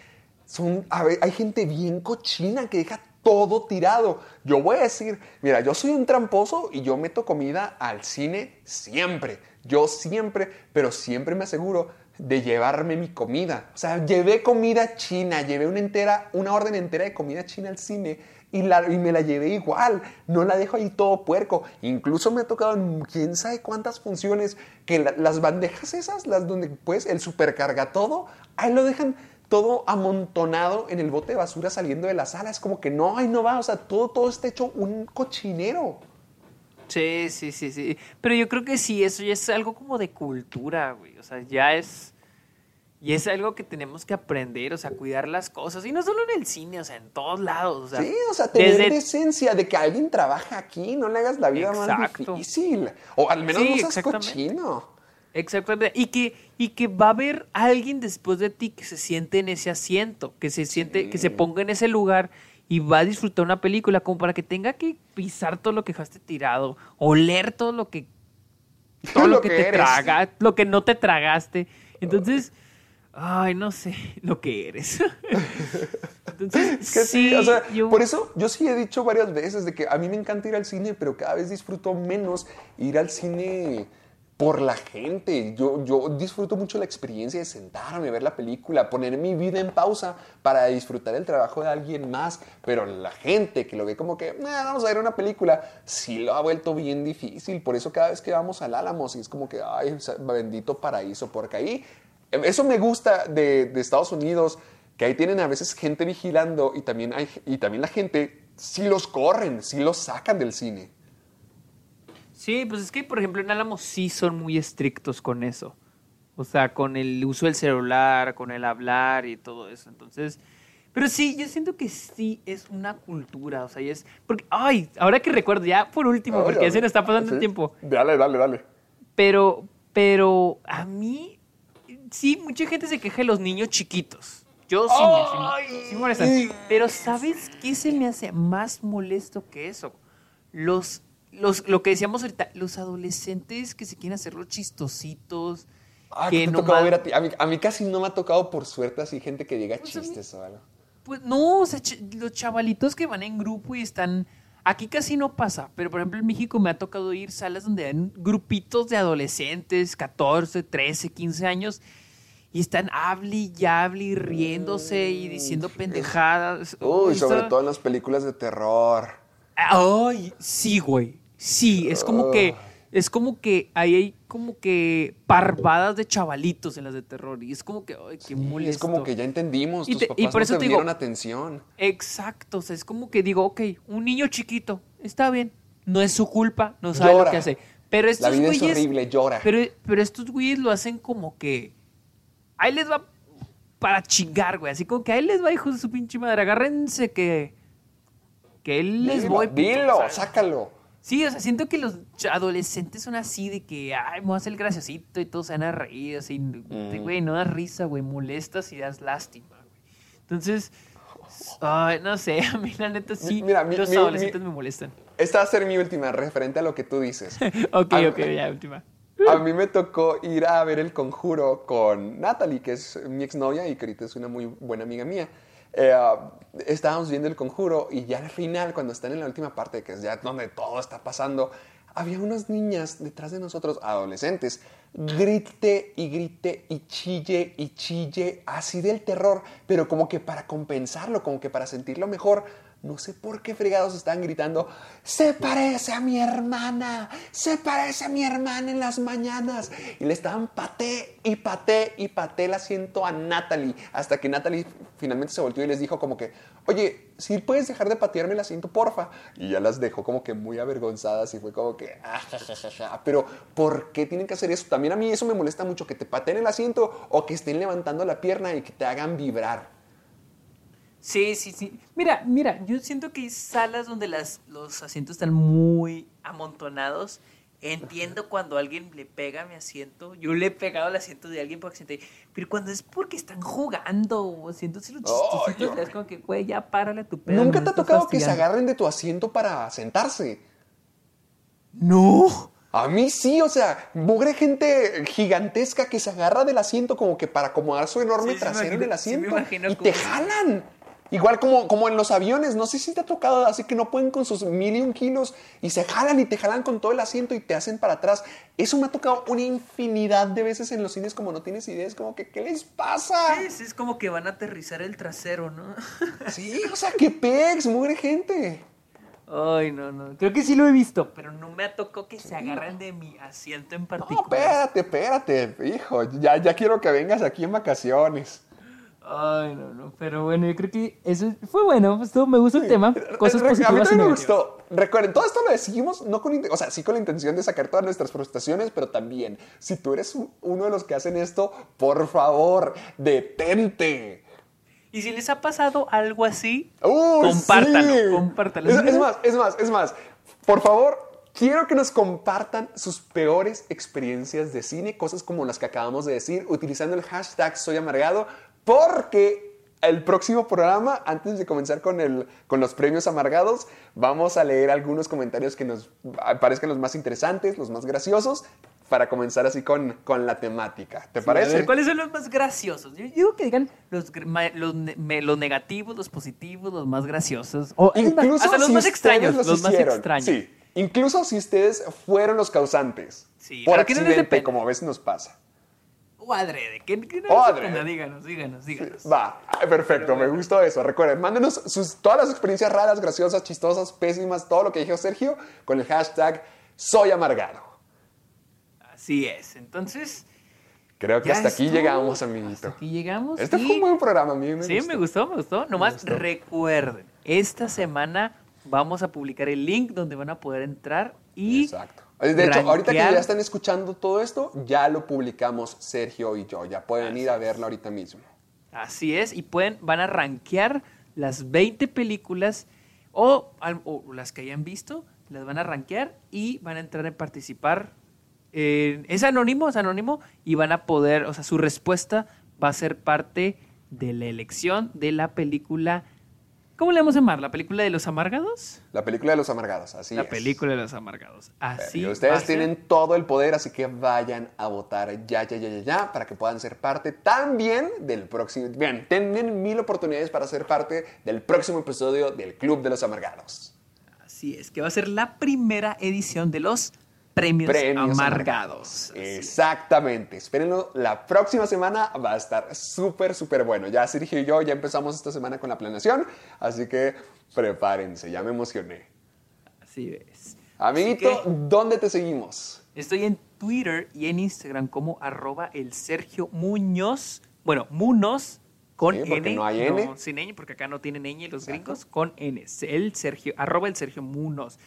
Son, hay gente bien cochina que deja todo tirado. Yo voy a decir, mira, yo soy un tramposo y yo meto comida al cine siempre. Yo siempre, pero siempre me aseguro de llevarme mi comida. O sea, llevé comida china, llevé una entera, una orden entera de comida china al cine y, la, y me la llevé igual. No la dejo ahí todo puerco. Incluso me ha tocado en quién sabe cuántas funciones que la- las bandejas esas, las donde pues el supercarga todo, ahí lo dejan todo amontonado en el bote de basura saliendo de la sala. Es como que no, ahí no va. O sea, todo, todo está hecho un cochinero. Sí, sí, sí, sí. Pero yo creo que sí, eso ya es algo como de cultura, güey. O sea, ya es. Y es algo que tenemos que aprender, o sea, cuidar las cosas. Y no solo en el cine, o sea, en todos lados. O sea, Sí, o sea, tener desde- decencia de que alguien trabaja aquí, no le hagas la vida más difícil. O al menos Sí, no seas cochino. Exactamente. Y que, y que va a haber alguien después de ti que se siente en ese asiento, que se siente, que se ponga en ese lugar y va a disfrutar una película como para que tenga que pisar todo lo que dejaste tirado, oler todo lo que todo lo, Lo que, que te traga, lo que no te tragaste. Entonces, ay, no sé lo que eres. Entonces, Es que sí, o sea, yo- por eso yo sí he dicho varias veces de que a mí me encanta ir al cine, pero cada vez disfruto menos ir al cine por la gente. Yo, yo disfruto mucho la experiencia de sentarme, ver la película, poner mi vida en pausa para disfrutar el trabajo de alguien más. Pero la gente que lo ve como que, "Nah, vamos a ver una película, sí lo ha vuelto bien difícil. Por eso cada vez que vamos al Álamos, y es como que, ay, bendito paraíso, porque ahí, eso me gusta de, de Estados Unidos que ahí tienen a veces gente vigilando y también, hay, y también la gente sí los corren, sí los sacan del cine. Sí, pues es que, por ejemplo, en Álamo sí son muy estrictos con eso. O sea, con el uso del celular, con el hablar y todo eso. Entonces, pero sí, yo siento que sí es una cultura. O sea, y es. Porque, ay, ahora que recuerdo, ya por último, porque ya se nos está pasando el tiempo. Dale, dale, dale. Pero, pero a mí, sí, mucha gente se queja de los niños chiquitos. Yo sí, me- sí, sí. Pero ¿sabes qué se me hace más molesto que eso? Los, los, lo que decíamos ahorita, los adolescentes que se quieren hacer los chistositos. Ah, que no tocado ver a ti. A mí, a mí casi no me ha tocado por suerte así gente que diga Pues a mí- chistes o algo. Pues no, o sea, ch- los chavalitos que van en grupo y están... Aquí casi no pasa, pero por ejemplo en México me ha tocado ir salas donde hay grupitos de adolescentes, 14, 13, 15 años, y están hable y hable y riéndose y diciendo pendejadas. Uy, sobre todo en las películas de terror. Ay, sí, güey. Sí, es como que... Es como que ahí hay como que parvadas de chavalitos en las de terror. Y es como que, ay, qué Y molesto. es como que ya entendimos, Y tus te- y papás por no eso te digo- dieron atención. Exacto, o sea, es como que digo, ok, un niño chiquito, está bien, no es su culpa, no sabe Llora. lo que hace. Pero estos La vida es güeyes, horrible, llora. Pero, pero estos güeyes lo hacen como que, ahí les va para chingar, güey, así como que ahí les va, hijos de su pinche madre, agárrense que, que él les voy. dilo, o sea, sácalo. Sí, o sea, siento que los adolescentes son así de que, ay, me voy a hacer el graciosito y todos se van a reír, así, güey, no das risa, güey, molestas y das lástima, güey. Entonces, ay, no sé, a mí la neta sí, Mira, mi- los mi- adolescentes mi- me molestan. Esta va a ser mi última, referente a lo que tú dices. ok, A- ok, ya, última. A mí me tocó ir a ver El Conjuro con Natalie, que es mi exnovia y que ahorita es una muy buena amiga mía. Eh, estábamos viendo El Conjuro y ya al final, cuando están en la última parte, que es ya donde todo está pasando, había unas niñas detrás de nosotros, adolescentes, grite y grite y chille y chille, así del terror, pero como que para compensarlo, como que para sentirlo mejor, no sé por qué fregados estaban gritando, se parece a mi hermana, se parece a mi hermana en las mañanas. Y le estaban paté y paté y paté el asiento a Natalie, hasta que Natalie finalmente se volteó y les dijo como que, oye, si puedes dejar de patearme el asiento, porfa. Y ya las dejó como que muy avergonzadas y fue como que, "Ah, ja, ja, ja, ja". pero ¿por qué tienen que hacer eso? También a mí eso me molesta mucho, que te pateen el asiento o que estén levantando la pierna y que te hagan vibrar. Sí, sí, sí. Mira, mira, yo siento que hay salas donde las, los asientos están muy amontonados. Entiendo cuando alguien le pega a mi asiento. Yo le he pegado al asiento de alguien por accidente. Pero cuando es porque están jugando o haciéndose los chistositos, yo- es como que, güey, ya párale a tu pedo. ¿Nunca te ha tocado que se fastidiando". agarren de tu asiento para sentarse? No. A mí sí, o sea, mugre gente gigantesca que se agarra del asiento como que para acomodar su enorme Sí, sí trasero en imagino- el sí asiento imagino y te jalan. Igual como, como en los aviones, no sé si te ha tocado, así que no pueden con sus mil y un kilos y se jalan y te jalan con todo el asiento y te hacen para atrás. Eso me ha tocado una infinidad de veces en los cines como no tienes idea, es como que, ¿qué les pasa? Sí, sí, es como que van a aterrizar el trasero, ¿no? Sí, o sea, qué pex, mugre gente. Ay, no, no. Creo que sí lo he visto, pero no me ha tocado que se agarren de mi asiento en No, particular. espérate, espérate, hijo, ya, ya quiero que vengas aquí en vacaciones. Ay, no, no. Pero bueno, yo creo que eso fue bueno. Pues, todo- me gusta el tema. Cosas re- A mí positivas y también me gustó. Recuerden, todo esto lo decimos, no con, o sea, sí con la intención de sacar todas nuestras frustraciones, pero también, si tú eres un- uno de los que hacen esto, por favor, detente. Y si les ha pasado algo así, Uy, compártanlo, sí. compártanlo. Es, es más, es más, es más. Por favor, quiero que nos compartan sus peores experiencias de cine, cosas como las que acabamos de decir, utilizando el hashtag Soy Amargado, porque el próximo programa, antes de comenzar con, el, con los premios amargados, vamos a leer algunos comentarios que nos parezcan los más interesantes, los más graciosos. para comenzar así con, con la temática. ¿Te Sí, parece? A ver, ¿cuáles son los más graciosos? Yo digo que digan los, los, negativos, los positivos, los más graciosos. O Incluso hasta los si más extraños. los Los, más extraños. Sí, incluso si ustedes fueron los causantes. Sí, por accidente, como a veces nos pasa. O adrede. Que, que no O adrede. Díganos, díganos, díganos. Va, perfecto, me gustó eso. Recuerden, mándenos sus, todas las experiencias raras, graciosas, chistosas, pésimas, todo lo que dijo Sergio con el hashtag Soy Amargado. Así es. Entonces. Creo que hasta aquí llegamos, amiguito. Hasta aquí llegamos. Este y- fue un buen programa, a mí me Sí, gustó. me gustó, me gustó. Nomás gustó. recuerden, esta semana vamos a publicar el link donde van a poder entrar y. Exacto. De hecho, ahorita que ya están escuchando todo esto, ya lo publicamos Sergio y yo. Ya pueden ir a verlo ahorita mismo. Así es, y pueden, van a rankear las 20 películas o, las que hayan visto, las van a rankear y van a entrar a participar. es anónimo, es anónimo, y van a poder, o sea, su respuesta va a ser parte de la elección de la película. ¿Cómo le vamos a llamar? ¿La película de los amargados? La película de los amargados, así la es. película de los amargados. Así. A ustedes tienen todo el poder, así que vayan a votar ya, ya, ya, ya, ya, para que puedan ser parte también del próximo. Bien, tienen mil oportunidades para ser parte del próximo episodio del Club de los Amargados. Así es, que va a ser la primera edición de los premios, Premios amargados. Es. Exactamente. Espérenlo. La próxima semana va a estar súper, súper bueno. Ya Sergio y yo ya empezamos esta semana con la planeación, así que prepárense. Ya me emocioné. Así es. Amiguito, que ¿dónde te seguimos? estoy en Twitter y en Instagram como arroba el Sergio Muñoz. Bueno, Munoz con Sí, N. no hay N. sin N, porque acá no tienen Ñ los gringos, con N. El Sergio, arroba el Sergio Munoz.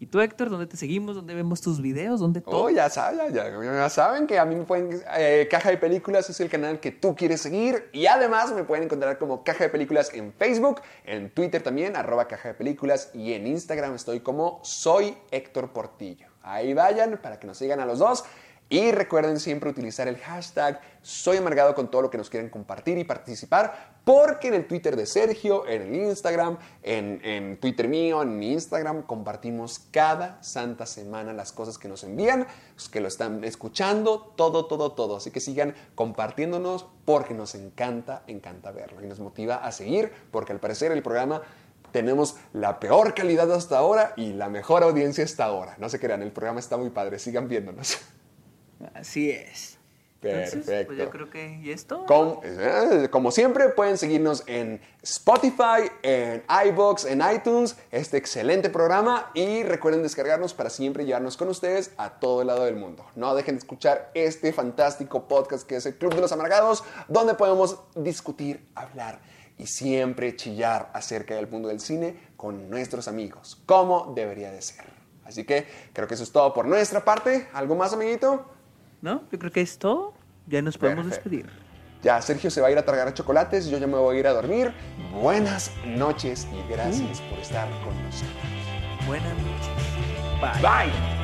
¿Y tú, Héctor, dónde te seguimos? ¿Dónde vemos tus videos? ¿Dónde todo? Oh, ya, saben, ya, ya- ya saben que a mí me pueden... eh, Caja de Películas es el canal que tú quieres seguir y además me pueden encontrar como Caja de Películas en Facebook, en Twitter también, arroba Caja de Películas y en Instagram estoy como Soy Héctor Portillo. Ahí vayan para que nos sigan a los dos y recuerden siempre utilizar el hashtag Soy Amargado con todo lo que nos quieran compartir y participar porque en el Twitter de Sergio, en el Instagram, en, en Twitter mío, en mi Instagram, compartimos cada santa semana las cosas que nos envían, que lo están escuchando, todo, todo, todo. Así que sigan compartiéndonos porque nos encanta, encanta verlo y nos motiva a seguir porque al parecer el programa tenemos la peor calidad hasta ahora y la mejor audiencia hasta ahora. No se crean, el programa está muy padre, sigan viéndonos. Así es. Entonces, Perfecto. pues yo creo que ¿y esto? Como, eh, como siempre, pueden seguirnos en Spotify, en iBox, en iTunes, este excelente programa y recuerden descargarnos para siempre llevarnos con ustedes a todo el lado del mundo. No dejen de escuchar este fantástico podcast que es el Club de los Amargados, donde podemos discutir, hablar y siempre chillar acerca del mundo del cine con nuestros amigos, como debería de ser. Así que creo que eso es todo por nuestra parte. ¿Algo más, amiguito? ¿No? Yo creo que es todo. Ya nos podemos Perfecto. despedir. Ya Sergio se va a ir a tragar chocolates, yo ya me voy a ir a dormir. Buenas noches y gracias por estar con nosotros. Buenas noches. Bye. Bye.